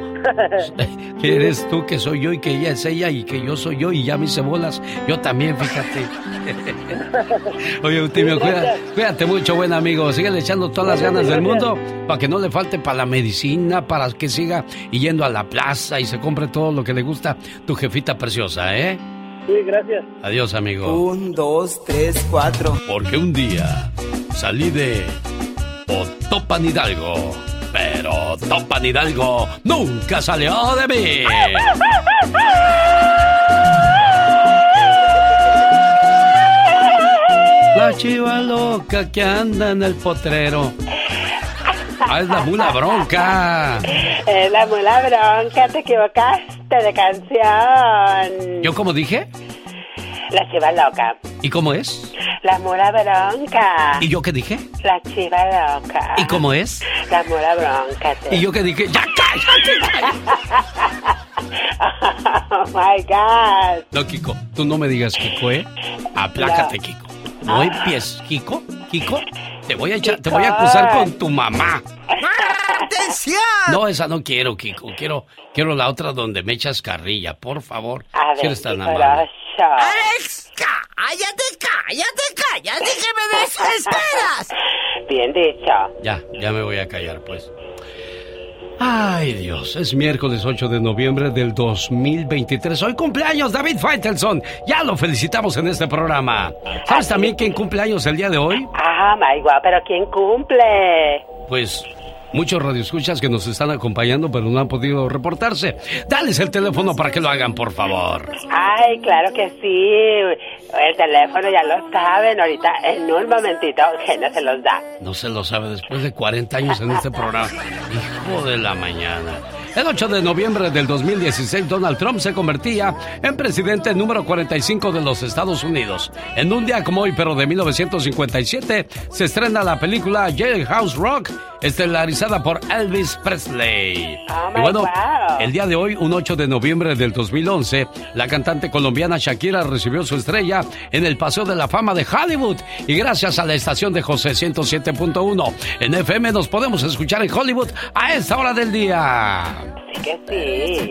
Speaker 2: que eres tú, que soy yo y que ella es ella y que yo soy yo y ya me hice bolas. Yo también, fíjate. Oye, Eutimio, cuida- cuídate mucho, buen amigo. Sigue echando todas las ganas del mundo para que no le falte para la medicina, para que siga yendo a la plaza y se compre todo lo que le gusta tu jefita preciosa, ¿eh?
Speaker 60: Sí, gracias.
Speaker 2: Adiós, amigo.
Speaker 44: Un, dos, tres, cuatro.
Speaker 2: Porque un día salí de Otopan Hidalgo, pero Topan Hidalgo nunca salió de mí. La chiva loca que anda en el potrero. Ah, es la mula bronca.
Speaker 16: Eh, la mula bronca, te equivocaste de canción.
Speaker 2: ¿Yo cómo dije?
Speaker 16: La chiva loca.
Speaker 2: ¿Y cómo es?
Speaker 16: La mula bronca.
Speaker 2: ¿Y yo qué dije?
Speaker 16: La chiva loca.
Speaker 2: ¿Y cómo es?
Speaker 16: La mula bronca. te-
Speaker 2: ¿Y yo qué dije? ¡Ya cállate!
Speaker 16: oh my God.
Speaker 2: No, Kiko, tú no me digas Kiko, ¿eh? Aplácate, Kiko. No empieces, Kiko. Kiko, te voy a echar, te voy a acusar con tu mamá.
Speaker 44: ¡Atención!
Speaker 2: No, esa no quiero, Kiko. Quiero, quiero la otra donde me echas carrilla, por favor.
Speaker 16: A
Speaker 2: Si
Speaker 16: ver,
Speaker 2: eres tan amable.
Speaker 44: ¡Alex! ¡Cállate, cállate, cállate que me desesperas!
Speaker 16: Bien dicho.
Speaker 2: Ya, ya me voy a callar, pues. Ay, Dios, es miércoles 8 de noviembre del 2023. Hoy cumpleaños David Faitelson. Ya lo felicitamos en este programa. ¿Sabes también quién cumpleaños el día de hoy?
Speaker 16: Ah, my God, pero ¿quién cumple?
Speaker 2: Pues muchos radioescuchas que nos están acompañando, pero no han podido reportarse. Dales el teléfono para que lo hagan, por favor.
Speaker 61: Ay, claro que sí. El teléfono ya lo saben. Ahorita, en un momentito, no se los da.
Speaker 2: No se lo sabe después de 40 años en este programa. Hijo de la mañana. El 8 de noviembre del 2016, Donald Trump se convertía en presidente número 45 de los Estados Unidos. En un día como hoy, pero de 1957, se estrena la película Jailhouse Rock, estelarizada por Elvis Presley.
Speaker 61: Oh
Speaker 2: y bueno, el día de hoy, un 8 de noviembre del 2011, la cantante colombiana Shakira recibió su estrella en el Paseo de la Fama de Hollywood. Y gracias a la estación de José 107.1 en FM nos podemos escuchar en Hollywood a esta hora del día.
Speaker 61: Sí que sí.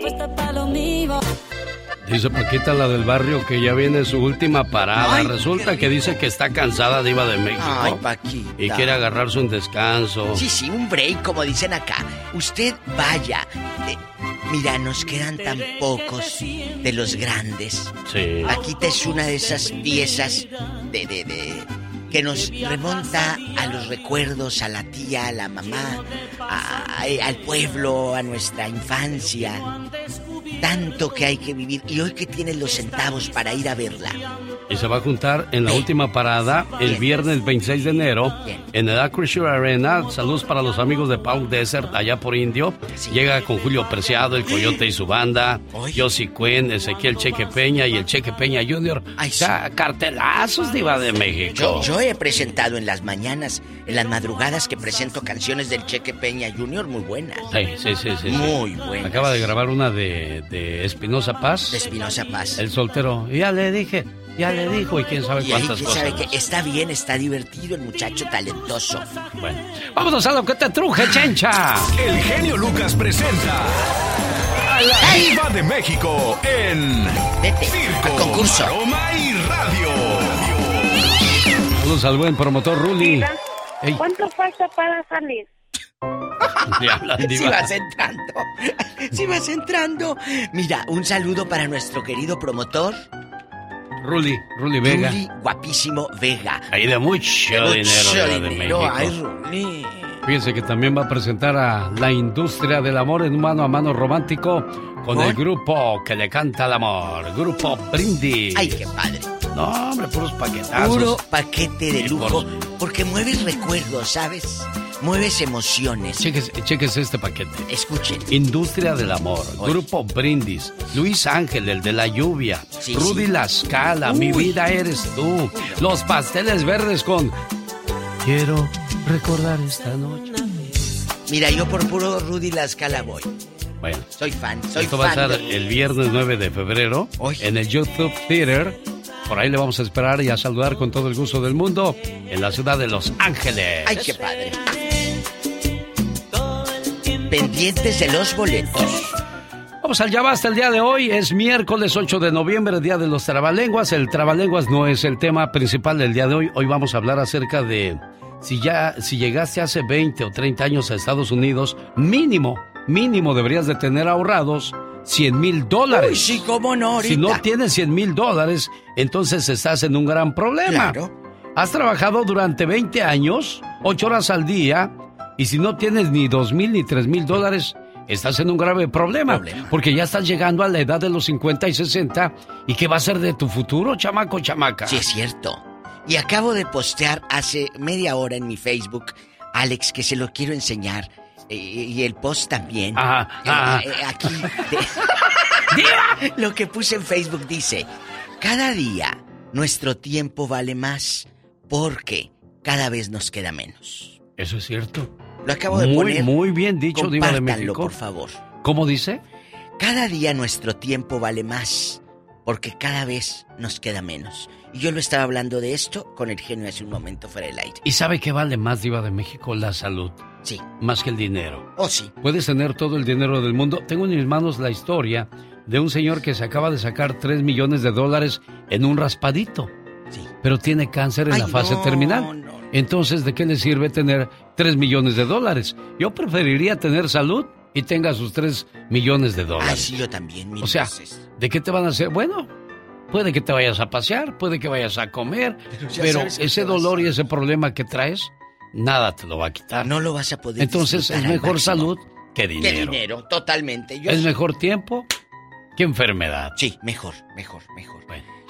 Speaker 2: Dice Paquita, la del barrio, que ya viene su última parada.
Speaker 44: Ay,
Speaker 2: Resulta que dice que está cansada de Iba de México.
Speaker 44: Ay, Paquita.
Speaker 2: Y quiere agarrarse un descanso.
Speaker 44: Sí, sí, un break, como dicen acá. Usted vaya. Eh, mira, nos quedan tan pocos de los grandes.
Speaker 2: Sí.
Speaker 44: Paquita es una de esas piezas de, de, de que nos remonta a los recuerdos, a la tía, a la mamá, a- a- al pueblo, a nuestra infancia. Tanto que hay que vivir. Y hoy que tienes los centavos para ir a verla.
Speaker 2: Y se va a juntar en la última parada el viernes 26 de enero en el Acrisure Arena. Saludos para los amigos de Paul Desert allá por Indio. Llega con Julio Preciado, el Coyote y su banda. Josie Quinn, Ezequiel Cheque Peña y el Cheque Peña Jr. O sea, cartelazos de Iba de México.
Speaker 44: Yo, yo he presentado en las mañanas, en las madrugadas que presento canciones del Cheque Peña Jr. muy buenas.
Speaker 2: Sí, sí, sí, sí, sí.
Speaker 44: Muy buenas.
Speaker 2: Acaba de grabar una de, de Espinosa Paz.
Speaker 44: De Espinosa Paz.
Speaker 2: El soltero. Ya le dije, ya le dijo y quién sabe
Speaker 44: Y
Speaker 2: cuántas
Speaker 44: quién
Speaker 2: cosas.
Speaker 44: sabe que está bien, está divertido el muchacho talentoso.
Speaker 2: Bueno, vámonos a lo que te truje, chencha.
Speaker 62: El genio Lucas presenta a la de México en Circo,
Speaker 44: concurso.
Speaker 62: Maroma y Radio.
Speaker 2: Saludos al buen promotor Ruli.
Speaker 45: ¿Cuánto falta para salir?
Speaker 44: Si vas entrando, si vas entrando. Mira, un saludo para nuestro querido promotor,
Speaker 2: Ruli, Ruli Vega.
Speaker 44: Ruli Guapísimo Vega.
Speaker 2: Ahí de mucho,
Speaker 44: De mucho
Speaker 2: dinero, de
Speaker 44: dinero,
Speaker 2: México.
Speaker 44: ay, Ruli.
Speaker 2: Fíjense que también va a presentar a la industria del amor en mano a mano romántico con el grupo que le canta al amor, Grupo Brindis.
Speaker 44: Ay, qué padre.
Speaker 2: No, hombre, puros paquetazos.
Speaker 44: Puro paquete de lujo.
Speaker 2: por-
Speaker 44: Porque mueves recuerdos, ¿sabes? Mueves emociones.
Speaker 2: Cheques, cheques este paquete.
Speaker 44: Escuchen.
Speaker 2: Industria del Amor, Grupo Brindis, Luis Ángel, el de la lluvia,
Speaker 44: Sí,
Speaker 2: Rudy
Speaker 44: sí.
Speaker 2: La Scala, Mi vida eres tú, Los Pasteles Verdes con Quiero recordar esta noche.
Speaker 44: Mira, yo por puro Rudy La Scala voy.
Speaker 2: Bueno,
Speaker 44: Soy fan, soy
Speaker 2: esto va a
Speaker 44: fan. de-
Speaker 2: el viernes 9 de febrero en el YouTube Theater. Por ahí le vamos a esperar y a saludar con todo el gusto del mundo en la ciudad de Los Ángeles.
Speaker 44: Ay, qué padre. Pendientes de los boletos.
Speaker 2: Vamos al ya basta el día de hoy. Es miércoles 8 de noviembre, día de los trabalenguas. El trabalenguas no es el tema principal del día de hoy. Hoy vamos a hablar acerca de si ya, si llegaste hace 20 o 30 años a Estados Unidos, mínimo, mínimo deberías de tener ahorrados 100 mil dólares.
Speaker 44: Uy, sí, cómo no,
Speaker 2: Si no tienes 100 mil dólares, entonces estás en un gran problema. Has trabajado durante 20 años, 8 horas al día, y si no tienes ni 2 mil ni 3 mil dólares, estás en un grave problema, Porque ya estás llegando a la edad de los 50 y 60. ¿Y qué va a ser de tu futuro, chamaco, chamaca?
Speaker 44: Sí, es cierto. Y acabo de postear hace media hora en mi Facebook, Alex, que se lo quiero enseñar. Eh, y el post también.
Speaker 2: Ajá,
Speaker 44: Eh,
Speaker 2: ajá.
Speaker 44: eh, aquí. de- lo que puse en Facebook dice: Cada día nuestro tiempo vale más porque cada vez nos queda menos.
Speaker 2: Eso es cierto.
Speaker 44: Lo acabo de
Speaker 2: muy,
Speaker 44: poner.
Speaker 2: Muy bien dicho, Diva de México.
Speaker 44: por favor.
Speaker 2: ¿Cómo dice?
Speaker 44: Cada día nuestro tiempo vale más porque cada vez nos queda menos. Y yo lo estaba hablando de esto con el genio hace un momento fuera del aire.
Speaker 2: ¿Y sabe qué vale más, Diva de México? La salud.
Speaker 44: Sí.
Speaker 2: Más que el dinero.
Speaker 44: Oh, sí.
Speaker 2: Puedes tener todo el dinero del mundo. Tengo en mis manos la historia de un señor que se acaba de sacar 3 millones de dólares en un raspadito. Pero tiene cáncer en
Speaker 44: Ay,
Speaker 2: la fase
Speaker 44: no,
Speaker 2: terminal. Entonces, ¿de qué le sirve tener 3 millones de dólares? Yo preferiría tener salud y tenga sus 3 millones de dólares.
Speaker 44: Ay, sí, yo también, mil
Speaker 2: O sea,
Speaker 44: veces.
Speaker 2: ¿de qué te van a hacer? Bueno, puede que te vayas a pasear, puede que vayas a comer,
Speaker 44: Pero
Speaker 2: ese dolor y ese problema que traes nada te lo va a quitar.
Speaker 44: No lo vas a poder
Speaker 2: Entonces es mejor salud que dinero.
Speaker 44: Que dinero, totalmente.
Speaker 2: es mejor tiempo que enfermedad.
Speaker 44: Sí, mejor, mejor, mejor.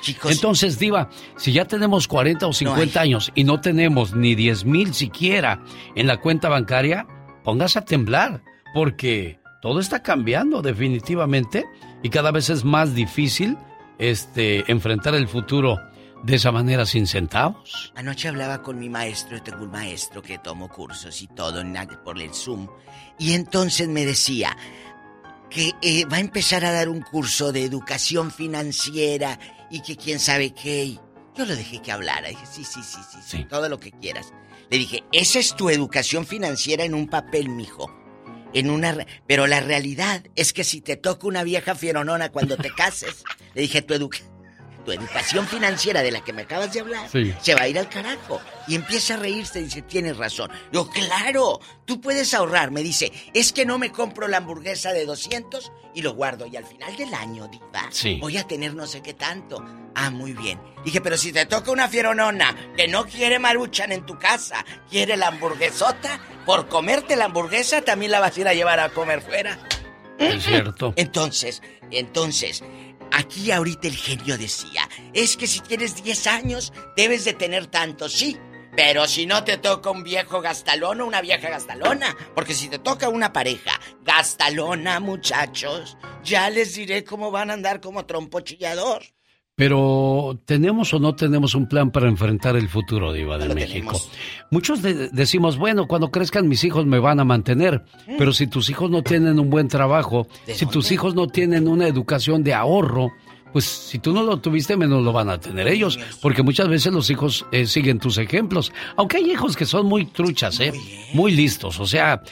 Speaker 2: Chicos. Entonces, Diva, si ya tenemos 40 o 50 años y no tenemos ni 10 mil siquiera en la cuenta bancaria, póngase a temblar, porque todo está cambiando definitivamente y cada vez es más difícil este, enfrentar el futuro de esa manera sin centavos.
Speaker 44: Anoche hablaba con mi maestro, tengo un maestro que tomo cursos y todo por el Zoom, y entonces me decía que eh, va a empezar a dar un curso de educación financiera y que quién sabe qué. Yo lo dejé que hablara. Dije, sí, sí, sí, sí, sí, todo lo que quieras. Le dije, esa es tu educación financiera en un papel, mijo. En una... Pero la realidad es que si te toca una vieja fieronona cuando te cases, le dije, tu educación tu educación financiera de la que me acabas de hablar se va a ir al carajo. Y empieza a reírse y dice, tienes razón. Yo, claro, tú puedes ahorrar. Me dice, es que no me compro la hamburguesa de 200 y lo guardo. Y al final del año, diva, voy a tener no sé qué tanto. Ah, muy bien. Dije, pero si te toca una fieronona que no quiere maruchan en tu casa, quiere la hamburguesota, por comerte la hamburguesa también la vas a ir a llevar a comer fuera.
Speaker 2: Es cierto.
Speaker 44: Entonces, entonces, Aquí ahorita el genio decía, es que si tienes 10 años debes de tener tanto, sí. Pero si no te toca un viejo gastalón o una vieja gastalona, porque si te toca una pareja gastalona, muchachos, ya les diré cómo van a andar como trompo chillador.
Speaker 2: Pero ¿tenemos o no tenemos un plan para enfrentar el futuro, Diva de México? Muchos decimos, bueno, cuando crezcan mis hijos me van a mantener, mm. pero si tus hijos no tienen un buen trabajo, si tus hijos no tienen una educación de ahorro, pues si tú no lo tuviste, menos lo van a tener ellos, porque muchas veces los hijos eh, siguen tus ejemplos. Aunque hay hijos que son muy truchas, ¿eh? Muy listos, o sea,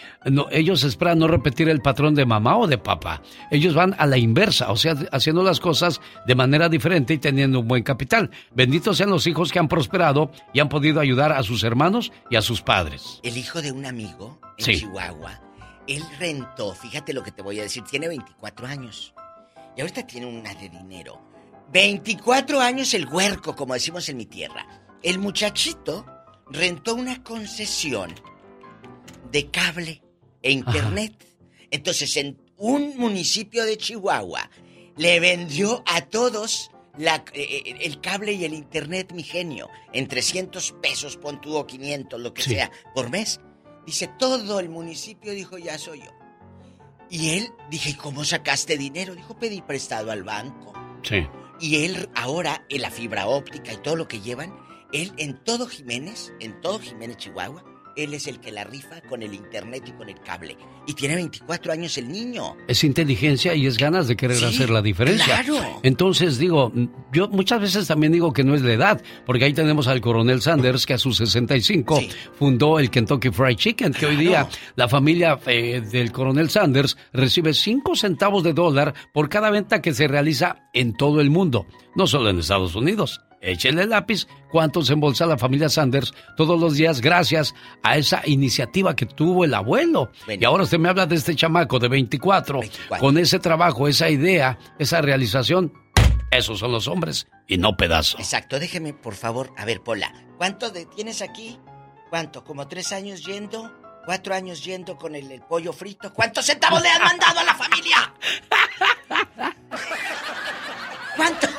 Speaker 2: ellos esperan no repetir el patrón de mamá o de papá. Ellos van a la inversa, o sea, haciendo las cosas de manera diferente y teniendo un buen capital. Benditos sean los hijos que han prosperado y han podido ayudar a sus hermanos y a sus padres.
Speaker 44: El hijo de un amigo en Chihuahua, él rentó, fíjate lo que te voy a decir, tiene 24 años y ahorita tiene una de dinero. 24 años el huerco, como decimos en mi tierra. El muchachito rentó una concesión de cable e internet. Entonces, en un municipio de Chihuahua, le vendió a todos la, eh, eh, el cable y el internet, mi genio, en 300 pesos, pon tú, o 500, lo que sea, por mes. Dice, todo el municipio dijo, ya soy yo. Y él, dije, ¿cómo sacaste dinero? Dijo, pedí prestado al banco.
Speaker 2: Sí.
Speaker 44: Y él ahora, en la fibra óptica y todo lo que llevan, él en todo Jiménez, en todo Jiménez, Chihuahua, él es el que la rifa con el internet y con el cable. Y tiene 24 años el niño.
Speaker 2: Es inteligencia y es ganas de querer hacer la diferencia.
Speaker 44: Claro.
Speaker 2: Entonces digo, yo muchas veces también digo que no es la edad, porque ahí tenemos al coronel Sanders que a sus 65 fundó el Kentucky Fried Chicken, que hoy día la familia eh, del coronel Sanders recibe 5 centavos de dólar por cada venta que se realiza en todo el mundo, no solo en Estados Unidos. Échele el lápiz cuánto se embolsa la familia Sanders todos los días gracias a esa iniciativa que tuvo el abuelo. Y ahora usted me habla de este chamaco de 24, con ese trabajo, esa idea, esa realización. Esos son los hombres y no pedazos.
Speaker 44: Exacto, déjeme por favor, a ver, Pola, ¿cuánto de, tienes aquí? ¿Cuánto? ¿Como tres años yendo? ¿Cuatro años yendo con el, el pollo frito? ¿Cuántos centavos le han mandado a la familia? ¿Cuánto?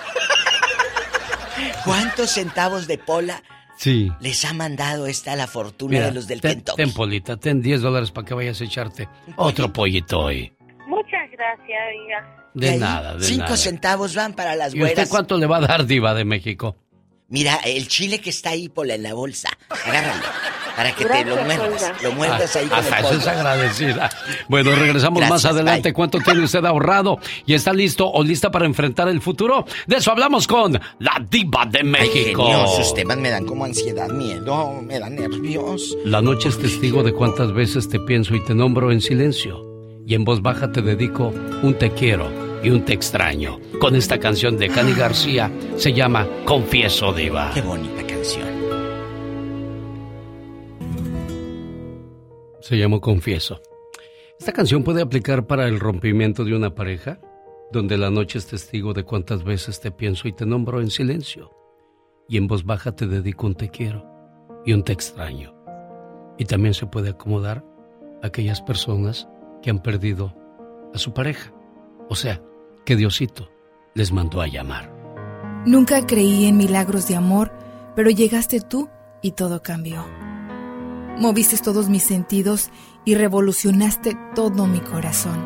Speaker 44: ¿Cuántos centavos de pola
Speaker 2: sí.
Speaker 44: les ha mandado esta la fortuna de los del ten, Kentucky?
Speaker 2: Ten, Polita, ten 10 dólares para que vayas a echarte otro pollito hoy.
Speaker 63: Muchas gracias, oiga.
Speaker 2: De, nada, de
Speaker 44: cinco
Speaker 2: nada.
Speaker 44: centavos van para las
Speaker 2: ¿Y usted cuánto le va a dar, diva de México?
Speaker 44: Mira, el chile que está ahí, Pola, en la bolsa. Agárralo. Para que te lo muerdas. Lo muerdas ahí con
Speaker 2: Hasta eso es agradecida. Bueno, regresamos más adelante. ¿Cuánto tiene usted ahorrado? ¿Y está listo o lista para enfrentar el futuro? De eso hablamos con la diva de México.
Speaker 44: Ay, sus temas me dan como ansiedad, miedo, me dan nervios.
Speaker 2: La noche es testigo de cuántas veces te pienso y te nombro en silencio. Y en voz baja te dedico un te quiero y un te extraño. Con esta canción de Cani García se llama Confieso Diva.
Speaker 44: Qué bonita
Speaker 2: Se llamó Confieso. Esta canción puede aplicar para el rompimiento de una pareja, donde la noche es testigo de cuántas veces te pienso y te nombro en silencio. Y en voz baja te dedico un te quiero y un te extraño. Y también se puede acomodar a aquellas personas que han perdido a su pareja. O sea, que Diosito les mandó a llamar.
Speaker 50: Nunca creí en milagros de amor, pero llegaste tú y todo cambió. Moviste todos mis sentidos y revolucionaste todo mi corazón.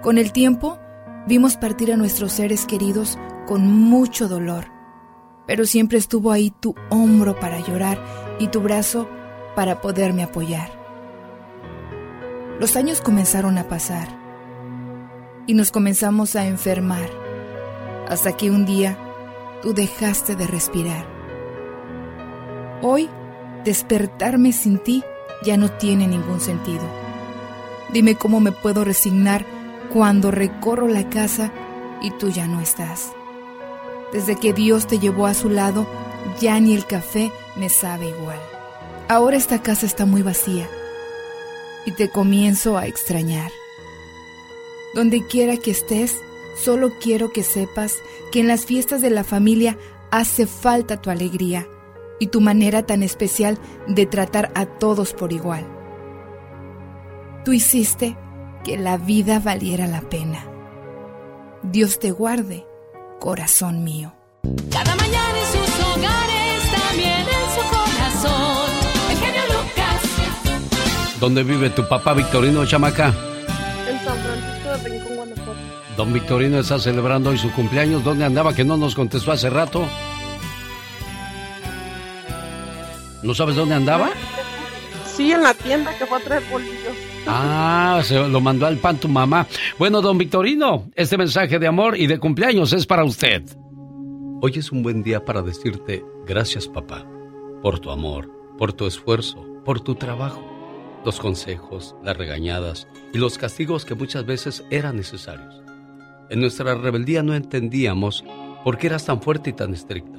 Speaker 50: Con el tiempo, vimos partir a nuestros seres queridos con mucho dolor, pero siempre estuvo ahí tu hombro para llorar y tu brazo para poderme apoyar. Los años comenzaron a pasar y nos comenzamos a enfermar, hasta que un día tú dejaste de respirar. Hoy, despertarme sin ti ya no tiene ningún sentido. Dime cómo me puedo resignar cuando recorro la casa y tú ya no estás. Desde que Dios te llevó a su lado, ya ni el café me sabe igual. Ahora esta casa está muy vacía y te comienzo a extrañar. Donde quiera que estés, solo quiero que sepas que en las fiestas de la familia hace falta tu alegría y tu manera tan especial de tratar a todos por igual. Tú hiciste que la vida valiera la pena. Dios te guarde, corazón mío.
Speaker 64: Cada mañana en sus hogares, también en su corazón. El genio Lucas.
Speaker 2: ¿Dónde vive tu papá Victorino Chamaca?
Speaker 65: En San Francisco de Rincón, Guanajuato.
Speaker 2: Don Victorino está celebrando hoy su cumpleaños. ¿Dónde andaba que no nos contestó hace rato? ¿No sabes dónde andaba?
Speaker 65: Sí, en la tienda que fue a traer bolillos.
Speaker 2: Ah, se lo mandó al pan tu mamá. Bueno, don Victorino, este mensaje de amor y de cumpleaños es para usted. Hoy es un buen día para decirte gracias, papá, por tu amor, por tu esfuerzo, por tu trabajo, los consejos, las regañadas y los castigos que muchas veces eran necesarios. En nuestra rebeldía no entendíamos por qué eras tan fuerte y tan estricto.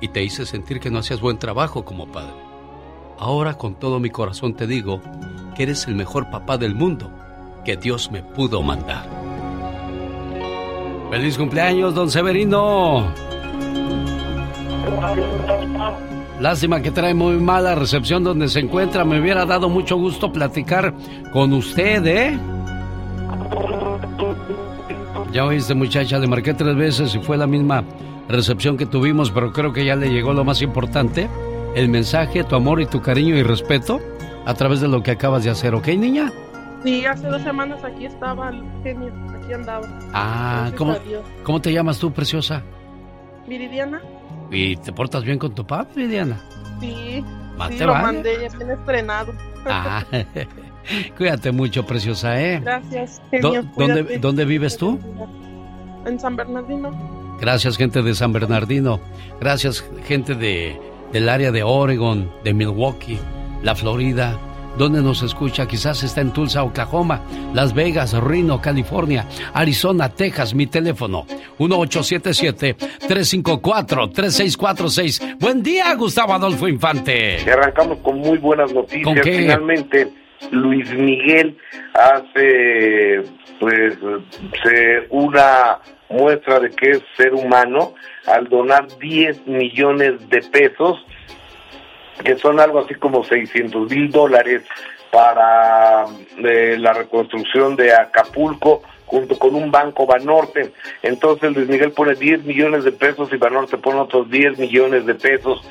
Speaker 2: y te hice sentir que no hacías buen trabajo como padre. Ahora con todo mi corazón te digo que eres el mejor papá del mundo que Dios me pudo mandar. ¡Feliz cumpleaños, don Severino! Lástima que trae muy mala recepción donde se encuentra. Me hubiera dado mucho gusto platicar con usted, ¿eh? Ya oíste, muchacha, le marqué tres veces y fue la misma recepción que tuvimos, pero creo que ya le llegó lo más importante, el mensaje, tu amor y tu cariño y respeto a través de lo que acabas de hacer, ¿ok, niña?
Speaker 65: Sí, hace dos semanas aquí estaba el genio, aquí andaba.
Speaker 2: Ah, ¿cómo, ¿cómo te llamas tú, preciosa?
Speaker 65: Viridiana.
Speaker 2: ¿Y te portas bien con tu papá, Viridiana?
Speaker 65: Sí, sí lo mandé, ya bien estrenado.
Speaker 2: Ah, cuídate mucho, preciosa, ¿eh?
Speaker 65: Gracias, genio,
Speaker 2: ¿dónde, ¿Dónde vives tú?
Speaker 65: En San Bernardino.
Speaker 2: Gracias gente de San Bernardino. Gracias gente de, del área de Oregon, de Milwaukee, la Florida. Donde nos escucha? Quizás está en Tulsa, Oklahoma, Las Vegas, Reno, California, Arizona, Texas. Mi teléfono 1877-354-3646. Buen día, Gustavo Adolfo Infante.
Speaker 66: Y arrancamos con muy buenas noticias. Finalmente, Luis Miguel hace pues una muestra de que es ser humano al donar 10 millones de pesos, que son algo así como 600 mil dólares para eh, la reconstrucción de Acapulco junto con un banco Banorte. Entonces Luis Miguel pone 10 millones de pesos y Banorte pone otros 10 millones de pesos.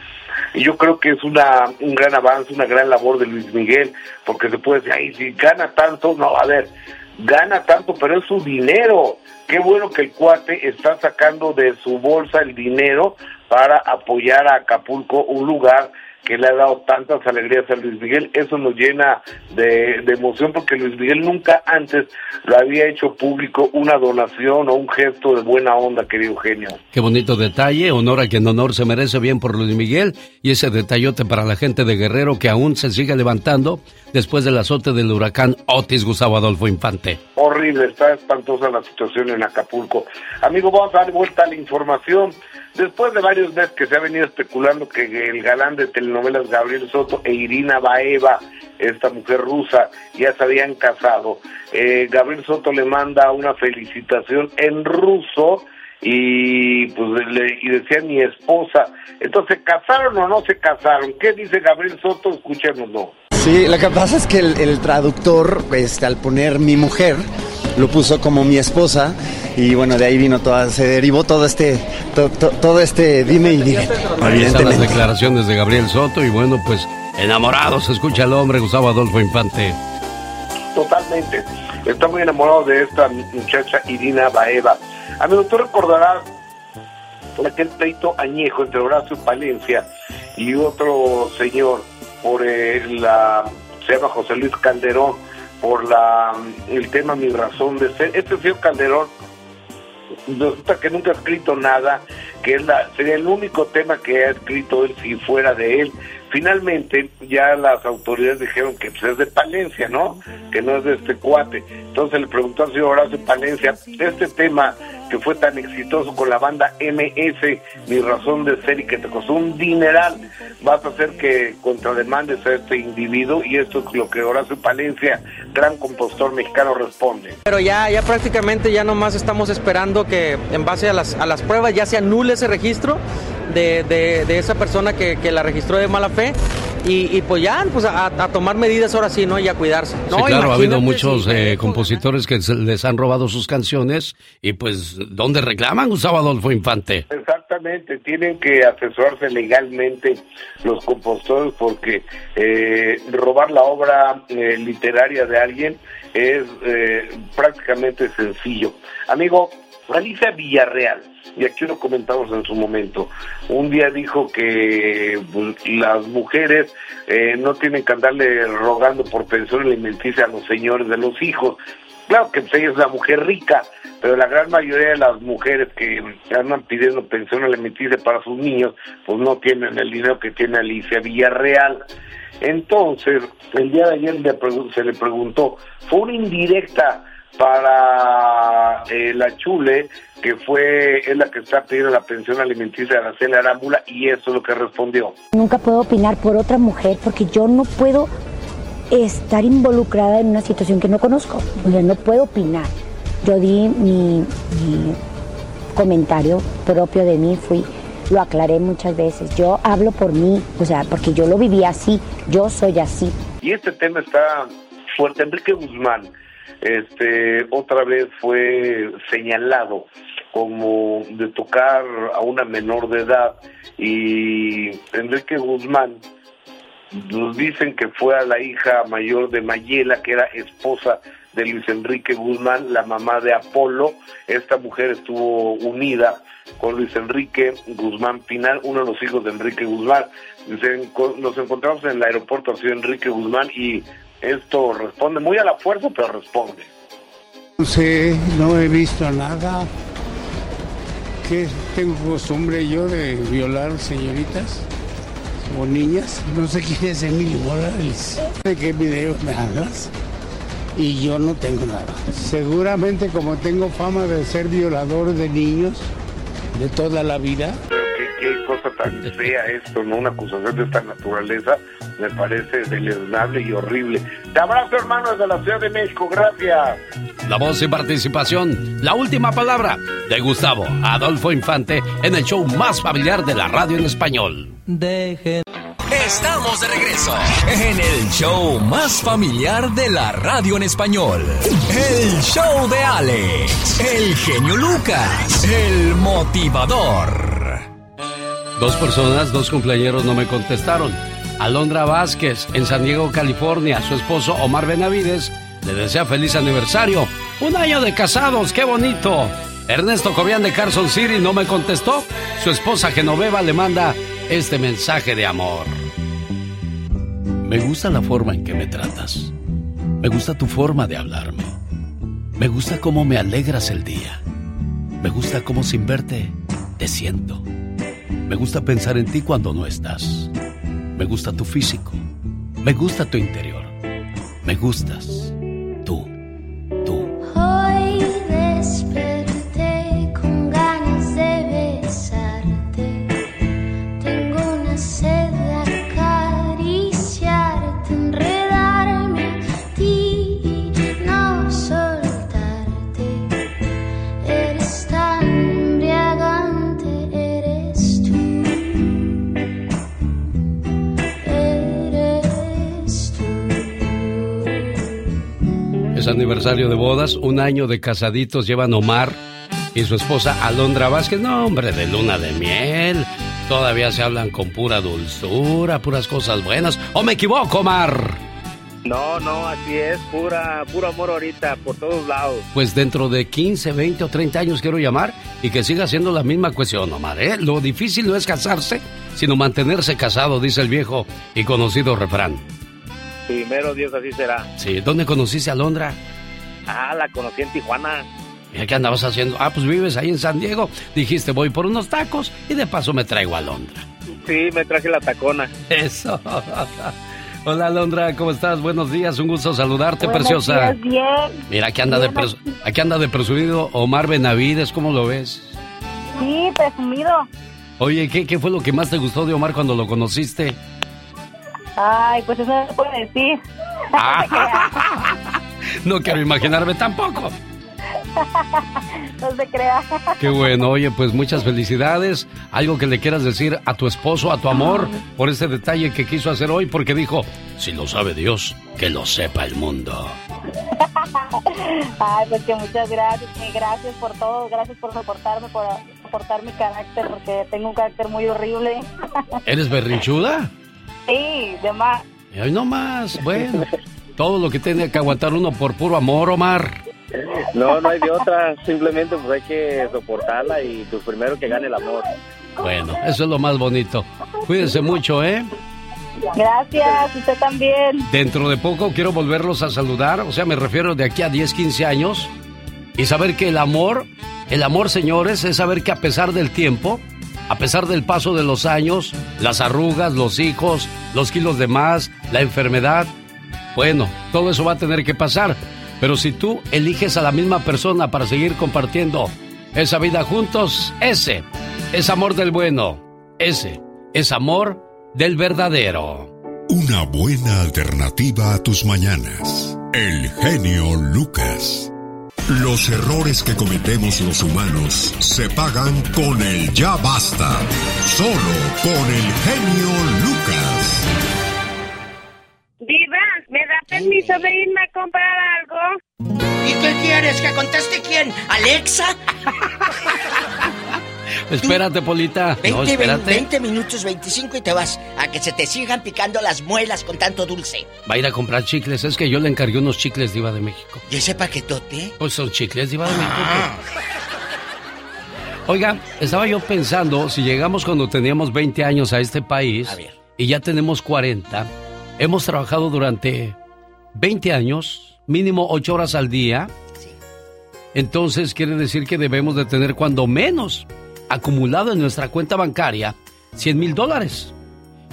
Speaker 66: Y yo creo que es una, un gran avance, una gran labor de Luis Miguel, porque se puede decir, ay, si gana tanto, no, a ver, gana tanto, pero es su dinero. Qué bueno que el cuate está sacando de su bolsa el dinero para apoyar a Acapulco, un lugar que le ha dado tantas alegrías a Luis Miguel. Eso nos llena de, emoción porque Luis Miguel nunca antes lo había hecho público una donación o un gesto de buena onda, querido genio.
Speaker 2: Qué bonito detalle, honor a quien honor se merece bien por Luis Miguel y ese detallote para la gente de Guerrero que aún se sigue levantando después del azote del huracán Otis Gustavo Adolfo Infante.
Speaker 66: Horrible, está espantosa la situación en Acapulco. Amigo, vamos a dar vuelta a la información. Después de varios meses que se ha venido especulando que el galán de telenovelas Gabriel Soto e Irina Baeva, esta mujer rusa, ya se habían casado, eh, Gabriel Soto le manda una felicitación en ruso y pues le y decía mi esposa. Entonces, ¿se casaron o no se casaron? ¿Qué dice Gabriel Soto? Escuchémoslo.
Speaker 67: Sí, lo que pasa es que el, traductor, este, al poner mi mujer, lo puso como mi esposa y bueno, de ahí vino todo, se derivó todo este, todo este dime y dime.
Speaker 2: Ahí están las declaraciones de Gabriel Soto y bueno, pues enamorado se escucha el hombre Gustavo Adolfo Infante.
Speaker 66: Totalmente. Está muy enamorado de esta muchacha Irina Baeva. Amigo, tú recordarás aquel pleito añejo entre Horacio Palencia y otro señor por la se llama José Luis Calderón por la el tema Mi razón de ser. Este señor Calderón resulta que nunca ha escrito nada, que es la, sería el único tema que ha escrito él si fuera de él. Finalmente ya las autoridades dijeron que pues, es de Palencia, ¿no? Que no es de este cuate. Entonces le preguntó al señor Horacio Palencia, este tema que fue tan exitoso con la banda MS, Mi Razón de Ser, y que te costó un dineral, vas a hacer que contrademandes a este individuo, y esto es lo que Horacio Palencia, gran compositor mexicano, responde.
Speaker 68: Pero ya, ya prácticamente ya nomás estamos esperando que en base a las, a las pruebas ya se anule ese registro de, de, esa persona que, que la registró de mala fe y, pues ya, pues a, tomar medidas ahora sí, ¿no? Y a cuidarse.
Speaker 2: Sí, claro, ha habido muchos eh, compositores que les han robado sus canciones y pues, ¿dónde reclaman Gustavo Adolfo Infante?
Speaker 66: Exactamente, tienen que asesorarse legalmente los compositores porque eh, robar la obra eh, literaria de alguien es prácticamente sencillo. Amigo, Alicia Villarreal, y aquí lo comentamos en su momento, un día dijo que pues, las mujeres eh, no tienen que andarle rogando por pensión alimenticia a los señores de los hijos. Claro que pues, ella es una mujer rica, pero la gran mayoría de las mujeres que andan pidiendo pensión alimenticia para sus niños, pues no tienen el dinero que tiene Alicia Villarreal. Entonces, el día de ayer se le preguntó, fue una indirecta para eh, la Chule, que fue es la que está pidiendo la pensión alimenticia de Araceli Arámbula, y eso es lo que respondió.
Speaker 69: Nunca puedo opinar por otra mujer porque yo no puedo estar involucrada en una situación que no conozco. O sea, no puedo opinar. Yo di mi, mi comentario propio de mí, fui, lo aclaré muchas veces. Yo hablo por mí, o sea, porque yo lo viví así, yo soy así.
Speaker 66: Y este tema está fuerte. Enrique Guzmán este otra vez fue señalado como de tocar a una menor de edad y Enrique Guzmán nos dicen que fue a la hija mayor de Mayela, que era esposa de Luis Enrique Guzmán, la mamá de Apolo. Esta mujer estuvo unida con Luis Enrique Guzmán Pinal, uno de los hijos de Enrique Guzmán. Nos encontramos en el aeropuerto así Enrique Guzmán y esto responde muy a la fuerza, pero responde.
Speaker 70: No sé, no he visto nada. ¿Qué tengo costumbre yo de violar señoritas o niñas? No sé quién es Emilio Morales. ¿De qué video me hablas? Y yo no tengo nada. Seguramente como tengo fama de ser violador de niños de toda la vida.
Speaker 66: Cosa tan fea esto, ¿no? Una acusación de esta naturaleza me parece deleznable y horrible. Te abrazo, hermano, desde la Ciudad de México. Gracias.
Speaker 2: La voz y participación, la última palabra de Gustavo Adolfo Infante en el show más familiar de la radio en español.
Speaker 62: Dejen. Estamos de regreso en el show más familiar de la radio en español. El show de Alex, el genio Lucas, el motivador.
Speaker 2: Dos personas, dos cumpleaños no me contestaron. Alondra Vázquez en San Diego, California. Su esposo Omar Benavides le desea feliz aniversario. Un año de casados, qué bonito. Ernesto Cobian de Carson City no me contestó. Su esposa Genoveva le manda este mensaje de amor. Me gusta la forma en que me tratas. Me gusta tu forma de hablarme. Me gusta cómo me alegras el día. Me gusta cómo sin verte te siento. Me gusta pensar en ti cuando no estás. Me gusta tu físico. Me gusta tu interior. Me gustas. Aniversario de bodas, un año de casaditos llevan Omar y su esposa Alondra Vázquez. No, hombre, de luna de miel. Todavía se hablan con pura dulzura, puras cosas buenas. ¿O me equivoco, Omar?
Speaker 33: No, no, así es, pura, puro amor ahorita, por todos lados.
Speaker 2: Pues dentro de 15, 20 o 30 años quiero llamar y que siga siendo la misma cuestión, Omar. ¿eh? Lo difícil no es casarse, sino mantenerse casado, dice el viejo y conocido refrán.
Speaker 33: Primero Dios así será.
Speaker 2: Sí, ¿dónde conociste a Alondra?
Speaker 33: Ah, la conocí en Tijuana.
Speaker 2: Mira, ¿qué andabas haciendo? Ah, pues vives ahí en San Diego. Dijiste, voy por unos tacos y de paso me traigo a Alondra.
Speaker 33: Sí, me traje la tacona.
Speaker 2: Eso. Hola, Alondra, ¿cómo estás? Buenos días, un gusto saludarte,
Speaker 71: Buenos
Speaker 2: preciosa.
Speaker 71: días, bien.
Speaker 2: Mira, aquí anda, de presu- aquí anda de presumido Omar Benavides, ¿cómo lo ves?
Speaker 71: Sí, presumido.
Speaker 2: Oye, ¿qué, ¿qué fue lo que más te gustó de Omar cuando lo conociste?
Speaker 71: Ay, pues eso no se puede decir.
Speaker 2: No quiero imaginarme tampoco.
Speaker 71: no se crea.
Speaker 2: Qué bueno, oye, pues muchas felicidades. Algo que le quieras decir a tu esposo, a tu amor, por ese detalle que quiso hacer hoy, porque dijo, si lo sabe Dios, que lo sepa el mundo.
Speaker 71: Ay, pues que muchas gracias, que gracias por todo, gracias por soportarme, por soportar mi carácter, porque tengo un carácter muy horrible.
Speaker 2: ¿Eres berrinchuda?
Speaker 71: Sí, de más.
Speaker 2: No más, bueno. Todo lo que tiene que aguantar uno por puro amor, Omar.
Speaker 33: No, no hay de otra, simplemente pues hay que soportarla y pues primero que gane el amor.
Speaker 2: Bueno, eso es lo más bonito. Cuídense mucho, ¿eh?
Speaker 71: Gracias, usted también.
Speaker 2: Dentro de poco quiero volverlos a saludar, o sea, me refiero de aquí a 10, 15 años, y saber que el amor, el amor, señores, es saber que a pesar del tiempo, a pesar del paso de los años, las arrugas, los hijos, los kilos de más, la enfermedad, bueno, todo eso va a tener que pasar. Pero si tú eliges a la misma persona para seguir compartiendo esa vida juntos, ese es amor del bueno. Ese es amor del verdadero.
Speaker 48: Una buena alternativa a tus mañanas. El genio Lucas. Los errores que cometemos los humanos se pagan con el ya basta. Solo con el genio Lucas.
Speaker 52: Diva, ¿me da permiso de irme a comprar algo?
Speaker 44: ¿Y qué quieres? ¿Que conteste quién? ¿Alexa?
Speaker 2: Espérate, Polita.
Speaker 44: 20,
Speaker 2: no, espérate.
Speaker 44: 20 minutos, 25 y te vas a que se te sigan picando las muelas con tanto dulce.
Speaker 2: Va a ir a comprar chicles. Es que yo le encargué unos chicles Diva de México.
Speaker 44: ¿Y ese paquetote?
Speaker 2: Pues son chicles Diva de México. Oiga, estaba yo pensando, si llegamos cuando teníamos 20 años a este país y ya tenemos 40, hemos trabajado durante 20 años, mínimo 8 horas al día. Entonces quiere decir que debemos de tener cuando menos acumulado en nuestra cuenta bancaria 100 mil dólares.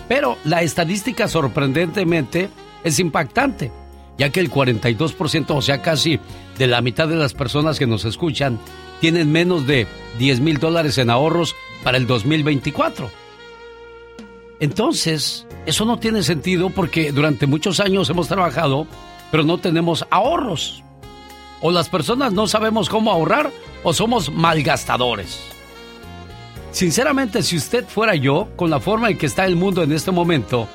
Speaker 2: Pero la estadística sorprendentemente es impactante, ya que el 42%, o sea, casi de la mitad de las personas que nos escuchan, tienen menos de 10 mil dólares en ahorros para el 2024. Entonces, eso no tiene sentido porque durante muchos años hemos trabajado, pero no tenemos ahorros. O las personas no sabemos cómo ahorrar o somos malgastadores. Sinceramente, si usted fuera yo, con la forma en que está el mundo en este momento,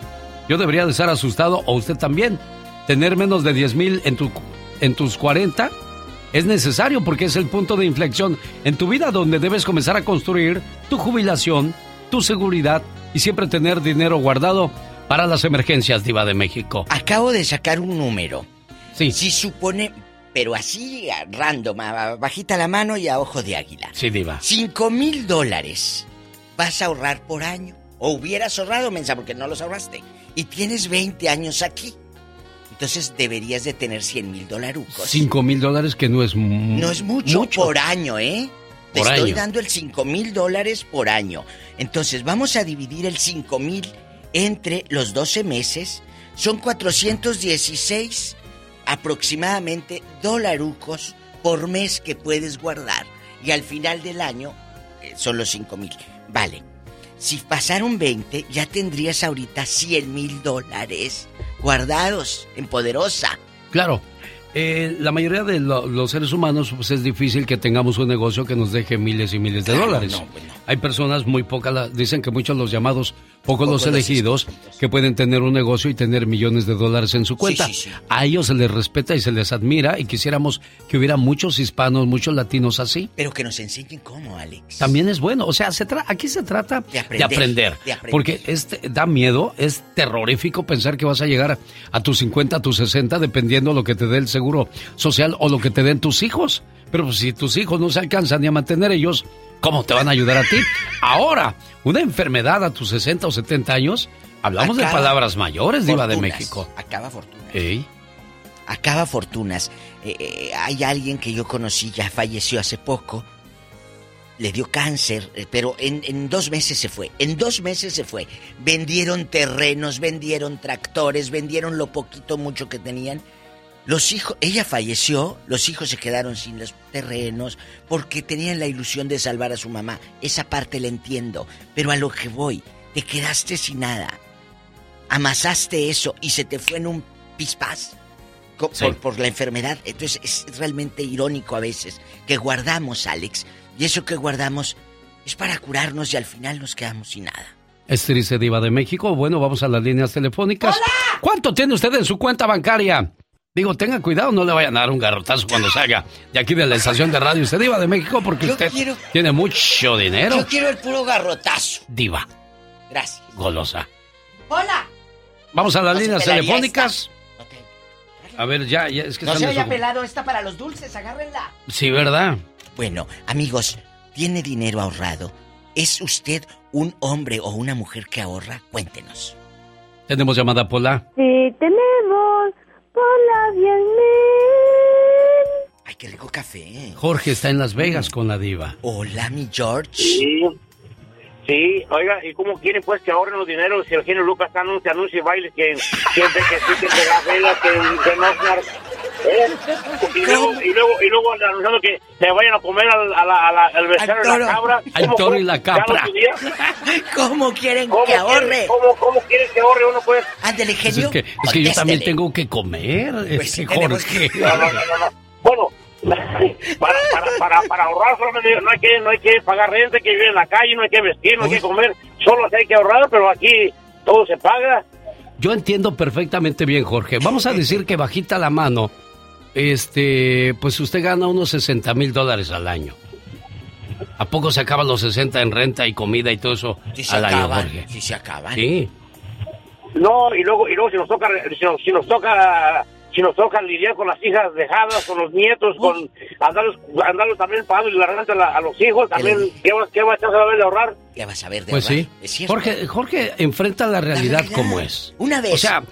Speaker 2: yo debería de estar asustado o usted también. Tener menos de 10 mil en, tu, en tus 40 es necesario porque es el punto de inflexión en tu vida donde debes comenzar a construir tu jubilación, tu seguridad y siempre tener dinero guardado para las emergencias, Diva de México.
Speaker 44: Acabo de sacar un número.
Speaker 2: Sí.
Speaker 44: Si supone, pero así, random, bajita la mano y a ojo de águila.
Speaker 2: Sí, diva.
Speaker 44: Cinco mil dólares vas a ahorrar por año. O hubieras ahorrado, mensa, porque no los ahorraste. Y tienes 20 años aquí. Entonces deberías de tener 100 mil dolarucos.
Speaker 2: Cinco mil dólares que no es
Speaker 44: No es mucho, por año, ¿eh? Te estoy dando el 5 mil dólares por año. Entonces vamos a dividir el 5 mil entre los 12 meses. Son 416 aproximadamente dolarucos por mes que puedes guardar. Y al final del año eh, son los 5 mil. Vale. Si pasaron 20, ya tendrías ahorita 100 mil dólares guardados en Poderosa.
Speaker 2: Claro. eh, la mayoría de lo- los seres humanos, pues es difícil que tengamos un negocio que nos deje miles y miles de dólares. Hay personas muy pocas, la- dicen que muchos los llamados, pocos los elegidos, que pueden tener un negocio y tener millones de dólares en su cuenta.
Speaker 44: sí, sí.
Speaker 2: A ellos se les respeta y se les admira y quisiéramos que hubiera muchos hispanos, muchos latinos así.
Speaker 44: Pero que nos enseñen cómo, Alex.
Speaker 2: También es bueno, o sea, se tra- aquí se trata de
Speaker 44: aprender,
Speaker 2: aprender,
Speaker 44: de aprender.
Speaker 2: porque este da miedo, es terrorífico pensar que vas a llegar a, tus 50, a tus 60, dependiendo lo que te dé el seguro social o lo que te den tus hijos. Pero pues, si tus hijos no se alcanzan ni a mantener ellos, ¿cómo te van a ayudar a ti? Ahora, una enfermedad a tus 60 o 70 años, hablamos de palabras mayores, diva de
Speaker 44: fortunas,
Speaker 2: México.
Speaker 44: Acaba fortuna.
Speaker 2: Ey.
Speaker 44: Acaba fortunas. Eh, eh, hay alguien que yo conocí, ya falleció hace poco. Le dio cáncer, eh, pero en, en dos meses se fue. En dos meses se fue. Vendieron terrenos, vendieron tractores, vendieron lo poquito, mucho que tenían. Los hijos, ella falleció, los hijos se quedaron sin los terrenos porque tenían la ilusión de salvar a su mamá. Esa parte la entiendo, pero a lo que voy, te quedaste sin nada. Amasaste eso y se te fue en un pispás
Speaker 2: Sí.
Speaker 44: por, por la enfermedad. Entonces es realmente irónico a veces que guardamos, Alex, y eso que guardamos es para curarnos y al final nos quedamos sin nada.
Speaker 2: Es triste, diva de México. Bueno, vamos a las líneas telefónicas. ¿Cuánto tiene usted en su cuenta bancaria? Digo, tenga cuidado, no le vayan a dar un garrotazo cuando salga de aquí de la estación de radio. Usted diva de México porque
Speaker 44: Yo
Speaker 2: usted
Speaker 44: quiero-
Speaker 2: tiene mucho dinero.
Speaker 44: Yo quiero el puro garrotazo.
Speaker 2: Diva,
Speaker 44: Gracias.
Speaker 2: golosa.
Speaker 44: Hola.
Speaker 2: Vamos a las
Speaker 44: No
Speaker 2: líneas telefónicas. A ver, ya, ya, es que
Speaker 44: No se haya pelado esta para los dulces, agárrenla.
Speaker 2: Sí, ¿verdad?
Speaker 44: Bueno, amigos, ¿tiene dinero ahorrado? ¿Es usted un hombre o una mujer que ahorra? Cuéntenos.
Speaker 2: Tenemos llamada Pola.
Speaker 63: Sí, tenemos 10 mil.
Speaker 44: Ay, qué rico café.
Speaker 2: Jorge está en Las Vegas con la diva.
Speaker 44: Hola, mi George.
Speaker 71: Sí. Sí, oiga, ¿y cómo quieren pues que ahorren los dineros si el genio Lucas anuncia, anuncia y bailes que siempre que sí, que de la vela, que, que no ¿Eh? Y luego, y luego, y luego anunciando que se vayan a comer al, a la, a la- al becerro y la cabra.
Speaker 2: Al
Speaker 71: ¿Cómo,
Speaker 2: toro y la
Speaker 71: ¿Ya
Speaker 2: capra.
Speaker 71: lo pidieron?
Speaker 44: ¿Cómo quieren
Speaker 71: ¿Cómo
Speaker 44: que
Speaker 71: quieren-
Speaker 44: ahorre?
Speaker 71: ¿Cómo, cómo quieren que ahorre uno pues?
Speaker 44: Ándele,
Speaker 2: Pues
Speaker 44: genio.
Speaker 2: es que, es que yo también tengo que comer,
Speaker 44: Pues
Speaker 2: este, Jorge.
Speaker 71: No, no, no. Bueno, para, para, para, para ahorrar solamente no hay que no hay que pagar renta, hay que vivir en la calle, no hay que vestir, no hay que comer, solo hay que ahorrar, pero aquí todo se paga.
Speaker 2: Yo entiendo perfectamente bien, Jorge. Vamos a decir que bajita la mano, este, pues usted gana unos 60 mil dólares al año. ¿A poco se acaban los 60 en renta y comida y todo eso
Speaker 44: Si se
Speaker 2: al año,
Speaker 44: acaban,
Speaker 2: Jorge?
Speaker 44: si se acaban.
Speaker 2: Sí.
Speaker 71: No, y luego y luego si nos toca si nos, si nos toca si nos toca lidiar con las hijas dejadas, con los nietos, con andarlos, andarlos también pagando la renta a, la- a los hijos, también qué va, qué va a ver de ahorrar.
Speaker 44: Ya vas a ver de
Speaker 2: Pues
Speaker 44: ahorrar.
Speaker 2: sí. Jorge, Jorge enfrenta la realidad, como es.
Speaker 44: Una vez.
Speaker 2: O sea,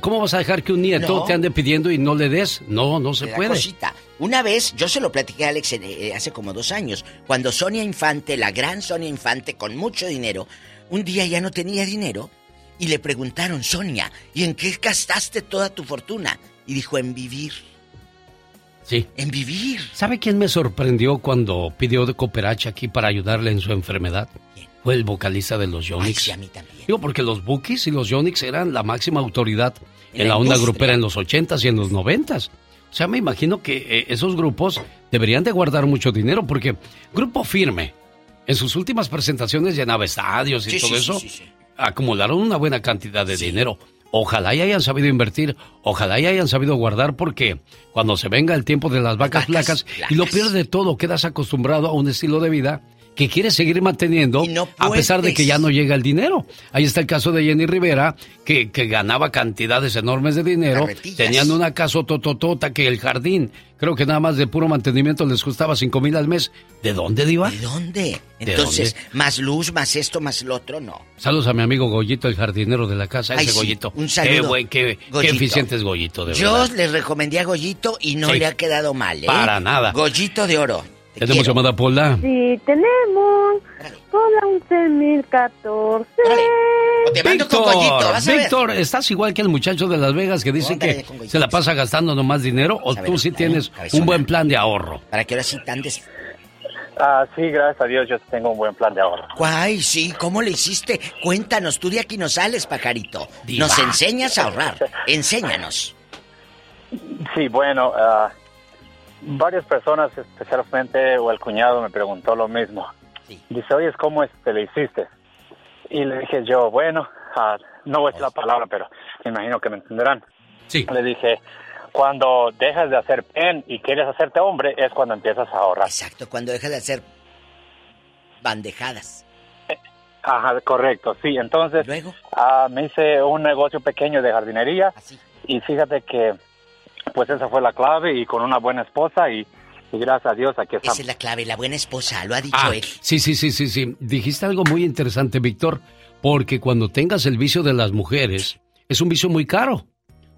Speaker 2: ¿cómo vas a dejar que un nieto
Speaker 44: No.
Speaker 2: te ande pidiendo y no le des? No, no se puede.
Speaker 44: cosita. Una vez, yo se lo platiqué a Alex en- eh, hace como dos años, cuando Sonia Infante, la gran Sonia Infante, con mucho dinero, un día ya no tenía dinero y le preguntaron, Sonia, ¿y en qué gastaste toda tu fortuna? Y dijo, en vivir.
Speaker 2: Sí.
Speaker 44: En vivir.
Speaker 2: ¿Sabe quién me sorprendió cuando pidió de cooperacha aquí para ayudarle en su enfermedad? Fue el vocalista de los Yonix.
Speaker 44: sí, a mí también.
Speaker 2: Digo, porque los Bookies y los Yonix eran la máxima autoridad en,
Speaker 44: En la
Speaker 2: la onda grupera en los 80s y en los 90s. O sea, me imagino que eh, esos grupos deberían de guardar mucho dinero porque Grupo Firme en sus últimas presentaciones llenaba estadios y
Speaker 44: Sí,
Speaker 2: todo
Speaker 44: sí,
Speaker 2: eso.
Speaker 44: sí, sí, sí.
Speaker 2: Acumularon una buena cantidad de dinero. Ojalá y hayan sabido invertir, ojalá y hayan sabido guardar porque cuando se venga el tiempo de las vacas, flacas y lo pierdes todo, quedas acostumbrado a un estilo de vida que quiere seguir manteniendo a pesar de que ya no llega el dinero. Ahí está el caso de Jenny Rivera, que, que ganaba cantidades enormes de dinero, tenían una casa tototota que el jardín, creo que nada más de puro mantenimiento les costaba cinco mil al mes. ¿De dónde, Diva?
Speaker 44: ¿De dónde? Entonces, más luz, más esto, más lo otro, no.
Speaker 2: Saludos a mi amigo Goyito, el jardinero de la casa, ese Goyito.
Speaker 44: Un saludo.
Speaker 2: Qué, buen, qué, eficiente es Goyito, de
Speaker 44: Yo
Speaker 2: verdad.
Speaker 44: le recomendé a Goyito y no le ha quedado mal, ¿eh?
Speaker 2: Para nada.
Speaker 44: Goyito de oro.
Speaker 2: ¿Tenemos llamada Pola?
Speaker 63: Sí, tenemos. Pola 11014.
Speaker 2: Víctor, Víctor, ¿estás igual que el muchacho de Las Vegas que dice que se la pasa gastando nomás dinero o tú sí tienes un buen plan de ahorro?
Speaker 44: Para que ahora sí tan des...
Speaker 72: Ah, sí, gracias a Dios yo tengo un buen plan de ahorro.
Speaker 44: Guay, sí, ¿cómo le hiciste? Cuéntanos, tú de aquí no sales, pajarito. Nos enseñas a ahorrar. Enséñanos.
Speaker 72: Sí, bueno, ah, varias personas, especialmente o el cuñado, me preguntó lo mismo. Dice, oye, ¿cómo este, le hiciste? Y le dije yo, bueno, ah, no voy a decir la palabra, pero me imagino que me entenderán.
Speaker 2: Sí.
Speaker 72: Le dije, cuando dejas de hacer pen y quieres hacerte hombre, es cuando empiezas a ahorrar.
Speaker 44: Exacto, cuando dejas de hacer bandejadas.
Speaker 72: Ajá, correcto, sí. Entonces, ah, me hice un negocio pequeño de jardinería y fíjate que, pues esa fue la clave y con una buena esposa y, y gracias a Dios aquí estamos.
Speaker 44: Esa es la clave, la buena esposa, lo ha dicho
Speaker 2: Ah,
Speaker 44: él.
Speaker 2: sí, sí, sí, sí, sí. Dijiste algo muy interesante, Víctor, porque cuando tengas el vicio de las mujeres, es un vicio muy caro.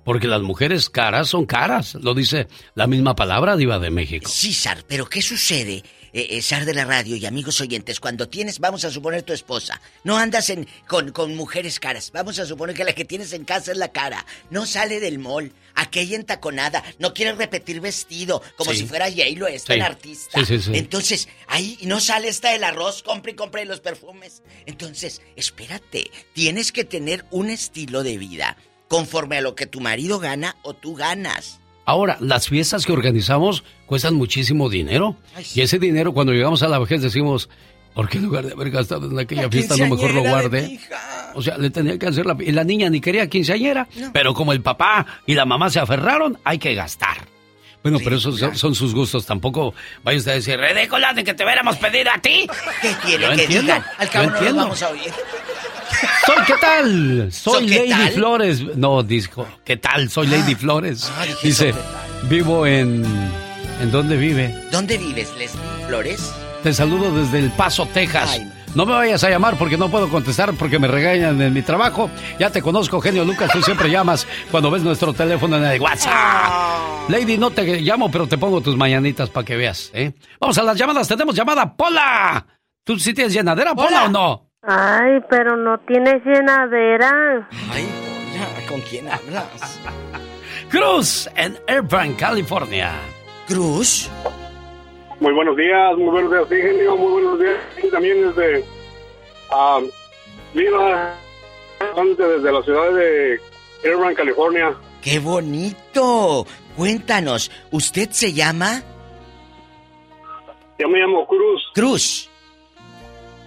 Speaker 2: Porque las mujeres caras son caras, lo dice la misma palabra, Diva de México.
Speaker 44: Sí, Sar, pero ¿qué sucede, eh, eh, Sar de la radio y amigos oyentes, cuando tienes, vamos a suponer tu esposa, no andas en, con, con mujeres caras, vamos a suponer que la que tienes en casa es la cara, no sale del mall, aquella entaconada, no quiere repetir vestido, como
Speaker 2: Sí.
Speaker 44: si fuera J-Lo, es
Speaker 2: Sí.
Speaker 44: artista.
Speaker 2: Sí.
Speaker 44: Entonces, ahí no sale hasta el arroz, compre y compre los perfumes. Entonces, espérate, tienes que tener un estilo de vida conforme a lo que tu marido gana o tú ganas.
Speaker 2: Ahora, las fiestas que organizamos cuestan muchísimo dinero. Y ese dinero, cuando llegamos a la vejez, decimos, ¿por qué en lugar de haber gastado en aquella
Speaker 44: La
Speaker 2: fiesta, no mejor lo
Speaker 44: quinceañera de
Speaker 2: guardé? O sea, le tenía que hacer la... Y la niña ni quería quinceañera, pero como el papá y la mamá se aferraron, hay que gastar. Bueno, pero esos son, son sus gustos. Tampoco vaya usted a decir, ridícula de que te hubiéramos pedido a ti.
Speaker 44: ¿Qué quiere
Speaker 2: Yo
Speaker 44: que
Speaker 2: entiendo,
Speaker 44: digan? Al cabo no los vamos a oír.
Speaker 2: Soy, ¿qué tal? Soy
Speaker 44: ¿Soy qué
Speaker 2: Lady
Speaker 44: tal?
Speaker 2: Flores. No, dijo, ¿qué tal? Soy Lady Flores.
Speaker 44: ah, dije,
Speaker 2: Dice,
Speaker 44: ¿soy
Speaker 2: vivo en... ¿En dónde vive?
Speaker 44: ¿Dónde vives, Leslie Flores?
Speaker 2: Te saludo desde El Paso, Texas. No me vayas a llamar porque no puedo contestar porque me regañan en mi trabajo. Ya te conozco, genio Lucas. Tú siempre llamas cuando ves nuestro teléfono en el WhatsApp. Lady, no te llamo, pero te pongo tus mañanitas para que veas. ¿eh? Vamos a las llamadas. Tenemos llamada Pola. ¿Tú sí tienes llenadera, Pola, o no?
Speaker 63: Ay, pero no tienes llenadera.
Speaker 44: Ay, hola, ¿con quién hablas?
Speaker 2: Cruz en Irvine, California.
Speaker 44: ¿Cruz?
Speaker 73: Muy buenos días, muy buenos días, sí, genio, muy buenos días. Y también desde ah, Viva, desde la ciudad de Irvine, California.
Speaker 44: ¡Qué bonito! Cuéntanos, ¿usted se llama?
Speaker 73: Yo me llamo Cruz.
Speaker 44: Cruz.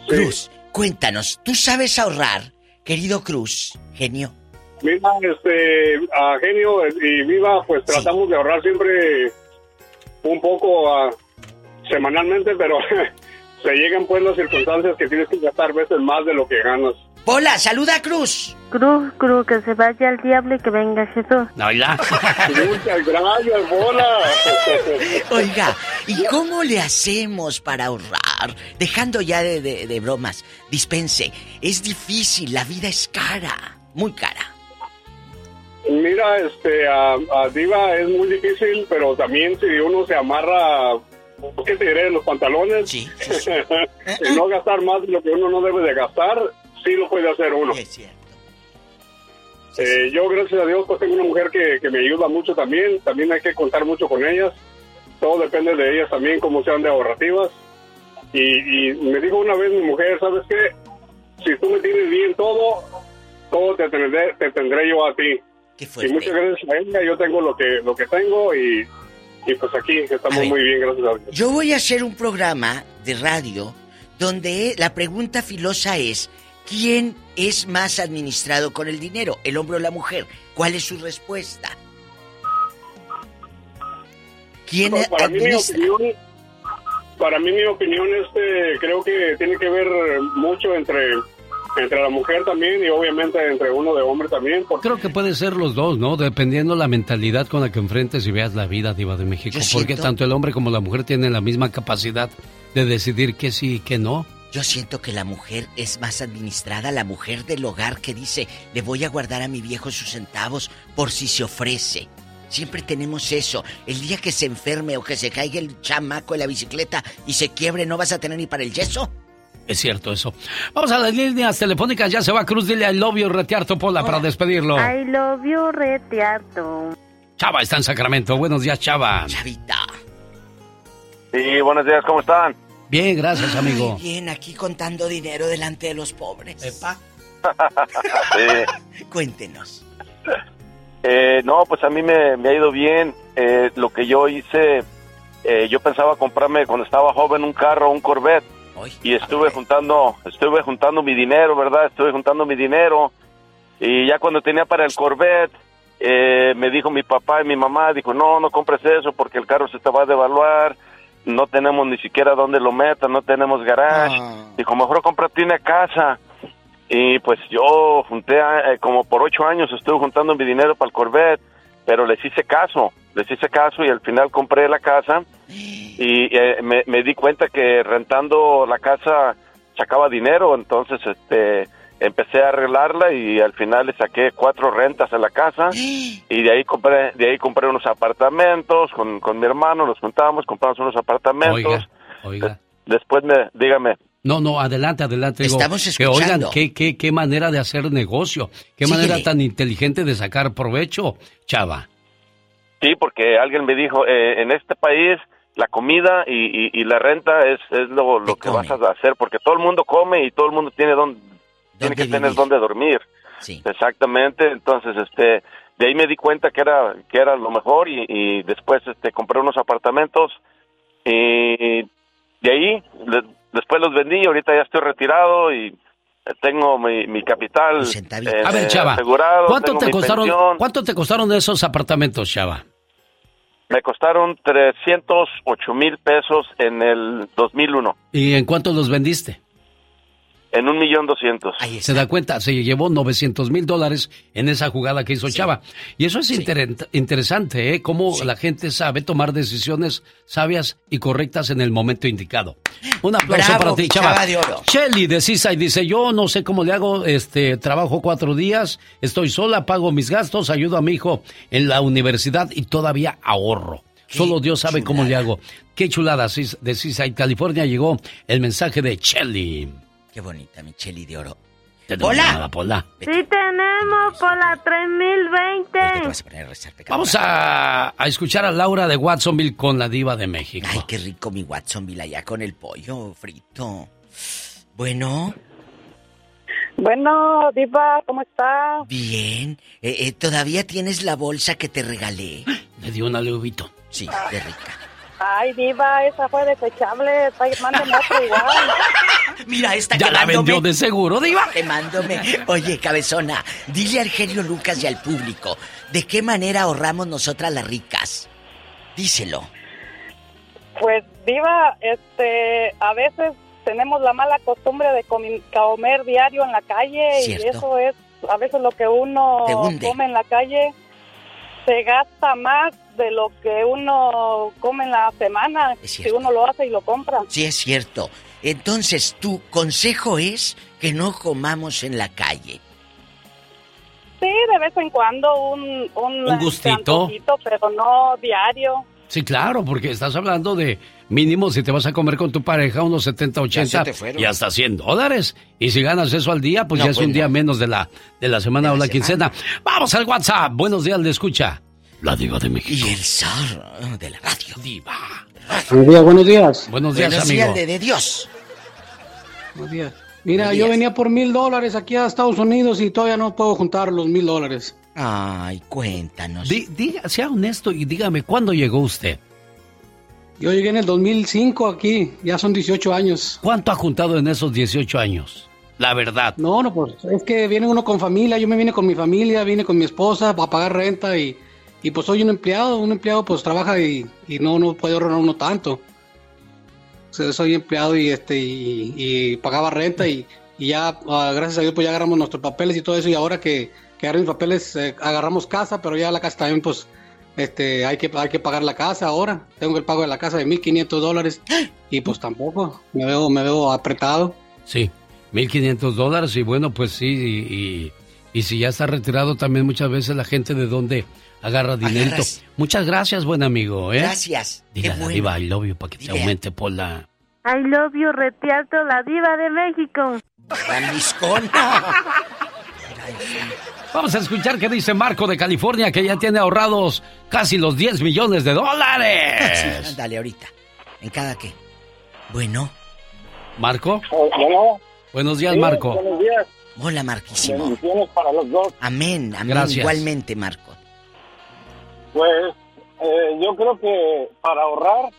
Speaker 44: Cruz, cuéntanos, ¿tú sabes ahorrar, querido Cruz, genio?
Speaker 73: Mira, este, a Genio y Viva, pues tratamos de ahorrar siempre un poco ah, semanalmente, pero se llegan pues las circunstancias que tienes que gastar veces más de lo que ganas.
Speaker 44: Hola, saluda a Cruz.
Speaker 63: Cruz, Cruz, que se vaya al diablo y que venga Jesús.
Speaker 2: Hola.
Speaker 73: Muchas gracias, bola.
Speaker 44: Oiga, ¿y cómo le hacemos para ahorrar? Dejando ya de, de- de bromas, dispense, es difícil, la vida es cara, muy cara.
Speaker 73: Mira, este, a, a Diva es muy difícil, pero también si uno se amarra, ¿qué te diré? Los pantalones, y no gastar más de lo que uno no debe de gastar, sí lo puede hacer uno. Eh, yo, gracias a Dios, pues tengo una mujer que, que me ayuda mucho también, también hay que contar mucho con ellas, todo depende de ellas también, cómo sean de ahorrativas. Y, y me dijo una vez mi mujer, ¿sabes qué? Si tú me tienes bien todo, todo te tendré, te tendré yo a ti. Y muchas gracias a ella, yo tengo lo que, lo que tengo y, y pues aquí estamos muy bien, gracias a Dios.
Speaker 44: Yo voy a hacer un programa de radio donde la pregunta filosa es, ¿quién es más administrado con el dinero, el hombre o la mujer? ¿Cuál es su respuesta? ¿Quién
Speaker 73: Pues, para mí, mi
Speaker 44: administra?
Speaker 73: opinión, para mí mi opinión este creo que tiene que ver mucho entre entre la mujer también y obviamente entre uno de hombre también.
Speaker 2: Creo que puede ser los dos, ¿no? Dependiendo la mentalidad con la que enfrentes y veas la vida, Diva de México. porque tanto el hombre como la mujer tienen la misma capacidad de decidir que sí y que no.
Speaker 44: Yo siento que la mujer es más administrada, la mujer del hogar que dice, le voy a guardar a mi viejo sus centavos por si se ofrece. Siempre tenemos eso. El día que se enferme o que se caiga el chamaco en la bicicleta y se quiebre, ¿no vas a tener ni para el yeso?
Speaker 2: Es cierto eso. Vamos a las líneas telefónicas. Ya se va Cruz. Dile I love you, Retiarto Pola, para despedirlo.
Speaker 63: I love you, Retiarto.
Speaker 2: Chava está en Sacramento. Buenos días, Chava.
Speaker 44: Chavita.
Speaker 74: Sí, buenos días. ¿Cómo están?
Speaker 2: Bien, gracias, amigo.
Speaker 44: bien, aquí contando dinero delante de los pobres.
Speaker 74: sí.
Speaker 44: Cuéntenos.
Speaker 74: Eh, no, pues a mí me, ha ido bien. Eh, lo que yo hice, eh, yo pensaba comprarme cuando estaba joven un carro, un Corvette y estuve juntando, estuve juntando mi dinero, ¿verdad? Estuve juntando mi dinero y ya cuando tenía para el Corvette, eh, me dijo mi papá y mi mamá, dijo, no, no compres eso porque el carro se te va a devaluar, no tenemos ni siquiera dónde lo metan, no tenemos garage. Ah. Dijo, mejor cómprate una casa. Y pues yo junté, eh, como por ocho años estuve juntando mi dinero para el Corvette, pero les hice caso, les hice caso y al final compré la casa y eh, me, di cuenta que rentando la casa sacaba dinero, entonces este empecé a arreglarla y al final le saqué cuatro rentas a la casa y de ahí compré de ahí compré unos apartamentos con, con mi hermano, los juntábamos, compramos unos apartamentos.
Speaker 2: Oiga,
Speaker 74: Después me, dígame.
Speaker 2: No, no, adelante, adelante.
Speaker 44: Estamos
Speaker 2: escuchando. Que oigan, qué, qué, qué manera de hacer negocio, qué manera tan inteligente de sacar provecho, chava.
Speaker 74: Sí, porque alguien me dijo, eh, en este país la comida y, la renta es, es lo, lo que vas a hacer, porque todo el mundo come y todo el mundo tiene donde, tiene que tener donde dormir.
Speaker 44: Sí.
Speaker 74: Exactamente, entonces este de ahí me di cuenta que era que era lo mejor y, después este compré unos apartamentos y de ahí después los vendí, ahorita ya estoy retirado y tengo mi, capital
Speaker 2: eh, a ver, Chava, asegurado, ¿cuánto te costaron cuánto te costaron esos apartamentos, Chava?
Speaker 74: Me costaron 308 mil pesos en el 2001.
Speaker 2: ¿Y en cuánto los vendiste?
Speaker 74: En un millón doscientos.
Speaker 2: Se da cuenta, se llevó 900 mil dólares en esa jugada que hizo Chava. Y eso es interesante, ¿eh? Cómo la gente sabe tomar decisiones sabias y correctas en el momento indicado. Un aplauso para ti, Chava.
Speaker 44: de oro.
Speaker 2: Shelly de y dice, yo no sé cómo le hago, este, trabajo cuatro días, estoy sola, pago mis gastos, ayudo a mi hijo en la universidad y todavía ahorro. Solo Dios sabe cómo le hago. Qué chulada de Seaside, California llegó el mensaje de Shelly.
Speaker 44: Qué bonita, Micheli de oro.
Speaker 2: ¡Pola! Pola.
Speaker 63: Sí tenemos, Pola 3020.
Speaker 2: Vamos a, a, escuchar a Laura de Watsonville con la diva de México.
Speaker 44: Ay, qué rico mi Watsonville allá con el pollo frito. Bueno.
Speaker 63: Bueno, diva, ¿cómo está?
Speaker 44: Bien. Eh, eh, ¿Todavía tienes la bolsa que te regalé?
Speaker 2: Le dio una leubito.
Speaker 44: Sí, qué rica.
Speaker 63: Ay, diva, esa fue desechable. Mándenme otro igual.
Speaker 44: Mira, esta
Speaker 2: Ya la vendió de seguro, diva.
Speaker 44: Quemándome. Oye, cabezona, dile al genio Lucas y al público, ¿de qué manera ahorramos nosotras las ricas? Díselo.
Speaker 63: Pues, diva, este, a veces tenemos la mala costumbre de comer diario en la calle y eso es a veces lo que uno come en la calle se gasta más de lo que uno come en la semana si uno lo hace y lo compra.
Speaker 44: Sí, es cierto. Entonces, tu consejo es que no comamos en la calle.
Speaker 63: Sí, de vez en cuando un,
Speaker 2: un, gustito,
Speaker 63: pero no diario.
Speaker 2: Sí, claro, porque estás hablando de mínimo si te vas a comer con tu pareja unos 70, 80 y hasta 100 dólares. Y si ganas eso al día, pues ya es un pues día menos de la, de la semana o la, quincena. Vamos al WhatsApp. Buenos días, le escucha. La diva de México.
Speaker 44: Y el zar de la radio.
Speaker 2: Diva.
Speaker 75: Buenos días, buenos días.
Speaker 2: Buenos días, buenos días
Speaker 44: de, Dios.
Speaker 75: Buenos días. Mira, yo venía por mil dólares aquí a Estados Unidos y todavía no puedo juntar los mil dólares.
Speaker 44: Ay, cuéntanos.
Speaker 2: diga, sea honesto y dígame, ¿cuándo llegó usted?
Speaker 75: Yo llegué en el 2005 aquí, ya son 18 años.
Speaker 2: ¿Cuánto ha juntado en esos 18 años? La verdad.
Speaker 75: No, no, pues es que viene uno con familia, yo me vine con mi familia, vine con mi esposa para pagar renta y, y pues soy un empleado, un empleado pues trabaja y, y no, no puede ahorrar uno tanto. soy empleado y este y, pagaba renta y, ya ah, gracias a Dios pues ya agarramos nuestros papeles y todo eso y ahora que, que agarré mis papeles eh, agarramos casa, pero ya la casa también pues este hay que hay que pagar la casa ahora. Tengo el pago de la casa de 1500 dólares y pues tampoco me veo me veo apretado.
Speaker 2: Sí, 1500 dólares y bueno pues sí y, y, si ya está retirado también muchas veces la gente de dónde agarra dinero. Muchas gracias, buen amigo, ¿eh?
Speaker 44: Gracias.
Speaker 2: Dile a la diva I love you para que te aumente por la...
Speaker 76: I love you, Retiarto, la diva de México.
Speaker 2: Vamos a escuchar qué dice Marco de California, que ya tiene ahorrados casi los 10 millones de dólares.
Speaker 44: dale, ahorita. ¿En cada qué? Bueno.
Speaker 2: ¿Marco?
Speaker 77: Bueno.
Speaker 2: Buenos días, Marco.
Speaker 77: Buenos días.
Speaker 44: Hola, Marquísimo.
Speaker 77: Bendiciones para los dos.
Speaker 44: Amén, amén.
Speaker 2: Gracias.
Speaker 44: Igualmente, Marco.
Speaker 77: Pues eh, yo creo que para ahorrar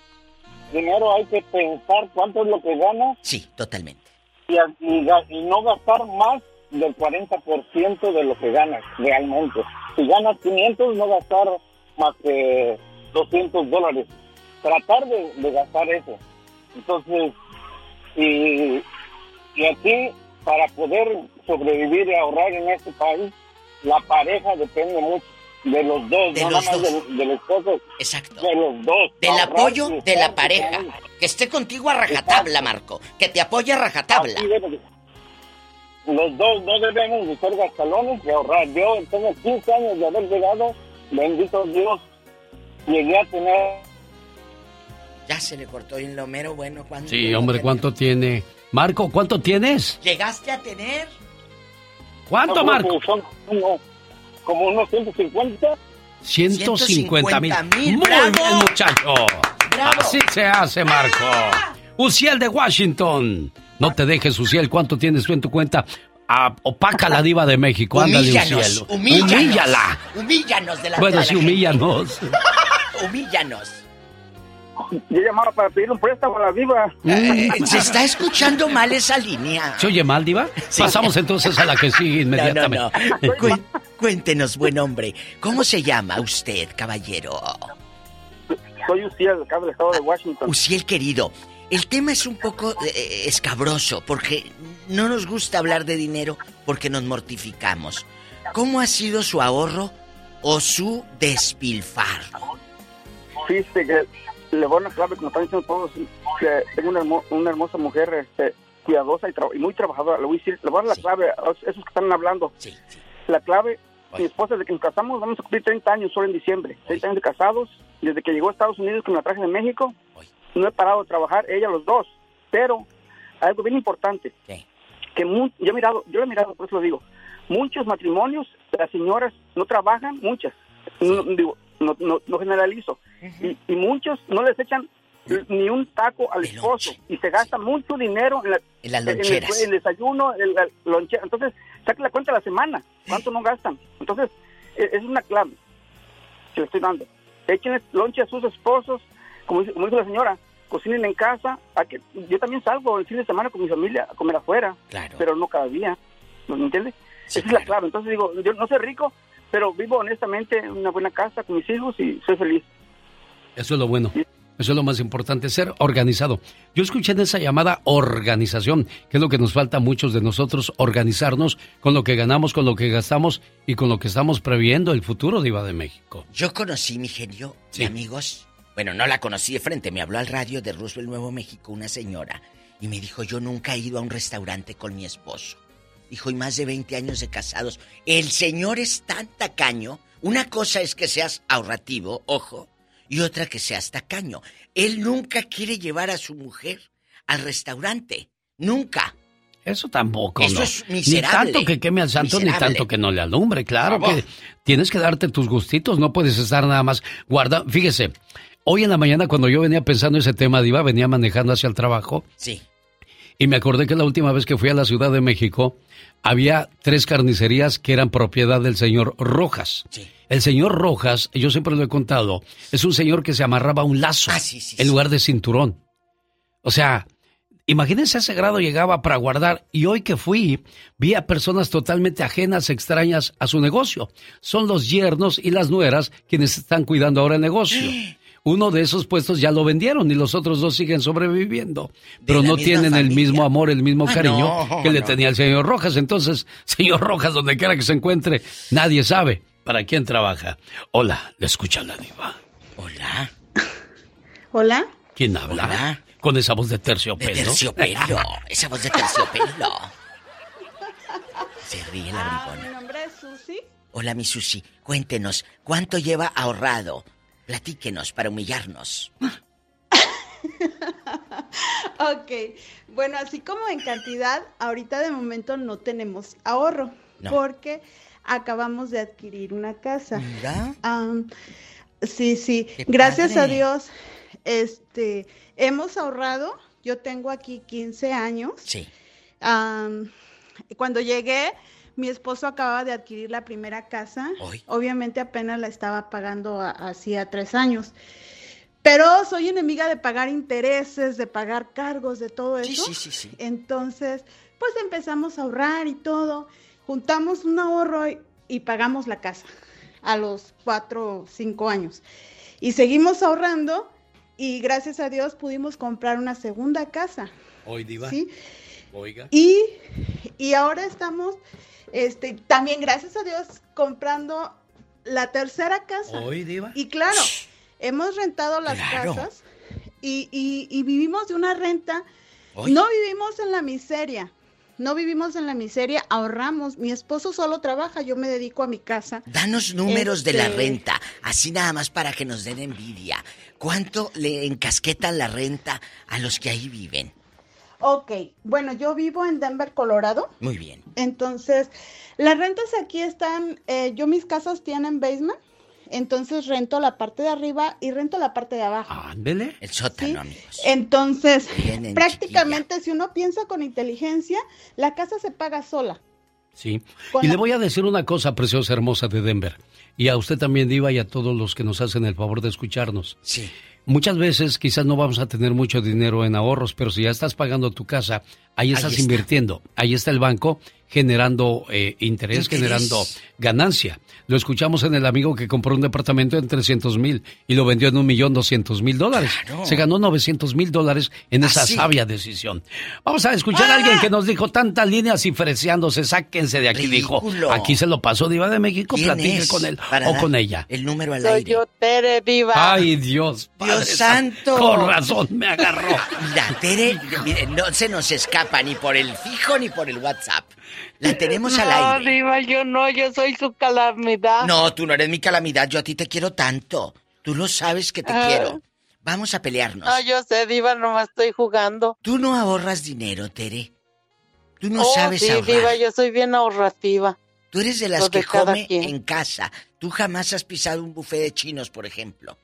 Speaker 77: dinero hay que pensar cuánto es lo que gana.
Speaker 44: Sí, totalmente.
Speaker 77: Y, y, no gastar más del 40% de lo que ganas realmente. Si ganas 500, no gastar más que 200 dólares. Tratar de, gastar eso. Entonces, y, y aquí, para poder sobrevivir y ahorrar en este país, la pareja depende mucho de los dos,
Speaker 44: de
Speaker 77: no
Speaker 44: los
Speaker 77: nada
Speaker 44: dos.
Speaker 77: más de, los cosas.
Speaker 44: Exacto.
Speaker 77: De los dos.
Speaker 44: Del
Speaker 77: Ahorrar
Speaker 44: apoyo de la pareja. Que esté contigo a rajatabla, Marco. Que te apoye a rajatabla.
Speaker 77: Los dos no debemos de ser gastalones y ahorrar. Yo tengo 15 años de haber llegado, bendito Dios, llegué a tener...
Speaker 44: Ya se le cortó en lo mero bueno cuando...
Speaker 2: Sí, hombre, ¿cuánto tiene? Marco, ¿cuánto tienes?
Speaker 44: ¿Llegaste a tener?
Speaker 2: ¿Cuánto,
Speaker 77: No,
Speaker 2: Marco?
Speaker 77: Son como, como unos 150.
Speaker 2: 150 mil.
Speaker 44: 150,000,
Speaker 2: Muy
Speaker 44: bravo.
Speaker 2: bien, muchacho.
Speaker 44: Bravo.
Speaker 2: Así se hace, Marco. Uciel de Washington. No te dejes, Uciel. ¿Cuánto tienes tú en tu cuenta? Ah, opaca la diva de México. Ándale, Uciel.
Speaker 44: humíllanos.
Speaker 2: Humíllala.
Speaker 44: Humíllanos de la
Speaker 2: Bueno, sí, humíllanos.
Speaker 44: Humíllanos.
Speaker 77: Yo llamaba para pedir un préstamo a la diva.
Speaker 44: Eh, se está escuchando mal esa línea.
Speaker 2: ¿Se oye mal, diva?
Speaker 44: Sí.
Speaker 2: Pasamos entonces a la que sigue inmediatamente.
Speaker 44: No, no, no. Cuen- cuéntenos, buen hombre. ¿Cómo se llama usted, caballero?
Speaker 77: Soy Uciel, acá del estado de Washington.
Speaker 44: Uciel, querido. El tema es un poco eh, escabroso porque no nos gusta hablar de dinero porque nos mortificamos. ¿Cómo ha sido su ahorro o su despilfarro?
Speaker 77: Fíjate que le voy a clave, como están diciendo todos, que tengo una, hermo- una hermosa mujer este, cuidadosa y, tra- y muy trabajadora. Le voy a decir, le voy a dar la clave a esos que están hablando. La clave, mi esposa, desde que nos casamos, vamos a cumplir 30 años solo en diciembre. 30 años de casados. Desde que llegó a Estados Unidos, que me la traje de México, no he parado de trabajar, ella los dos. Pero, algo bien importante, que mu- yo he mirado, yo lo he mirado, por eso lo digo, muchos matrimonios, las señoras no trabajan, muchas, no, digo, no, no, no generalizo, y, y muchos no les echan ni un taco al esposo y se gasta mucho dinero en, la-
Speaker 44: En las
Speaker 77: en el-
Speaker 44: loncheras.
Speaker 77: el, desayuno, en la lonchera. Entonces, saque la cuenta de la semana, cuánto no gastan. Entonces, e- es una clave que le estoy dando. Echen lonche a sus esposos, como, dice- como dijo la señora, cocinen en casa. Hay que, yo también salgo el fin de semana con mi familia a comer afuera, pero no cada día. ¿Me entiendes? Esa es la clave. Entonces digo, yo no soy rico, pero vivo honestamente en una buena casa con mis hijos y soy feliz.
Speaker 2: Eso es lo bueno. Eso es lo más importante, ser organizado. Yo escuché en esa llamada organización, que es lo que nos falta a muchos de nosotros, organizarnos con lo que ganamos, con lo que gastamos y con lo que estamos previendo el futuro de Iba de México.
Speaker 44: Yo conocí, mi genio, y amigos. Bueno, no la conocí de frente, me habló al radio de Roosevelt, Nuevo México, una señora, y me dijo, yo nunca he ido a un restaurante con mi esposo. Dijo, y más de 20 años de casados. El señor es tan tacaño. Una cosa es que seas ahorrativo, ojo, y otra que seas tacaño. Él nunca quiere llevar a su mujer al restaurante. Nunca.
Speaker 2: Eso tampoco,
Speaker 44: Eso
Speaker 2: no.
Speaker 44: es miserable.
Speaker 2: Ni tanto que queme al santo, ni tanto que no le alumbre. Claro que tienes que darte tus gustitos, no puedes estar nada más guardando. Fíjese, hoy en la mañana cuando yo venía pensando ese tema, Diva, venía manejando hacia el trabajo.
Speaker 44: Sí.
Speaker 2: Y me acordé que la última vez que fui a la Ciudad de México, había tres carnicerías que eran propiedad del señor Rojas. El señor Rojas, yo siempre lo he contado, es un señor que se amarraba un lazo en lugar de cinturón. O sea, imagínense a ese grado llegaba para guardar. Y hoy que fui, vi a personas totalmente ajenas, extrañas a su negocio. Son los yernos y las nueras quienes están cuidando ahora el negocio. uno de esos puestos ya lo vendieron y los otros dos siguen sobreviviendo. Pero no tienen el mismo amor, el mismo
Speaker 44: Ah,
Speaker 2: cariño
Speaker 44: no,
Speaker 2: que le
Speaker 44: no.
Speaker 2: tenía el señor Rojas. Entonces, señor Rojas, donde quiera que se encuentre, nadie sabe para quién trabaja. Hola, le escucha la diva.
Speaker 44: Hola.
Speaker 78: Hola.
Speaker 2: ¿Quién habla? Con esa voz de terciopelo.
Speaker 44: De terciopelo. Esa voz de terciopelo. Se ríe la
Speaker 78: Ah, mi nombre es Susi.
Speaker 44: Hola, mi Susi. Cuéntenos, ¿cuánto lleva ahorrado? Platíquenos para humillarnos.
Speaker 78: Ok. Bueno, así como en cantidad, ahorita de momento no tenemos ahorro.
Speaker 44: No.
Speaker 78: Porque acabamos de adquirir una casa.
Speaker 44: Mira.
Speaker 78: Am, sí, sí.
Speaker 44: Qué
Speaker 78: Gracias a. Dios, este, hemos ahorrado. Yo tengo aquí 15 años.
Speaker 44: Sí.
Speaker 78: Cuando llegué, mi esposo acababa de adquirir la primera casa. Obviamente apenas la estaba pagando hacía tres años. Pero soy enemiga de pagar intereses, de pagar cargos, de todo eso.
Speaker 44: sí, sí, sí.
Speaker 78: Entonces, pues empezamos a ahorrar y todo. Juntamos un ahorro y, y pagamos la casa a los cuatro o cinco años. Y seguimos ahorrando y gracias a Dios pudimos comprar una segunda casa.
Speaker 2: Hoy, diva.
Speaker 78: Sí.
Speaker 2: Oiga.
Speaker 78: Y, y ahora estamos, este, también gracias a Dios, comprando la tercera casa.
Speaker 2: Hoy, diva.
Speaker 78: Y claro, hemos rentado las
Speaker 2: Claro.
Speaker 78: casas y, y- y vivimos de una renta.
Speaker 44: Hoy.
Speaker 78: No vivimos en la miseria. No vivimos en la miseria, ahorramos. Mi esposo solo trabaja, yo me dedico a mi casa.
Speaker 44: Danos números de la
Speaker 78: Este,
Speaker 44: renta, así nada más para que nos den envidia. ¿Cuánto le encasquetan la renta a los que ahí viven?
Speaker 78: Ok, bueno, yo vivo en Denver, Colorado.
Speaker 44: Muy bien.
Speaker 78: Entonces, las rentas aquí están, eh, yo mis casas tienen basement, entonces rento la parte de arriba y rento la parte de abajo.
Speaker 2: Ándele.
Speaker 44: El sótano, amigos.
Speaker 78: Entonces,
Speaker 44: Vienen,
Speaker 78: prácticamente si uno piensa con inteligencia, la casa se paga sola.
Speaker 2: Sí.
Speaker 78: Con
Speaker 2: Y
Speaker 78: la-
Speaker 2: le voy a decir una cosa preciosa, hermosa de Denver. Y a usted también, Diva, y a todos los que nos hacen el favor de escucharnos.
Speaker 44: Sí.
Speaker 2: Muchas veces quizás no vamos a tener mucho dinero en ahorros, pero si ya estás pagando tu casa, ahí estás
Speaker 44: está.
Speaker 2: invirtiendo. Ahí está el banco generando eh, interés,
Speaker 44: Interés.
Speaker 2: generando ganancia. Lo escuchamos en el amigo que compró un departamento en 300 mil y lo vendió en un millón doscientos mil dólares. Se ganó 900 mil dólares en esa
Speaker 44: Así.
Speaker 2: sabia decisión. Vamos a escuchar a alguien que nos dijo tantas líneas y freciándose, sáquense de aquí.
Speaker 44: Ridículo.
Speaker 2: Dijo, aquí se lo pasó Diva de México,
Speaker 44: ¿Quién
Speaker 2: platique con él o con ella.
Speaker 44: El número al
Speaker 78: Soy
Speaker 44: aire.
Speaker 78: yo, Tere Diva.
Speaker 2: Ay, Dios. Padre
Speaker 44: Dios santo.
Speaker 2: Con razón me agarró.
Speaker 44: La Tere, mire, no se nos escapa ni por el fijo ni por el WhatsApp. La tenemos al
Speaker 78: No,
Speaker 44: aire.
Speaker 78: Diva, yo no, yo soy su calamidad.
Speaker 44: No, tú no eres mi calamidad, yo a ti te quiero tanto. Tú lo sabes que te
Speaker 78: Ah.
Speaker 44: quiero. Vamos a pelearnos.
Speaker 78: No, yo sé, Diva, nomás estoy jugando.
Speaker 44: Tú no ahorras dinero, Tere. Tú no
Speaker 78: Oh,
Speaker 44: sabes
Speaker 78: sí,
Speaker 44: ahorrar.
Speaker 78: Diva, yo soy bien ahorrativa.
Speaker 44: Tú eres de las
Speaker 78: Lo
Speaker 44: que come
Speaker 78: quien.
Speaker 44: en casa. Tú jamás has pisado un buffet de chinos, por ejemplo.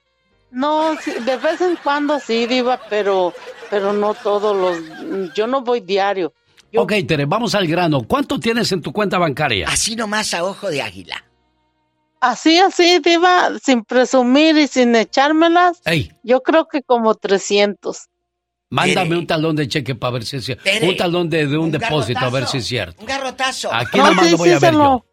Speaker 78: No, de vez en cuando sí, Diva, pero, pero no todos los... Yo no voy diario.
Speaker 2: Ok, Tere, vamos al grano. ¿Cuánto tienes en tu cuenta bancaria?
Speaker 44: Así nomás a ojo de águila.
Speaker 78: Así, así, Diva, sin presumir y sin echármelas,
Speaker 2: Ey,
Speaker 78: yo creo que como 300.
Speaker 2: mándame
Speaker 44: Tere.
Speaker 2: un talón de cheque para ver si es cierto.
Speaker 44: Tere,
Speaker 2: Un talón de, de un,
Speaker 44: un
Speaker 2: depósito a ver si es cierto.
Speaker 44: Un garrotazo.
Speaker 2: Aquí
Speaker 78: No,
Speaker 2: nomás
Speaker 78: sí,
Speaker 2: lo voy
Speaker 78: sí,
Speaker 2: a ver yo.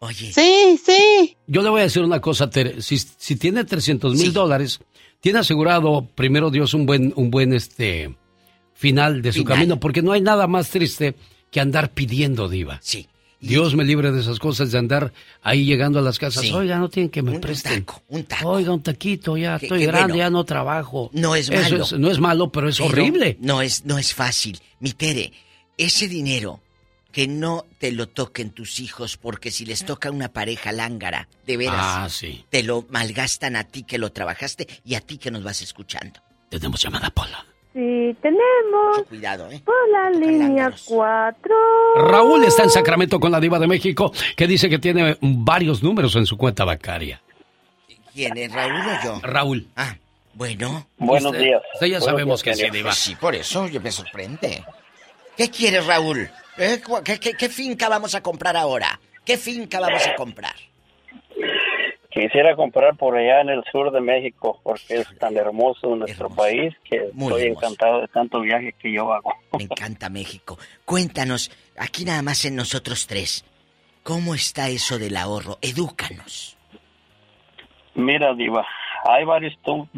Speaker 44: Oye,
Speaker 78: Sí, sí.
Speaker 2: Yo le voy a decir una cosa, Tere. Si, si tiene 300 mil
Speaker 44: Sí.
Speaker 2: dólares, tiene asegurado, primero Dios, un buen, un buen este final de su
Speaker 44: Final.
Speaker 2: camino, porque no hay nada más triste que andar pidiendo, Diva.
Speaker 44: sí. Y
Speaker 2: Dios me libre de esas cosas, de andar ahí llegando a las casas.
Speaker 44: Sí.
Speaker 2: Oiga, no tienen que me
Speaker 44: Un
Speaker 2: presten.
Speaker 44: taco, un taco.
Speaker 2: Oiga, un taquito, ya estoy grande,
Speaker 44: bueno.
Speaker 2: ya no trabajo.
Speaker 44: No es
Speaker 2: Eso
Speaker 44: malo.
Speaker 2: es- no es malo, pero es
Speaker 44: Pero
Speaker 2: horrible.
Speaker 44: No es, no es fácil. Mi Tere, ese dinero que no te lo toquen tus hijos, porque si les toca una pareja lángara, de veras,
Speaker 2: Ah, sí.
Speaker 44: te lo malgastan a ti que lo trabajaste y a ti que nos vas escuchando.
Speaker 2: Tenemos llamada, Pola.
Speaker 76: Sí, tenemos
Speaker 44: Mucho cuidado, ¿eh?
Speaker 76: por la
Speaker 44: Tocan
Speaker 76: línea
Speaker 44: lángaros.
Speaker 76: 4.
Speaker 2: Raúl está en Sacramento con la diva de México, que dice que tiene varios números en su cuenta bancaria.
Speaker 44: ¿Quién es, Raúl o yo?
Speaker 2: Raúl.
Speaker 44: Ah, bueno.
Speaker 72: Buenos
Speaker 2: Usted-
Speaker 72: días.
Speaker 2: usted ya
Speaker 72: Buenos
Speaker 2: sabemos
Speaker 72: días,
Speaker 2: que sí, diva.
Speaker 44: Pues sí, por eso yo me sorprende. ¿Qué quieres, Raúl? ¿Eh? ¿Cu- ¿Qué, qué, qué finca vamos a comprar ahora? ¿Qué finca vamos a comprar?
Speaker 72: Quisiera comprar por allá en el sur de México porque es tan hermoso nuestro
Speaker 44: Hermoso.
Speaker 72: país que
Speaker 44: Muy
Speaker 72: estoy
Speaker 44: hermoso.
Speaker 72: encantado de tanto viaje que yo hago.
Speaker 44: Me encanta México. Cuéntanos, aquí nada más en nosotros tres, ¿cómo está eso del ahorro? Edúcanos.
Speaker 72: Mira, Diva,
Speaker 79: hay varios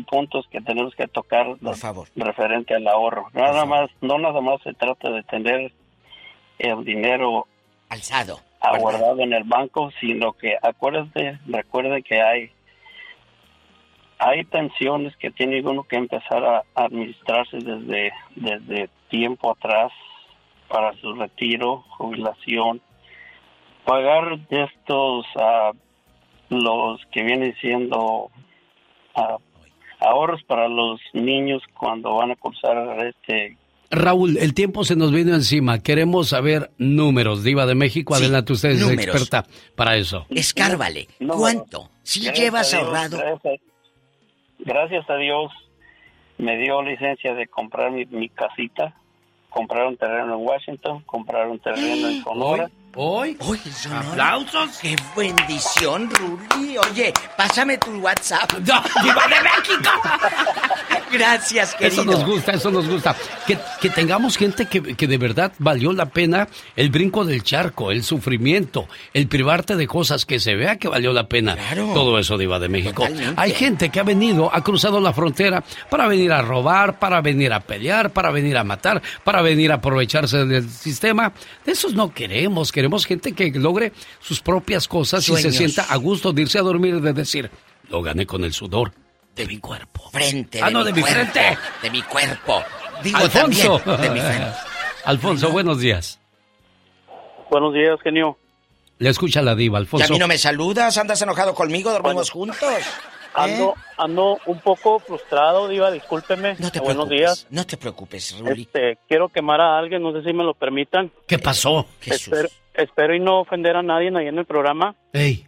Speaker 79: puntos que tenemos que tocar
Speaker 44: Por favor.
Speaker 79: referente al ahorro. Nada más, no nada más se trata de tener el dinero
Speaker 44: alzado,
Speaker 79: guardado en el banco, sino que acuérdate, recuerde que hay hay tensiones que tiene uno que empezar a administrarse desde desde tiempo atrás para su retiro, jubilación, pagar de estos a los que vienen siendo ahorros para los niños cuando van a cursar este
Speaker 2: Raúl, el tiempo se nos vino encima. Queremos saber números, Diva de México. Adelante, usted es experta para eso.
Speaker 44: Escárvale. ¿Cuánto? Si llevas ahorrado.
Speaker 79: Gracias, a Dios me dio licencia de comprar mi, mi casita, comprar un terreno en Washington, comprar un terreno en Sonora.
Speaker 2: ¿Hoy?
Speaker 44: Hoy,
Speaker 2: ¿Aplausos?
Speaker 44: ¡Qué bendición, Ruli! Oye, pásame tu WhatsApp.
Speaker 2: ¡No, ¡Viva de México!
Speaker 44: Gracias, querido.
Speaker 2: Eso nos gusta, eso nos gusta. Que, que tengamos gente que, que, de verdad valió la pena el brinco del charco, el sufrimiento, el privarte de cosas, que se vea que valió la pena. Todo eso, Diva de México.
Speaker 44: Totalmente.
Speaker 2: Hay gente que ha venido, ha cruzado la frontera para venir a robar, para venir a pelear, para venir a matar, para venir a aprovecharse del sistema. De esos no queremos, queremos gente que logre sus propias cosas y se sienta a gusto de irse a dormir y de decir, lo gané con el sudor de mi cuerpo.
Speaker 44: Frente.
Speaker 2: Ah, no, de mi
Speaker 44: cuerpo,
Speaker 2: frente.
Speaker 44: De mi cuerpo. Digo
Speaker 2: Alfonso.
Speaker 44: también, de mi frente.
Speaker 2: Alfonso, buenos días.
Speaker 79: Buenos días, genio.
Speaker 2: Le escucha la diva,
Speaker 44: ¿Y a
Speaker 2: Alfonso.
Speaker 44: mí no me saludas? ¿Andas enojado conmigo? ¿Dormimos juntos?
Speaker 79: Ando, ando un poco frustrado, Diva, discúlpeme.
Speaker 44: No te
Speaker 79: Buenos
Speaker 44: preocupes,
Speaker 79: días.
Speaker 44: no te preocupes, Ruli.
Speaker 79: Este, quiero quemar a alguien, no sé si me lo permitan.
Speaker 2: ¿Qué pasó?
Speaker 79: Espero, espero y no ofender a nadie ahí en el programa,
Speaker 2: Ey,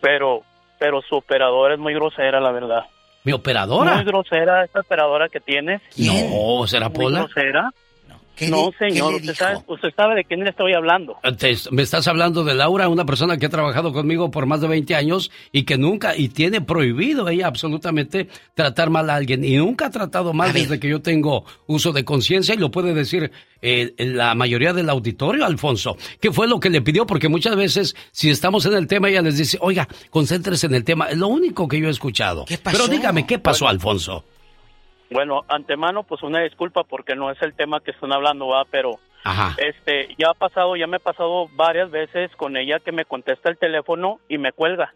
Speaker 79: pero, pero su operadora es muy grosera, la verdad.
Speaker 2: ¿mi operadora?
Speaker 79: Muy grosera esta operadora que tienes.
Speaker 2: No, ¿será
Speaker 79: Muy
Speaker 2: Pola?
Speaker 79: grosera.
Speaker 44: ¿Qué
Speaker 79: no,
Speaker 44: le-
Speaker 79: señor,
Speaker 44: qué le
Speaker 79: usted sabe, usted sabe de quién le estoy hablando.
Speaker 2: Te- me estás hablando de Laura, una persona que ha trabajado conmigo por más de 20 años y que nunca, y tiene prohibido ella absolutamente tratar mal a alguien. Y nunca ha tratado mal desde que yo tengo uso de conciencia y lo puede decir eh, la mayoría del auditorio, Alfonso. ¿Qué fue lo que le pidió? Porque muchas veces, si estamos en el tema, ella les dice, oiga, concéntrese en el tema. Es lo único que yo he escuchado. Pero dígame, ¿qué pasó, Alfonso?
Speaker 79: Bueno, antemano, pues una disculpa porque no es el tema que están hablando, va, pero
Speaker 2: Ajá.
Speaker 79: este, ya ha pasado, ya me ha pasado varias veces con ella que me contesta el teléfono y me cuelga.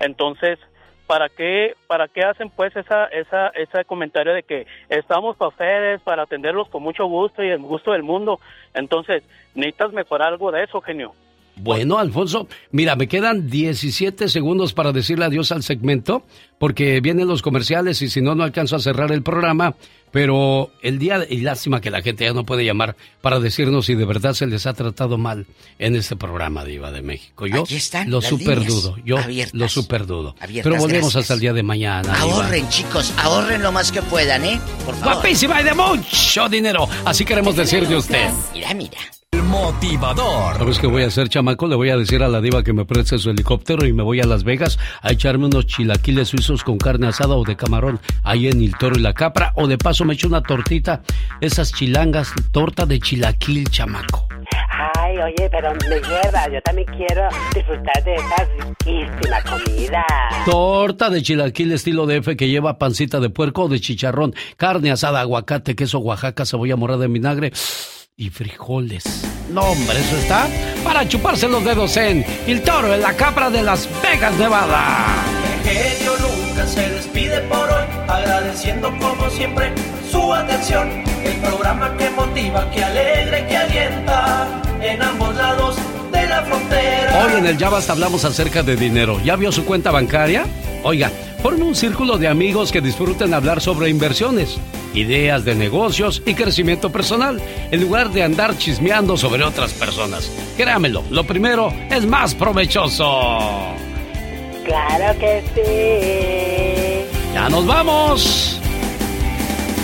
Speaker 79: Entonces, ¿para qué, para qué hacen pues esa, esa, ese comentario de que estamos para ustedes, para atenderlos con mucho gusto y el gusto del mundo? Entonces, necesitas mejorar algo de eso, genio.
Speaker 2: Bueno, Alfonso, mira, me quedan 17 segundos para decirle adiós al segmento, porque vienen los comerciales y si no, no alcanzo a cerrar el programa. Pero el día, y lástima que la gente ya no puede llamar para decirnos si de verdad se les ha tratado mal en este programa, Diva de México. Yo
Speaker 44: Aquí están
Speaker 2: lo
Speaker 44: las
Speaker 2: super
Speaker 44: líneas
Speaker 2: dudo, yo
Speaker 44: abiertas.
Speaker 2: lo super dudo.
Speaker 44: Abiertas,
Speaker 2: Pero volvemos
Speaker 44: gracias.
Speaker 2: hasta el día de mañana.
Speaker 44: Ahorren, chicos, ahorren lo más que puedan, ¿eh? Por favor.
Speaker 2: Guapísima y de mucho dinero. Así queremos decir de usted.
Speaker 44: Mira, mira.
Speaker 62: El motivador.
Speaker 2: ¿Sabes qué voy a hacer, chamaco? Le voy a decir a la diva que me preste su helicóptero y me voy a Las Vegas a echarme unos chilaquiles suizos con carne asada o de camarón ahí en el toro y la capra. O de paso me echo una tortita, esas chilangas, torta de chilaquil, chamaco.
Speaker 16: Ay, oye, pero me lleva. Yo también quiero disfrutar de esa riquísima comida.
Speaker 2: Torta de chilaquil estilo DF que lleva pancita de puerco o de chicharrón, carne asada, aguacate, queso Oaxaca, cebolla morada en vinagre y frijoles. No, hombre, eso está para chuparse los dedos en El Toro, en la capra de Las Vegas, Nevada.
Speaker 80: genio Lucas se despide por hoy, agradeciendo como siempre atención. El programa que motiva, que alegra y que alienta en ambos lados de la frontera.
Speaker 2: Hoy en el Ya Basta hablamos acerca de dinero. ¿Ya vio su cuenta bancaria? Oiga, forme un círculo de amigos que disfruten hablar sobre inversiones, ideas de negocios y crecimiento personal, en lugar de andar chismeando sobre otras personas. Créamelo, lo primero es más provechoso.
Speaker 16: Claro que sí.
Speaker 2: ¡Ya nos vamos!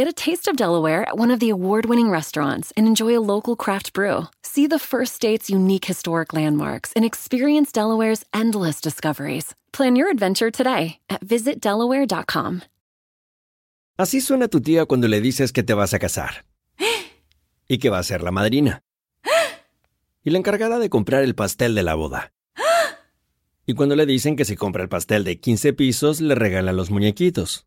Speaker 81: Get a taste of Delaware at one of the award winning restaurants and enjoy a local craft brew. See the first state's unique historic landmarks and experience Delaware's endless discoveries. Plan your adventure today at visitdelaware.com.
Speaker 82: Así suena tu tía cuando le dices que te vas a casar. Y que va a ser la madrina. Y la encargada de comprar el pastel de la boda. Y cuando le dicen que si compra el pastel de 15 pisos, le regalan los muñequitos.